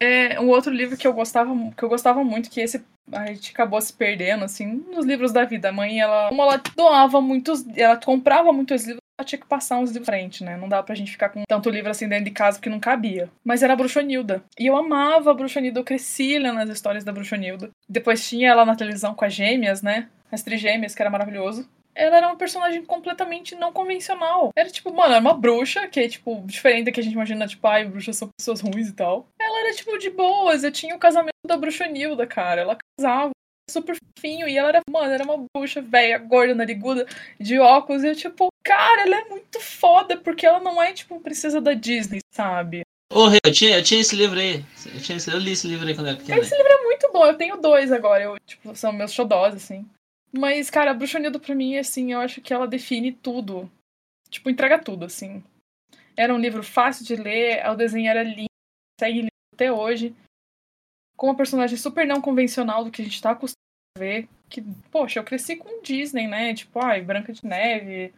é um outro livro que eu gostava, que eu gostava muito, que esse a gente acabou se perdendo, assim, nos livros da vida. A mãe, ela, como ela doava muitos, ela comprava muitos livros, ela tinha que passar uns livros frente, né? Não dava pra gente ficar com tanto livro assim dentro de casa que não cabia. Mas era a Bruxonilda. E eu amava a Bruxonilda, eu cresci lendo as histórias da Bruxonilda. Depois tinha ela na televisão com as gêmeas, né? As trigêmeas, que era maravilhoso ela era uma personagem completamente não convencional. Era tipo, mano, era uma bruxa, que é, tipo, diferente da que a gente imagina, tipo, ai, bruxas são pessoas ruins e tal. Ela era, tipo, de boas. Eu tinha o casamento da bruxa Nilda, cara. Ela casava super fofinho. E ela era, mano, era uma bruxa velha, gorda, nariguda, de óculos. E eu, tipo, cara, ela é muito foda, porque ela não é, tipo, princesa da Disney, sabe? Ô, oh, eu tinha, eu tinha esse livro aí. Eu, tinha esse, eu li esse livro aí quando era pequeno. Esse livro é muito bom. Eu tenho dois agora. Eu, tipo, são meus xodós, assim. Mas, cara, a Bruxonilda pra mim, assim, eu acho que ela define tudo. Tipo, entrega tudo, assim. Era um livro fácil de ler, o desenho era lindo, segue lindo até hoje. Com uma personagem super não convencional do que a gente tá acostumado a ver. Que, poxa, eu cresci com Disney, né? Tipo, ai, Branca de Neve,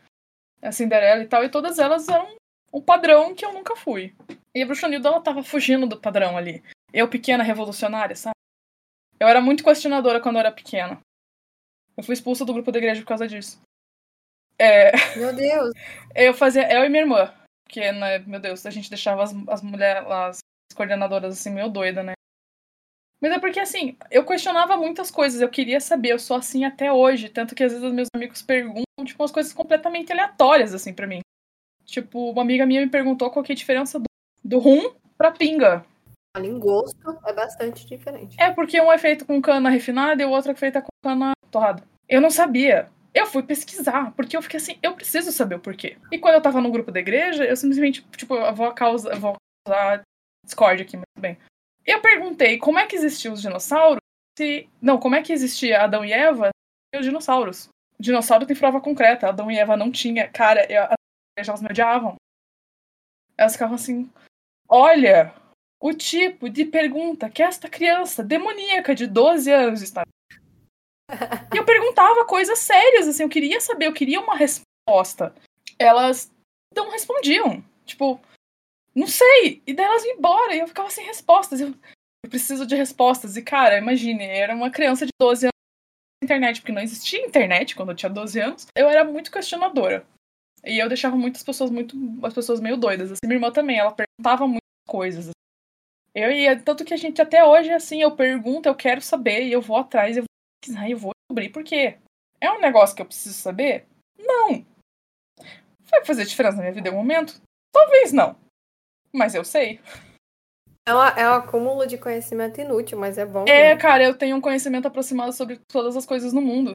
a Cinderela e tal, e todas elas eram um padrão que eu nunca fui. E a Bruxonilda, ela tava fugindo do padrão ali. Eu, pequena, revolucionária, sabe? Eu era muito questionadora quando eu era pequena. Eu fui expulsa do grupo da igreja por causa disso. É... Meu Deus! Eu fazia. Eu e minha irmã. Porque, né, meu Deus, a gente deixava as, as mulheres, as coordenadoras assim, meio doida, né? Mas é porque, assim, eu questionava muitas coisas, eu queria saber, eu sou assim até hoje. Tanto que às vezes meus amigos perguntam, tipo, umas coisas completamente aleatórias, assim, para mim. Tipo, uma amiga minha me perguntou qual que é a diferença do, do rum pra pinga. Em gosto é bastante diferente. É porque um é feito com cana refinada e o outro é feito com cana torrada. Eu não sabia. Eu fui pesquisar, porque eu fiquei assim, eu preciso saber o porquê. E quando eu tava no grupo da igreja, eu simplesmente, tipo, eu vou causar, vou causar Discord aqui, muito bem. Eu perguntei como é que existiam os dinossauros se. Não, como é que existia Adão e Eva e os dinossauros. O dinossauro tem prova concreta, Adão e Eva não tinha. Cara, eu, as elas me odiavam. Elas ficavam assim: olha, o tipo de pergunta que esta criança demoníaca de 12 anos está. E eu perguntava coisas sérias, assim, eu queria saber, eu queria uma resposta. Elas não respondiam. Tipo, não sei. E daí elas iam embora e eu ficava sem respostas. Eu, eu preciso de respostas. E, cara, imagine, era uma criança de 12 anos internet, porque não existia internet quando eu tinha 12 anos. Eu era muito questionadora. E eu deixava muitas pessoas muito. as pessoas meio doidas. Assim, minha irmã também, ela perguntava muitas coisas. Eu ia, tanto que a gente até hoje, assim, eu pergunto, eu quero saber, e eu vou atrás, eu pesquisar, eu vou descobrir por quê. É um negócio que eu preciso saber? Não. Vai fazer diferença na minha vida em algum momento? Talvez não. Mas eu sei. É, uma, é um acúmulo de conhecimento inútil, mas é bom. É, né? cara, eu tenho um conhecimento aproximado sobre todas as coisas no mundo.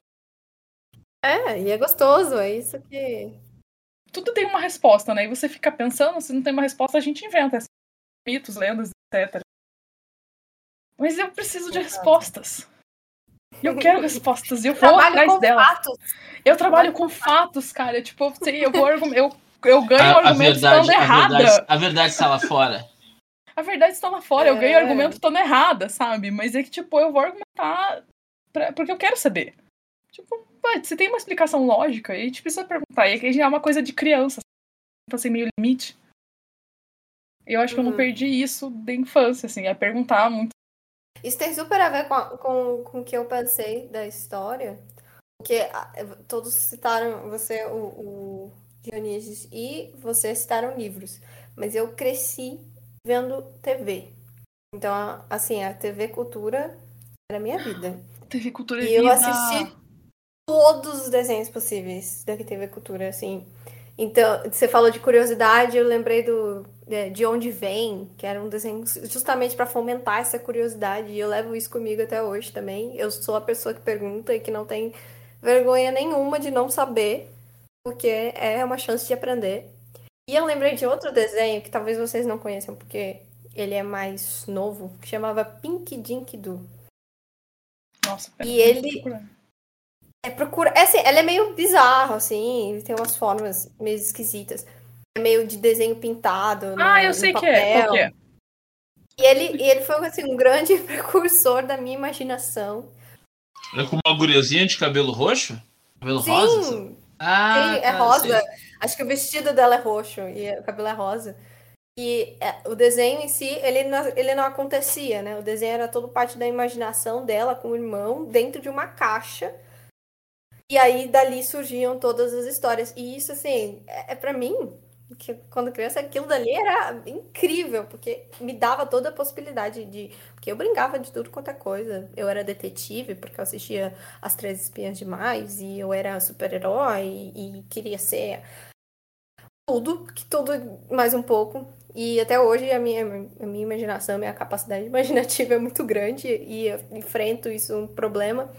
É, e é gostoso, é isso que. tudo tem uma resposta, né? E você fica pensando, se não tem uma resposta, a gente inventa mitos, lendas, etc. Mas eu preciso de respostas. Eu quero respostas e eu vou Trabalho atrás com delas. fatos. Eu trabalho com fatos, cara. Tipo, eu sei, eu vou eu, eu ganho A, a argumento verdade, estando a, errada. verdade, a verdade está lá fora. A verdade está lá fora, eu ganho É. argumento estando errada, sabe? Mas é que, tipo, eu vou argumentar pra- porque eu quero saber. Tipo, você tem uma explicação lógica e a gente precisa perguntar. E é já é uma coisa de criança. Passei meio limite. Eu acho que eu não Uhum. perdi isso da infância, assim, é perguntar muito. Isso tem super a ver com, a- com, com o que eu pensei da história. Porque ah, todos citaram, você, o, o Dionísio, e você citaram livros. Mas eu cresci vendo TV. Então, assim, a TV Cultura era a minha vida. TV Cultura E eu Vida. assisti todos os desenhos possíveis da TV Cultura, assim. Então, você falou de curiosidade, eu lembrei do é, De Onde Vem, que era um desenho justamente para fomentar essa curiosidade, e eu levo isso comigo até hoje também. Eu sou a pessoa que pergunta e que não tem vergonha nenhuma de não saber, porque é uma chance de aprender. E eu lembrei de outro desenho que talvez vocês não conheçam, porque ele é mais novo, que chamava Pink Dink Doo. Nossa, pera, E ele-. É, procura. É assim, ela é meio bizarro, assim, ele tem umas formas meio esquisitas. É meio de desenho pintado. Ah, no- eu no sei que é. Que é? E ele, e ele foi assim, um grande precursor da minha imaginação. É com uma guriazinha de cabelo roxo? Cabelo rosa? Sim, Ah, sim, é tá, rosa. sei. Acho que o vestido dela é roxo e o cabelo é rosa. E é, o desenho em si, ele não, ele não acontecia, né? O desenho era todo parte da imaginação dela com o irmão dentro de uma caixa. E aí dali surgiam todas as histórias. E isso, assim, é, é para mim, que quando criança, aquilo dali era incrível, porque me dava toda a possibilidade de. Porque eu brincava de tudo quanto é coisa. Eu era detetive, porque eu assistia As Três Espiãs Demais, e eu era super-herói, e, queria ser tudo, que tudo mais um pouco. E até hoje a minha, a minha imaginação, a minha capacidade imaginativa é muito grande, e eu enfrento isso um problema.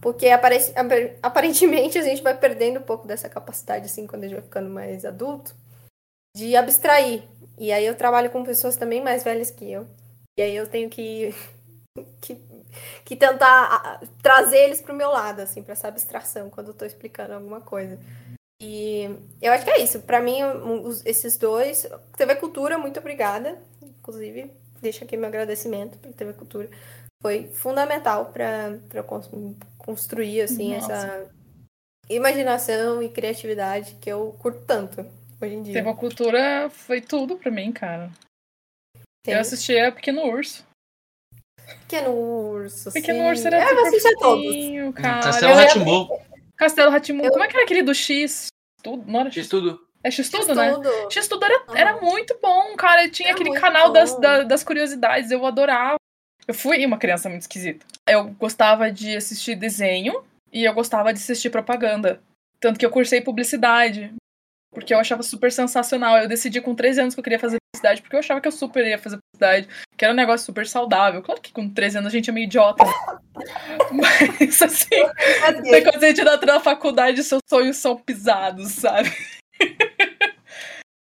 Porque aparentemente a gente vai perdendo um pouco dessa capacidade, assim, quando a gente vai ficando mais adulto, de abstrair. E aí eu trabalho com pessoas também mais velhas que eu. E aí eu tenho que, que, que tentar ah, trazer eles pro meu lado, assim, pra essa abstração, quando eu tô explicando alguma coisa. E eu acho que é isso. Pra mim, esses dois. TV Cultura, muito obrigada. Inclusive, deixo aqui meu agradecimento pra TV Cultura. Foi fundamental cons- construir, assim, Nossa. essa imaginação e criatividade que eu curto tanto hoje em dia. TV Cultura foi tudo pra mim, cara. Sim. Eu assistia Pequeno Urso. Pequeno Urso. Pequeno sim. Urso era É, eu todos. fofinho, cara. Castelo Eu- Rá-Tim-Bum. Castelo Ratimu. Eu- Como é que era aquele do X? Tudo? Não era X? Fiz tudo. É X tudo, né? Tudo. X tudo era, era muito bom, cara. Tinha Era aquele canal das, da- das curiosidades, eu adorava. Eu fui uma criança muito esquisita. Eu gostava de assistir desenho e eu gostava de assistir propaganda. Tanto que eu cursei publicidade. Porque eu achava super sensacional. Eu decidi com 13 anos que eu queria fazer publicidade, porque eu achava que eu super ia fazer publicidade, que era um negócio super saudável. Claro que com 13 anos a gente é meio idiota. né? Mas assim, quando a gente entra na faculdade, seus sonhos são pisados, sabe?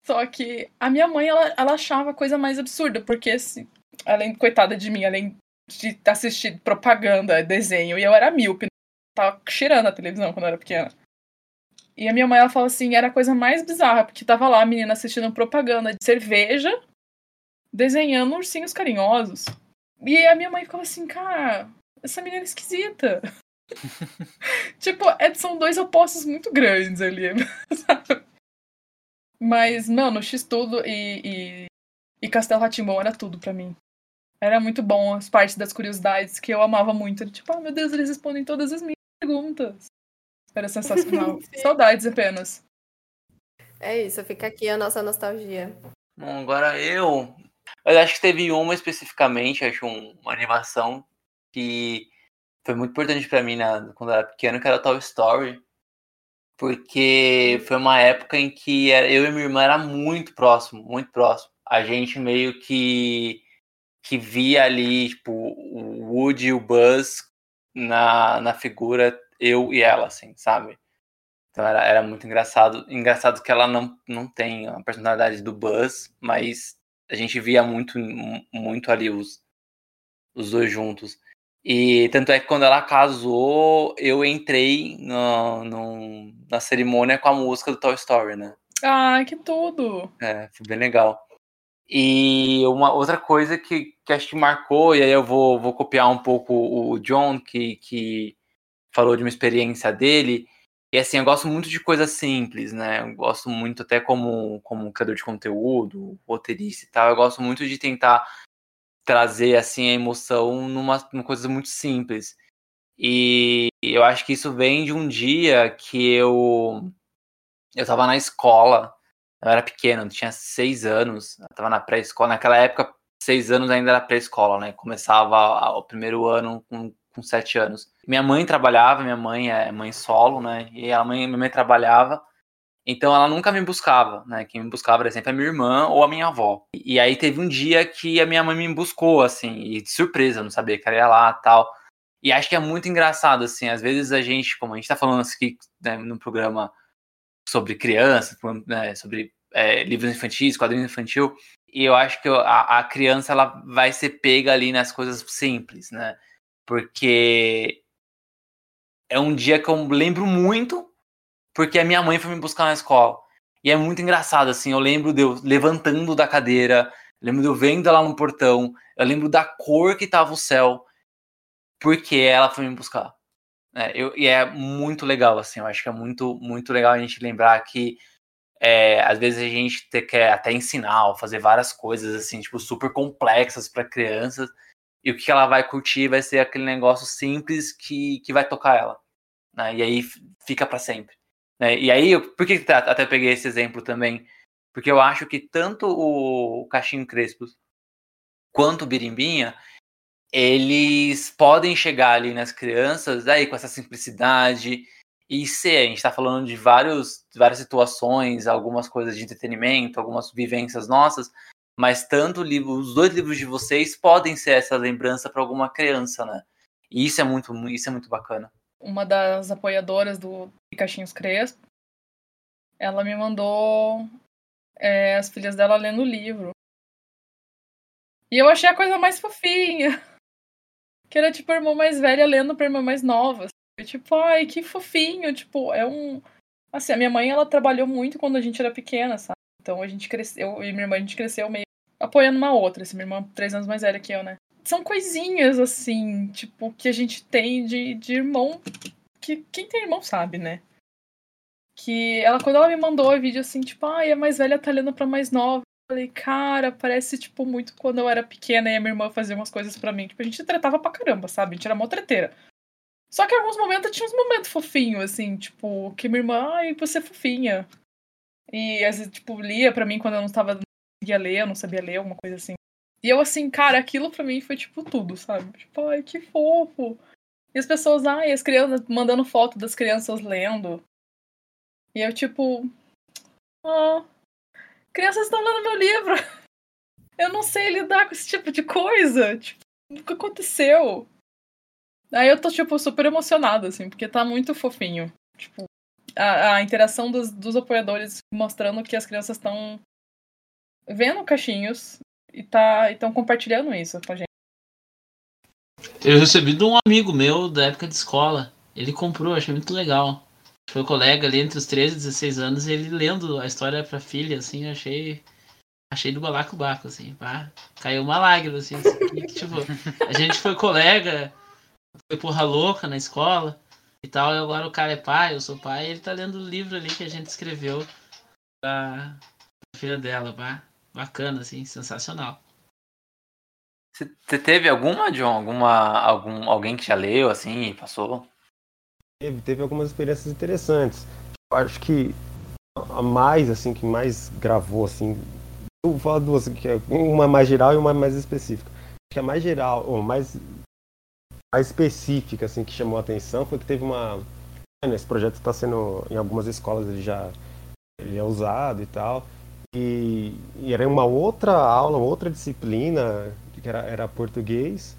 Só que a minha mãe, ela, ela achava a coisa mais absurda, porque, assim, além, coitada de mim, além de assistir propaganda, desenho, e eu era míope, tava cheirando a televisão quando eu era pequena. E a minha mãe, ela fala assim, era a coisa mais bizarra, porque tava lá a menina assistindo propaganda de cerveja, desenhando ursinhos carinhosos. E a minha mãe ficava assim, cara, essa menina é esquisita. tipo, é- são dois opostos muito grandes ali. sabe? Mas, mano, X-Tudo e, e, e Castelo Ratimon era tudo pra mim. Era muito bom as partes das curiosidades que eu amava muito. Era tipo, ah, meu Deus, eles respondem todas as minhas perguntas. Era sensacional. Saudades apenas. É isso, fica aqui a nossa nostalgia. Bom, agora eu. Eu acho que teve uma especificamente, acho um- uma animação que foi muito importante pra mim na, quando eu era pequeno, que era Toy Story. Porque foi uma época em que era- eu e minha irmã era muito próximo, muito próximo. A gente meio que, que via ali, tipo, o Woody e o Buzz na, na figura eu e ela, assim, sabe? Então era, era muito engraçado. Engraçado que ela não, não tem a personalidade do Buzz, mas a gente via muito, muito ali os, os dois juntos. E tanto é que quando ela casou, eu entrei no, no, na cerimônia com a música do Toy Story, né? Ah, que tudo! É, foi bem legal. E uma outra coisa que, que acho que marcou, e aí eu vou, vou copiar um pouco o John, que, que falou de uma experiência dele, e assim, eu gosto muito de coisas simples, né? Eu gosto muito, até como, como criador de conteúdo, roteirista e tal, eu gosto muito de tentar trazer assim a emoção numa, numa coisa muito simples. E eu acho que isso vem de um dia que eu eu tava na escola, eu era pequeno, eu tinha seis anos, eu tava na pré-escola. Naquela época, seis anos ainda era pré-escola, né? Começava o primeiro ano com, com sete anos. Minha mãe trabalhava, minha mãe é mãe solo, né? E a mãe, minha mãe trabalhava. Então ela nunca me buscava, né? Quem me buscava era sempre a minha irmã ou a minha avó. E aí teve um dia que a minha mãe me buscou, assim, e de surpresa, não sabia que ela ia lá tal. E acho que é muito engraçado, assim, às vezes a gente, como a gente tá falando aqui né, no programa sobre crianças, né, sobre é, livros infantis, quadrinhos infantil, e eu acho que a, a criança ela vai ser pega ali nas coisas simples, né? Porque é um dia que eu lembro muito porque a minha mãe foi me buscar na escola. E é muito engraçado, assim, eu lembro de eu levantando da cadeira, lembro de eu vendo ela no portão, eu lembro da cor que tava o céu, porque ela foi me buscar. É, eu, e é muito legal, assim, eu acho que é muito, muito legal a gente lembrar que é, às vezes a gente te, quer até ensinar ou fazer várias coisas, assim, tipo, super complexas para crianças, e o que ela vai curtir vai ser aquele negócio simples que, que vai tocar ela. Né? E aí fica para sempre. Né? E aí, por que até peguei esse exemplo também? Porque eu acho que tanto o Cachinho Crespo quanto o Birimbinha, eles podem chegar ali nas crianças aí com essa simplicidade e ser, a gente está falando de vários, várias situações, algumas coisas de entretenimento, algumas vivências nossas, mas tanto livro, os dois livros de vocês podem ser essa lembrança para alguma criança, né? E isso é muito, isso é muito bacana uma das apoiadoras do Caixinhos Crespo, ela me mandou é, as filhas dela lendo o livro. E eu achei a coisa mais fofinha. Que era tipo a irmã mais velha lendo pra irmã mais nova. Tipo, ai, que fofinho. Tipo, é um. Assim, a minha mãe ela trabalhou muito quando a gente era pequena, sabe? Então a gente cresceu, eu e minha irmã, a gente cresceu meio apoiando uma outra. Assim, minha irmã, três anos mais velha que eu, né? são coisinhas, assim, tipo, que a gente tem de, de irmão. Que quem tem irmão sabe, né? Que ela, quando ela me mandou o vídeo assim, tipo, ai, a mais velha tá lendo pra mais nova. Eu falei, cara, parece, tipo, muito quando eu era pequena e a minha irmã fazia umas coisas pra mim. Tipo, a gente tratava pra caramba, sabe? A gente era mó treteira. Só que em alguns momentos tinha uns momentos fofinhos, assim, tipo, que minha irmã, ai, você é fofinha. E às vezes, tipo, lia pra mim quando eu não estava conseguia ler, eu não sabia ler, alguma coisa assim. E eu, assim, cara, aquilo pra mim foi tipo tudo, sabe? Tipo, ai, que fofo. E as pessoas, ai, as crianças mandando foto das crianças lendo. E eu, tipo. Ah, crianças estão lendo meu livro. Eu não sei lidar com esse tipo de coisa. Tipo, que aconteceu? Aí eu tô, tipo, super emocionada, assim, porque tá muito fofinho. Tipo, a, a interação dos, dos apoiadores mostrando que as crianças estão vendo cachinhos e tá estão compartilhando isso com a gente. Eu recebi de um amigo meu da época de escola. Ele comprou, achei muito legal. Foi colega ali entre os 13 e 16 anos, ele lendo a história pra filha, assim, achei. Achei do balacobaco, assim, pá. Caiu uma lágrima, assim, assim tipo, a gente foi colega, foi porra louca na escola e tal, e agora o cara é pai, eu sou pai, e ele tá lendo o livro ali que a gente escreveu pra filha dela, pá bacana, assim, sensacional. Você teve alguma, John? Alguma, algum, alguém que já leu, assim, e passou? Teve, teve algumas experiências interessantes. Eu acho que a mais, assim, que mais gravou, assim, eu vou falar duas, que é uma mais geral e uma mais específica. Acho que a mais geral, ou mais, mais específica, assim, que chamou a atenção foi que teve uma... Né, esse projeto está sendo, em algumas escolas ele já ele é usado e tal. E, e, era uma outra aula, uma outra disciplina, que era, era português.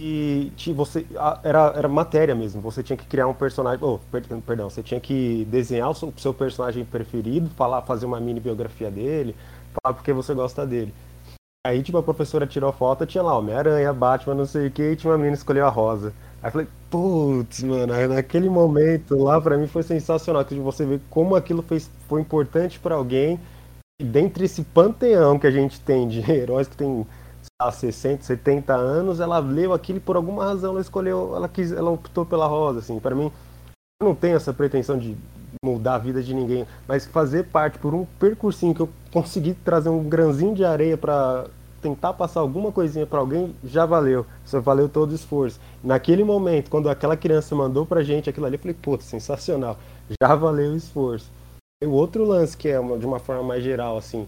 e te- você era, era matéria mesmo. Você tinha que criar um personagem. Oh, per- perdão, você tinha que desenhar o seu, seu personagem preferido, falar, fazer uma mini biografia dele, falar porque você gosta dele. Aí, tipo, a professora tirou foto, tinha lá Homem-Aranha, Batman, não sei o que, e tinha uma menina escolheu a rosa. Aí eu falei, putz, mano, aí naquele momento lá pra mim foi sensacional, que você vê como aquilo fez, foi importante pra alguém. E dentre esse panteão que a gente tem de heróis que tem lá, 60, 70 anos, ela leu aquilo e por alguma razão ela escolheu, ela quis, ela optou pela rosa, assim. Para mim, eu não tenho essa pretensão de mudar a vida de ninguém, mas fazer parte por um percursinho que eu consegui trazer um grãozinho de areia pra tentar passar alguma coisinha pra alguém, já valeu. Só valeu todo o esforço. Naquele momento, quando aquela criança mandou pra gente aquilo ali, eu falei, pô, sensacional. Já valeu o esforço. E o outro lance que é uma- de uma forma mais geral, assim,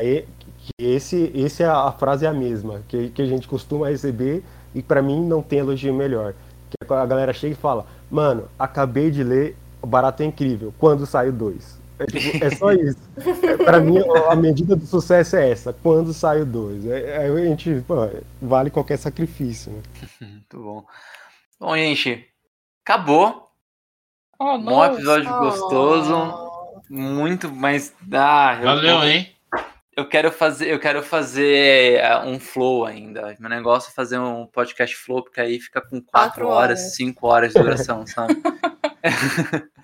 é que esse, esse é a, a frase é a mesma que, que a gente costuma receber e pra mim não tem elogio melhor. Que a galera chega e fala, mano, acabei de ler, o barato é incrível. Quando sai o 2? É, tipo, é só isso. É, Pra mim, a medida do sucesso é essa. Quando sai o 2? É, aí a gente, pô, vale qualquer sacrifício, né? Muito bom. Bom, gente, acabou. Oh, Bom episódio gostoso. Muito, mas. Ah, eu- Valeu, eu, hein? Eu quero fazer, eu quero fazer é, um flow ainda. Meu negócio é fazer um podcast flow, porque aí fica com quatro Quatro horas, cinco horas de duração, sabe?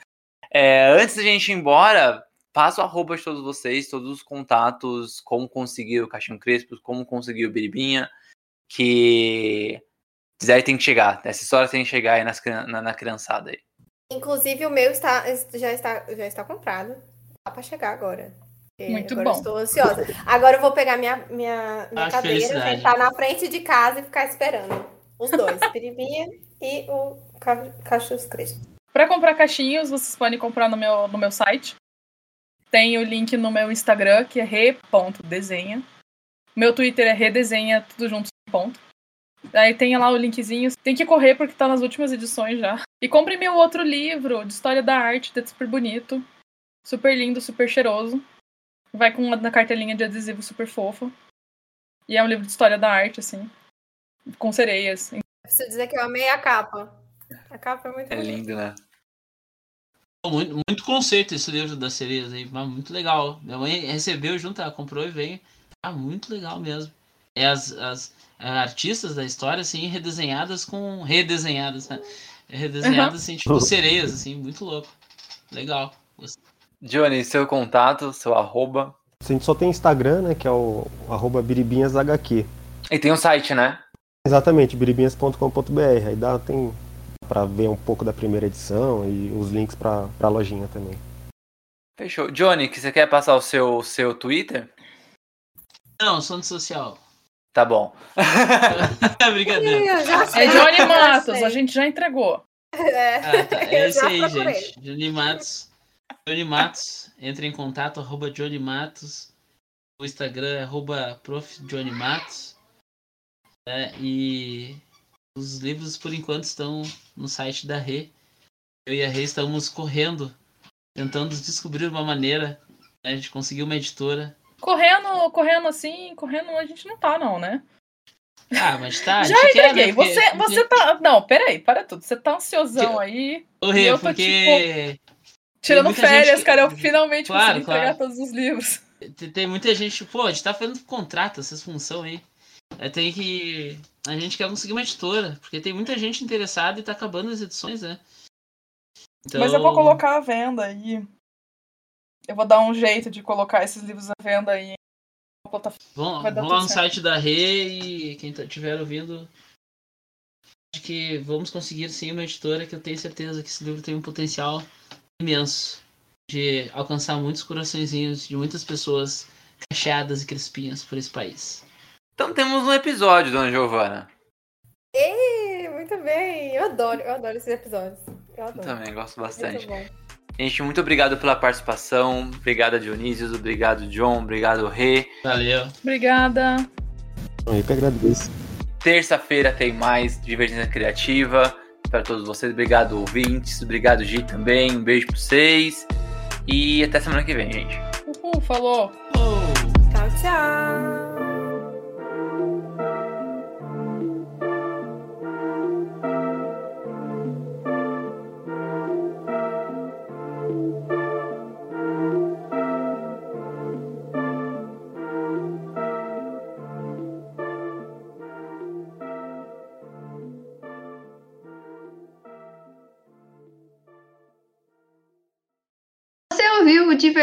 É, antes da gente ir embora, passo arroba de todos vocês, todos os contatos, como conseguir o Caixinho Crespo, como conseguir o Biribinha, que quiser tem que chegar. Essa história tem que chegar aí nas, na, na criançada aí. Inclusive, o meu está, já, está, já está comprado. Tá pra chegar agora. Porque Muito agora eu bom. Estou ansiosa. Agora eu vou pegar minha, minha, minha cadeira, sentar na frente de casa e ficar esperando. Os dois, Piribinha e o Ca- Cachorro Crespo. Pra comprar caixinhos, vocês podem comprar no meu, no meu site. Tem o link no meu Instagram, que é re.desenha. Meu Twitter é redesenha, tudo junto, ponto. Aí tem lá o linkzinho. Tem que correr porque tá nas últimas edições já. E compre meu outro livro de história da arte, tá super bonito. Super lindo, super cheiroso. Vai com uma cartelinha de adesivo super fofo. E é um livro de história da arte, assim. Com sereias. Preciso dizer que eu amei a capa. A capa é muito É lindo, né? Muito, muito conceito esse livro das sereias aí, mas muito legal. Minha mãe recebeu junto, ela comprou e veio. Ah, muito legal mesmo. É as, as é, artistas da história, assim, redesenhadas com. Redesenhadas, né? Redesenhadas, assim, tipo sereias, assim, muito louco. Legal. Gostei. Johnny, seu contato, seu arroba. A gente só tem Instagram, né, que é o arroba biribinhashq. E tem um site, né? Exatamente, biribinhas.com.br. Aí dá, tem pra ver um pouco da primeira edição e os links pra, pra lojinha também. Fechou. Johnny, que você quer passar o seu, seu Twitter? Não, som de social. Tá bom. Brincadeira. É Johnny Matos, a gente já entregou. É. Ah, tá. É esse já aí, gente. Johnny Matos. Johnny Matos. Entre em contato, arroba Johnny Matos. O Instagram é arroba prof. Johnny Matos. É, e os livros, por enquanto, estão no site da Rê. Eu e a Rê estamos correndo, tentando descobrir uma maneira né, de conseguir uma editora. Correndo, correndo assim, correndo a gente não tá, não, né? Ah, mas tá, Já gente quer, entreguei. né? Porque- Você, você tá. Não, peraí, para tudo. Você tá ansiosão aí, Ô, Rê, eu porque tirando férias, gente cara. Eu finalmente Claro, consegui entregar claro. todos os livros. Tem, tem muita gente, pô, a gente tá fazendo contrato, essas funções aí. É, tem que. A gente quer conseguir uma editora, porque tem muita gente interessada e tá acabando as edições, né? Então, Mas eu vou colocar à venda aí. Eu vou dar um jeito de colocar esses livros à venda aí. Vão, vão lá no certo. site da Rê e quem tá- estiver ouvindo. Acho que vamos conseguir sim uma editora que eu tenho certeza que esse livro tem um potencial imenso de alcançar muitos coraçõezinhos de muitas pessoas cacheadas e crespinhas por esse país. Então temos um episódio, dona Giovana. Ih, muito bem. Eu adoro, eu adoro esses episódios. Eu Eu adoro. também gosto Muito bastante. bom. Gente, muito obrigado pela participação. Obrigado, Dionísio. Obrigado, John. Obrigado, Rê. Valeu. Obrigada. Eu que agradeço. Terça-feira tem mais Divergência Criativa. Para todos vocês. Obrigado, ouvintes. Obrigado, Gi, também. Um beijo pra vocês. E até semana que vem, gente. Uhul, falou. Oh. Tchau, tchau.